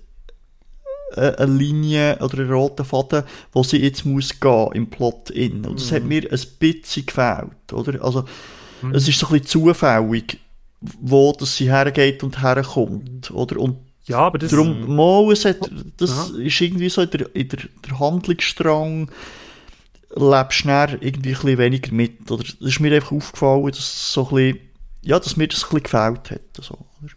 äh, eine Linie oder einen roten Faden, wo sie jetzt muss gehen im Plot in. Und das mhm. hat mir ein bisschen gefällt, oder? Also, mhm. es ist so ein bisschen zufällig, wo das sie hergeht und herkommt, oder? Und ja, aber das... Darum, mal, es hat, das ja. ist irgendwie so in der, in der, der Handlungsstrang lebst schnell irgendwie ein bisschen weniger mit, oder? Das ist mir einfach aufgefallen, dass so ein bisschen, ja, dass mir das ein bisschen gefällt hat, so, oder?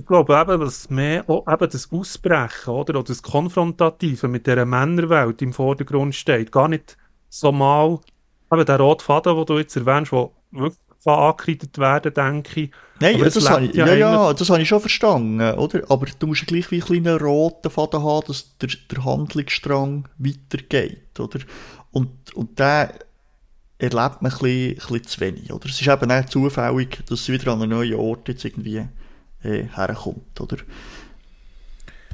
Ich glaube eben, dass mehr auch eben das Ausbrechen oder, oder das Konfrontative mit dieser Männerwelt im Vordergrund steht. Gar nicht so mal eben der rote Faden, den du jetzt erwähnst, der wirklich angekreidet werden, denke ich. Nein, ja, das, habe ich, ja, ja, das habe ich schon verstanden, oder? Aber du musst ja gleich wie einen kleinen roten Faden haben, dass der, der Handlungsstrang weitergeht, oder? Und, und der erlebt man ein bisschen, ein bisschen zu wenig. Oder? Es ist eben auch zufällig, dass es wieder an einen neuen Ort jetzt irgendwie äh, herkommt. Oder?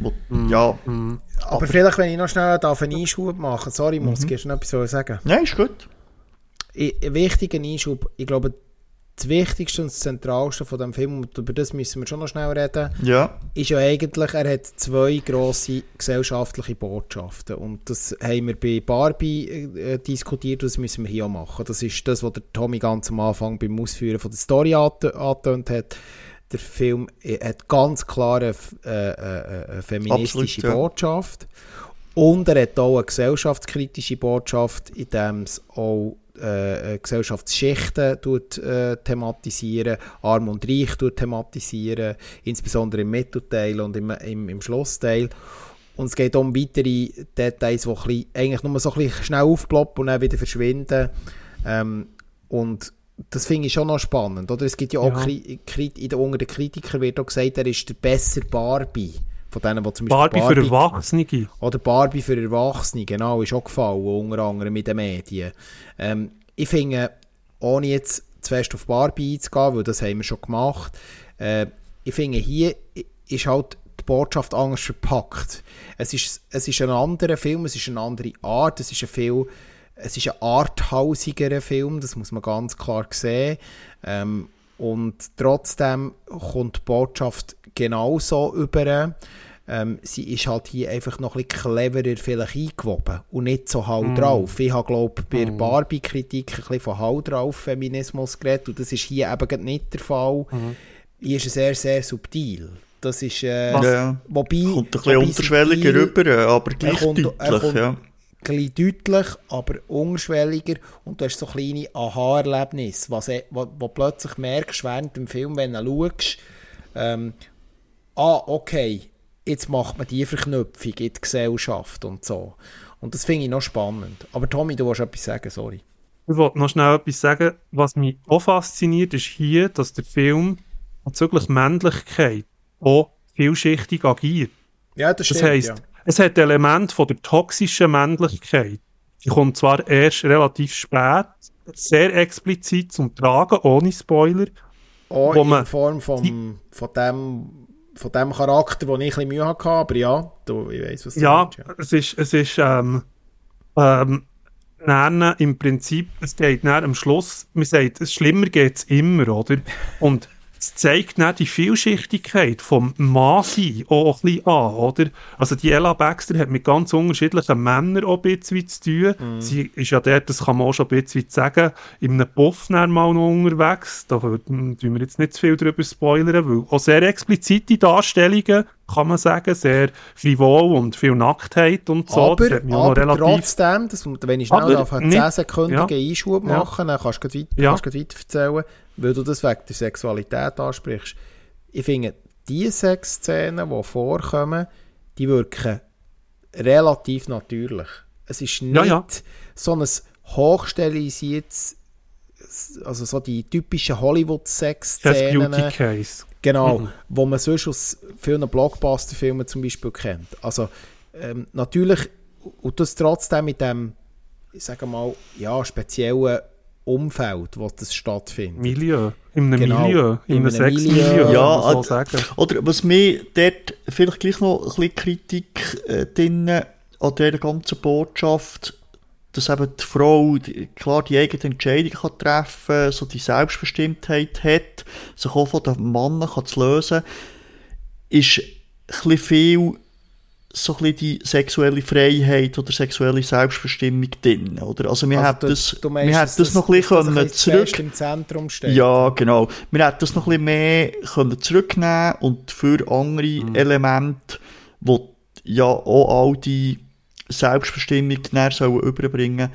Wo, mm, ja. Mm. Aber, aber, vielleicht, wenn ich noch schnell darf einen Einschub machen sorry, muss mhm. ich noch etwas sagen. Nein, ist gut. Ein wichtiger Einschub, ich glaube, das Wichtigste und das Zentralste von dem Film, und über das müssen wir schon noch schnell reden, ja. ist ja eigentlich, er hat zwei grosse gesellschaftliche Botschaften. Und das haben wir bei Barbie äh, diskutiert und das müssen wir hier auch machen. Das ist das, was der Tommy ganz am Anfang beim Ausführen von der Story angetönt hat. Der Film hat ganz klare äh, äh, äh, feministische Absolut. Botschaft. Und er hat auch eine gesellschaftskritische Botschaft, in dem es auch äh, äh, Gesellschaftsschichten tut, äh, thematisieren, Arm und Reich tut thematisieren, insbesondere im Mittelteil und im, im, im Schlussteil. Und es geht um weitere Details, die eigentlich nur so ein bisschen schnell aufploppen und dann wieder verschwinden. Ähm, und das finde ich schon noch spannend. Oder? Es gibt ja, ja. auch, Kri Kri unter den Kritikern wird auch gesagt, er ist der besser Barbie. Von denen, die zum Beispiel Barbie, Barbie für Erwachsene. Oder Barbie für Erwachsene, genau, ist auch gefallen, unter anderem mit den Medien. Ähm, ich finde, ohne jetzt zuerst auf Barbie einzugehen, weil das haben wir schon gemacht, äh, ich finde, hier ist halt die Botschaft anders verpackt. Es ist, es ist ein anderer Film, es ist eine andere Art, es ist ein viel, es ist ein arthausigerer Film, das muss man ganz klar sehen. Ähm, und trotzdem kommt die Botschaft genauso über. Ähm, sie ist halt hier einfach noch ein bisschen cleverer vielleicht eingewoben und nicht so hau mm. drauf. Ich habe, glaube bei der mm. Barbie-Kritik ein bisschen von hau drauf Feminismus geredet und das ist hier eben nicht der Fall. Mm. Hier ist es sehr, sehr subtil. Das ist, äh, ja, wobei... Kommt ein bisschen unterschwelliger rüber, aber gleich kommt, deutlich, ja. Gleich deutlich, aber unschwelliger und du hast so kleine Aha-Erlebnisse, was, wo, wo plötzlich merkst während dem Film, wenn du schaust, ähm, ah, okay, jetzt macht man die Verknüpfung in die Gesellschaft und so. Und das finde ich noch spannend. Aber Tommy, du wolltest etwas sagen, sorry. Ich wollte noch schnell etwas sagen. Was mich auch fasziniert, ist hier, dass der Film bezüglich Männlichkeit auch vielschichtig agiert. Ja, das stimmt, Das heisst, ja. Es hat Elemente von der toxischen Männlichkeit. Die kommt zwar erst relativ spät, sehr explizit zum Tragen, ohne Spoiler. Auch in Form vom, von dem, von dem Charakter, den ich ein bisschen Mühe hatte, aber ja, du, ich weiß was du ja, meinst. Ja, es ist, es ist ähm, ähm, nennen, im Prinzip, es geht dann am Schluss, man sagt, es schlimmer geht es immer, oder? Und es zeigt nicht die Vielschichtigkeit vom Mannsein auch ein bisschen an, oder? Also die Ella Baxter hat mit ganz unterschiedlichen Männern auch ein bisschen zu tun. Mm. Sie ist ja dort, das kann man auch schon ein bisschen sagen, in einem Puff mal noch unterwegs. Da tun wir jetzt nicht zu viel darüber spoilern, weil auch sehr explizite Darstellungen, kann man sagen, sehr frivol und viel Nacktheit und so. Aber, aber relativ... trotzdem, das, wenn ich schnell aber auf einen 10-sekündigen ja. Einschub machen, ja. dann kannst du weiter, ja. weiter erzählen weil du das wegen der Sexualität ansprichst. Ich finde, die Sexszenen, die vorkommen, die wirken relativ natürlich. Es ist nicht ja, ja. so ein hochstilisiertes, also so die typischen Hollywood-Sex-Szenen. Case. Genau, mhm. wo man sonst aus vielen Blockbuster-Filmen zum Beispiel kennt. Also ähm, natürlich, und das trotzdem mit dem, ich sage mal, ja, speziellen Umfeld, wo das stattfindet. Milieu. In einem genau. Milieu. In, einem Sexmilieu. Ja, so sagen. oder was mir dort vielleicht gleich noch ein bisschen Kritik äh, drin an dieser ganzen Botschaft, dass eben die Frau die, klar die eigene Entscheidung kann treffen so die Selbstbestimmtheit hat, sich auch von den Mann kann zu lösen, ist ein bisschen viel so ein bisschen die sexuelle Freiheit oder sexuelle Selbstbestimmung drin, oder? Also wir also hätten das, wir hätten das, noch ein bisschen können zurück... im Zentrum steht. Ja, genau. Wir hätten das noch ein bisschen mehr können zurücknehmen und für andere mhm. Elemente, die ja auch all die Selbstbestimmung näher sollen überbringen,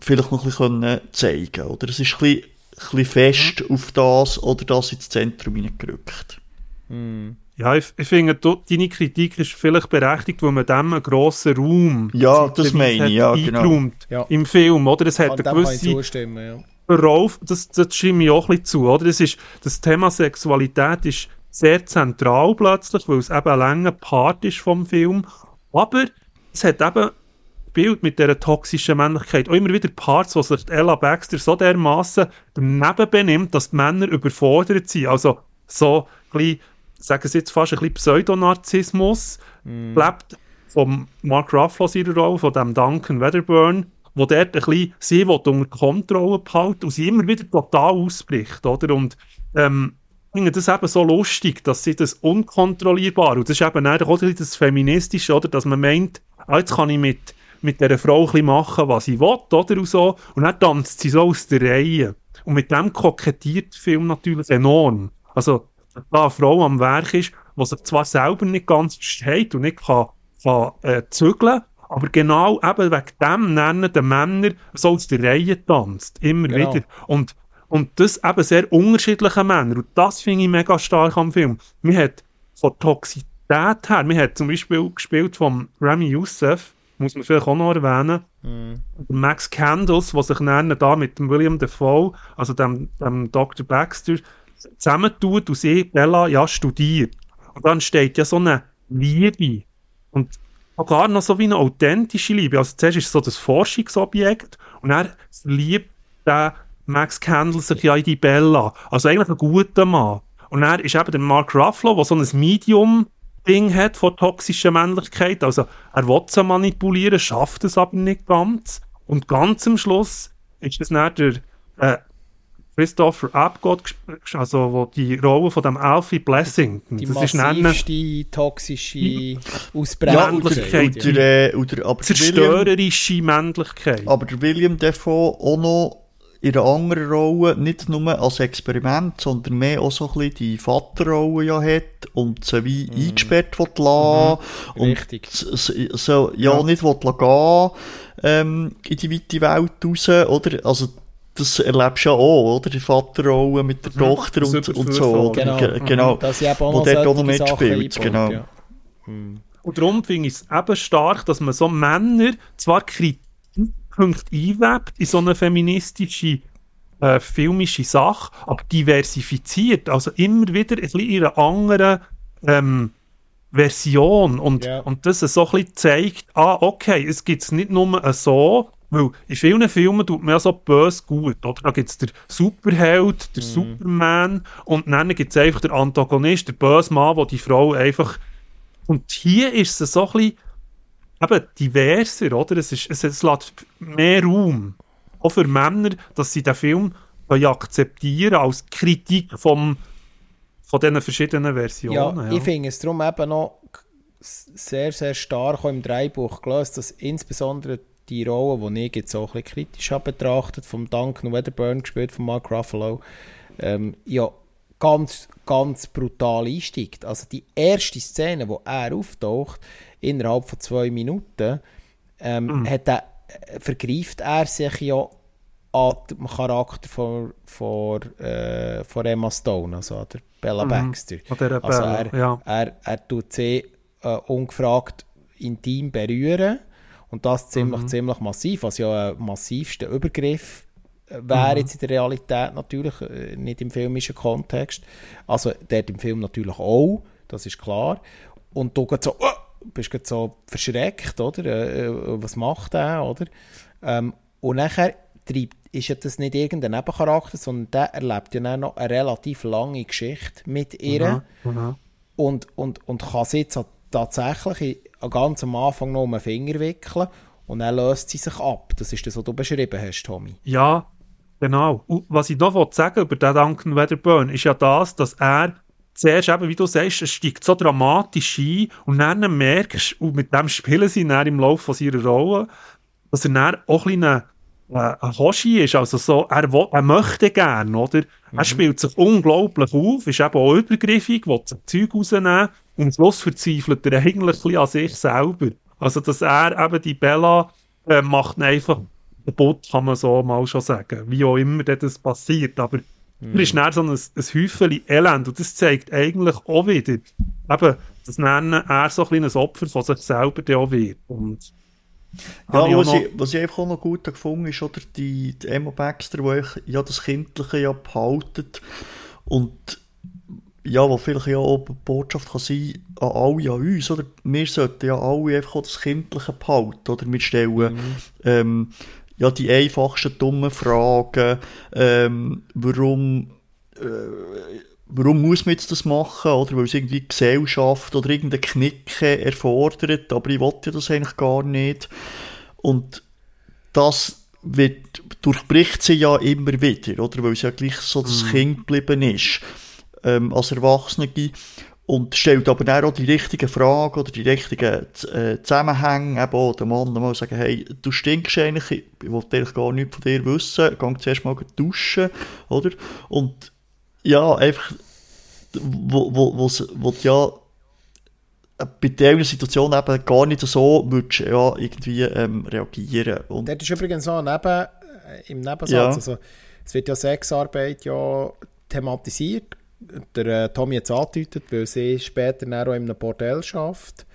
vielleicht noch ein bisschen können zeigen, oder? Es ist ein bisschen, ein bisschen fest mhm. auf das oder das ins Zentrum hineingerückt. Mhm. Ja, ich, ich finde, deine Kritik ist vielleicht berechtigt, weil man dem einen grossen Raum ja, das meine ich, ja, genau. Ja. im Film, oder? Es hat eine gewisse ja. Rolf, das, das stimme ich auch ein bisschen zu, oder? Das, ist, das Thema Sexualität ist sehr zentral plötzlich, weil es eben ein langer Part ist vom Film, aber es hat eben spielt mit dieser toxischen Männlichkeit. Auch immer wieder Parts, wo sich Ella Baxter so dermaßen daneben benimmt, dass die Männer überfordert sind. Also so ein bisschen, sagen sie jetzt fast ein bisschen Pseudonarzissmus, mm. lebt von Mark Ruffalo seiner Rolle, von dem Duncan Wedderburn, wo dort ein bisschen sie unter Kontrolle behalten und sie immer wieder total ausbricht, oder? Und ähm, ich finde das eben so lustig, dass sie das unkontrollierbar, und das ist eben auch das Feministische, oder? Dass man meint, ah, jetzt kann ich mit, mit dieser Frau ein bisschen machen, was ich will, oder? Und, so. und dann tanzt sie so aus der Reihe. Und mit dem kokettiert der Film natürlich enorm. Also, da eine Frau am Werk ist, die sich zwar selber nicht ganz versteht und nicht kann, kann äh, zügeln, aber genau eben wegen dem nennen die Männer so aus der Reihe tanzt. Immer genau. wieder. Und, und das eben sehr unterschiedliche Männer. Und das finde ich mega stark am Film. Man hat von Toxität her, man hat zum Beispiel gespielt von Remy Youssef, muss man vielleicht auch noch erwähnen, mm. Max Candles, der sich dann da mit dem William Defoe, also dem, dem Dr. Baxter, zusammentut und sie, Bella, ja, studiert. Und dann steht ja so eine Liebe. Und gar noch so wie eine authentische Liebe. Also zuerst ist es so das Forschungsobjekt und er liebt der Max Candle sich ja in die Bella. Also eigentlich ein guter Mann. Und er ist eben der Mark Ruffalo, der so ein Medium-Ding hat von toxischer Männlichkeit. Also er will sie manipulieren, schafft es aber nicht ganz. Und ganz am Schluss ist das dann der äh, Christopher Abgott, also wo die Rolle von dem Alfie Blessing, die das massivste, ist toxische Ausbrennlichkeit. Ja, oder, oder, aber zerstörerische William, Männlichkeit. Aber der William Defoe auch noch in einer anderen Rolle, nicht nur als Experiment, sondern mehr auch so ein bisschen die Vaterrolle ja hat und sie wie mm. eingesperrt will lassen mm. und Richtig. so, ja, ja. nicht will gehen, ähm, in die weite Welt raus, oder? Also, das erlebst du ja auch, oder? Die Vaterrolle mit der mhm. Tochter und, und so. Genau, Ge genau. Dass ich wo dort auch noch mitspielt, genau. Ja. Mhm. Und darum finde ich es eben stark, dass man so Männer zwar Kritikpunkte einwebt in so eine feministische äh, filmische Sache, aber diversifiziert, also immer wieder ein bisschen in einer anderen ähm, Version und, yeah. und das so ein bisschen zeigt, ah, okay, es gibt es nicht nur so, weil in vielen Filmen tut man ja so böse gut, oder? Da gibt es den Superheld, der mm. Superman und dann gibt es einfach den Antagonist, der böse Mann, wo die Frau einfach... Und hier ist es so ein bisschen eben diverser, oder? Es, ist, es, es lässt mehr Raum, auch für Männer, dass sie den Film akzeptieren als Kritik vom, von diesen verschiedenen Versionen. Ja, ja. ich finde es darum eben noch sehr, sehr stark im Dreibuch gelöst, dass insbesondere die Rolle, die ich jetzt auch ein bisschen kritisch habe betrachtet, vom Duncan Wedderburn gespielt, von Mark Ruffalo, ähm, ja, ganz, ganz brutal einsteigt. Also die erste Szene, wo er auftaucht, innerhalb von zwei Minuten, ähm, mhm. hat er, äh, vergreift er sich ja an dem Charakter von, von, äh, von Emma Stone, also an der Bella mhm. Baxter. Also er, ja. er, er tut sie äh, ungefragt intim berühren und das ziemlich, mhm. ziemlich massiv, was ja ein massivster Übergriff äh, wäre mhm. jetzt in der Realität natürlich, äh, nicht im filmischen Kontext. Also dort im Film natürlich auch, das ist klar. Und du so, oh, bist du so verschreckt, oder? Was macht er, oder? Ähm, und nachher treibt, ist ja das nicht irgendein Nebencharakter, sondern der erlebt ja noch eine relativ lange Geschichte mit ihr mhm. Mhm. Und, und, und kann sie jetzt tatsächlich ganz am Anfang noch um den Finger wickeln und dann löst sie sich ab. Das ist das, was du beschrieben hast, Tommy. Ja, genau. Und was ich noch sagen über den Duncan Wedderburn, ist ja das, dass er zuerst eben, wie du sagst, es steigt so dramatisch ein und dann merkst und mit dem spielen sie dann im Laufe von seiner Rolle, dass er dann auch ein bisschen äh, ein Hoshi ist, also so, er, will, er möchte gerne, oder? Mhm. Er spielt sich unglaublich auf, ist eben auch übergriffig, will sich Zeug rausnehmen und am Schluss verzweifelt er eigentlich ein an sich selber. Also, dass er eben die Bella äh, macht einfach kaputt, kann man so mal schon sagen. Wie auch immer das passiert, aber mhm. er ist dann so ein, ein Häufchen Elend und das zeigt eigentlich auch wieder, eben, dass er so ein kleines Opfer von sich selber auch wird. Und ja, was, ich, was ich einfach auch noch gut gefunden ist, oder die, die Emma Baxter, die ja das Kindliche ja behaltet und ja, wo vielleicht ja auch eine Botschaft kann sein an alle, an uns, oder? Wir sollten ja alle einfach auch das Kindliche behalten, oder? Wir stellen, mhm. ähm, ja, die einfachsten dummen Fragen, ähm, warum, äh, warum muss man jetzt das machen, oder? Weil es irgendwie Gesellschaft oder irgendeine Knicke erfordert, aber ich wollte das eigentlich gar nicht. Und das wird, durchbricht sie ja immer wieder, oder? Weil es ja gleich so das mhm. Kind geblieben ist ähm, als Erwachsene und stellt aber dann auch die richtigen Fragen oder die richtigen äh, Zusammenhänge, eben auch dem Mann mal sagen, hey, du stinkst eigentlich, ich will eigentlich gar nichts von dir wissen, geh zuerst mal duschen, oder? Und ja, einfach, wo, wo, wo, wo ja bei dieser Situation eben gar nicht so würdest ja irgendwie ähm, reagieren. Und das ist übrigens so neben, äh, im Nebensatz, ja. also es wird ja Sexarbeit ja thematisiert der äh, Tommy jetzt angedeutet, weil sie später auch in einem Bordell schafft.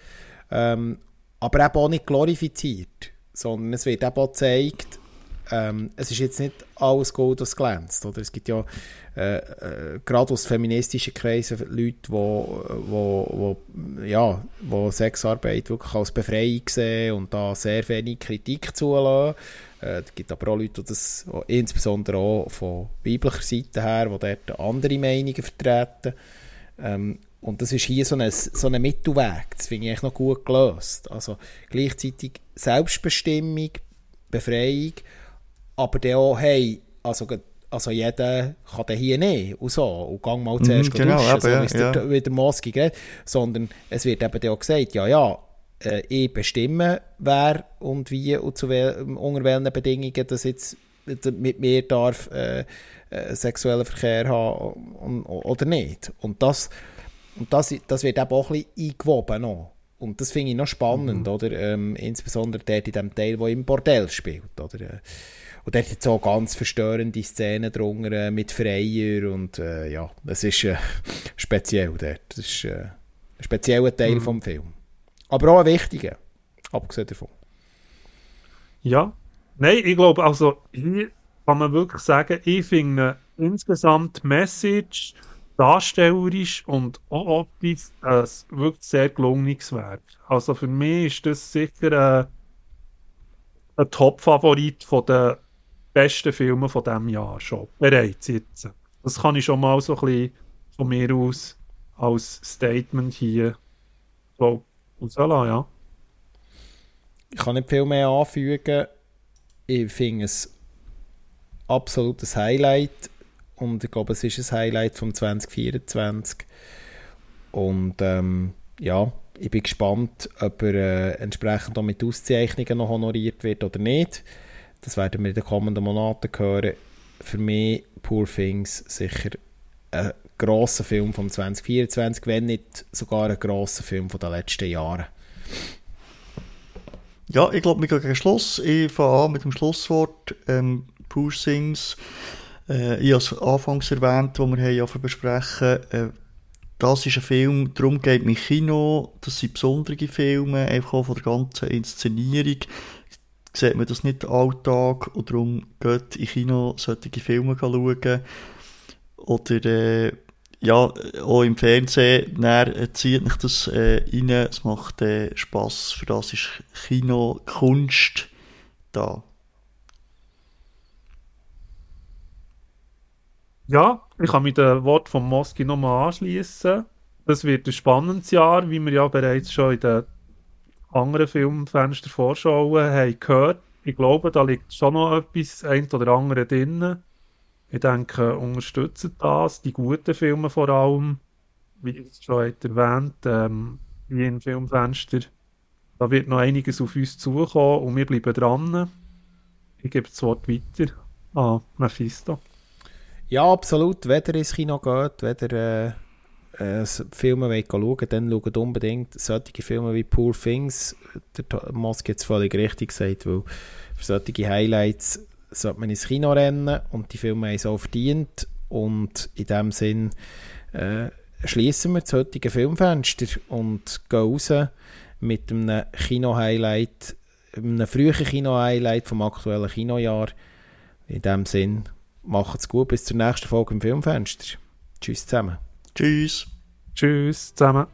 Ähm, aber eben auch nicht glorifiziert, sondern es wird eben auch gezeigt, ähm, es ist jetzt nicht alles Gold, was glänzt. Oder? Es gibt ja äh, äh, gerade aus feministischen Kreisen Leute, die wo, wo, wo, ja, wo Sexarbeit wirklich als Befreiung sehen und da sehr wenig Kritik zulassen. Äh, es gibt aber auch Leute, die das insbesondere auch von biblischer Seite her, die dort andere Meinungen vertreten. Ähm, und das ist hier so ein, so ein Mittelweg. Das finde ich eigentlich noch gut gelöst. Also gleichzeitig Selbstbestimmung, Befreiung, aber dann auch, hey, also, also jeder kann den hier nicht und so. Und gang mal zuerst mm, genau, duschen, eben, so ja, der, wie der Moski geht. Sondern es wird eben auch gesagt, ja, ja, äh, ich bestimme, wer und wie und zu wel unter welchen Bedingungen das jetzt mit mir darf äh, äh, sexuellen Verkehr haben oder nicht. Und das, und das, das wird eben auch ein bisschen eingewoben noch. Und das finde ich noch spannend, mhm. oder? Ähm, insbesondere dort in dem Teil, der im Bordell spielt, oder? Äh, und dort hat es auch ganz verstörende Szenen drunter äh, mit Freier und äh, ja, das ist äh, speziell dort. Das ist äh, ein spezieller Teil mhm. vom Film. Aber auch ein wichtiger, abgesehen davon. Ja, nein, ich glaube, also hier kann man wirklich sagen, ich finde insgesamt Message, darstellerisch und auch optisch ein wirklich sehr gelungenes Werk. Also für mich ist das sicher ein, ein Top-Favorit von den besten Filmen von diesem Jahr schon. Bereits jetzt. Das kann ich schon mal so ein bisschen von mir aus als Statement hier so rauslassen, ja. Ich kann nicht viel mehr anfügen. Ich finde es absolutes Highlight und ich glaube, es ist ein Highlight vom 2024. Und ähm, ja, ich bin gespannt, ob er äh, entsprechend auch mit Auszeichnungen noch honoriert wird oder nicht. Das werden wir in den kommenden Monaten hören. Für mich Poor Things sicher ein grosser Film vom 2024, wenn nicht sogar ein grosser Film von den letzten Jahren. Ja, ich glaube, wir gehen gegen Schluss. Ich fange an mit dem Schlusswort. Ähm, Poor Things. Äh, ich habe es anfangs erwähnt, wo wir ja besprechen. Äh, das ist ein Film, darum geht mein Kino. Das sind besondere Filme, einfach auch von der ganzen Inszenierung sieht man das nicht Alltag und darum geht in Kino solche Filme schauen. Oder äh, ja, auch im Fernsehen, dann zieht mich das äh, rein, es macht äh, Spass, für das ist Kino, Kunst da. Ja, ich kann mit dem Wort von Moski nochmal anschließen. Das wird ein spannendes Jahr, wie wir ja bereits schon in den anderen Filmfenster vorschauen haben gehört. Ich glaube, da liegt schon noch etwas, ein oder andere drin. Ich denke, unterstützen das, die guten Filme vor allem, wie ich es schon erwähnt, ähm, wie im Filmfenster. Da wird noch einiges auf uns zukommen und wir bleiben dran. Ich gebe das Wort weiter an Mephisto. Ja, absolut. Ihr ins Kino geht, ihr äh, äh, Filme wollt schauen dann schaut unbedingt solche Filme wie Poor Things. Der Mosk hat es völlig richtig gesagt, weil für solche Highlights sollte man ins Kino rennen und die Filme haben es auch verdient. Und in dem Sinn äh, schließen wir das heutige Filmfenster und gehen raus mit einem Kino-Highlight, einem frühen Kino-Highlight vom aktuellen Kinojahr. In dem Sinn, macht's gut, bis zur nächsten Folge im Filmfenster. Tschüss zusammen. Tschüss. Tschüss zusammen.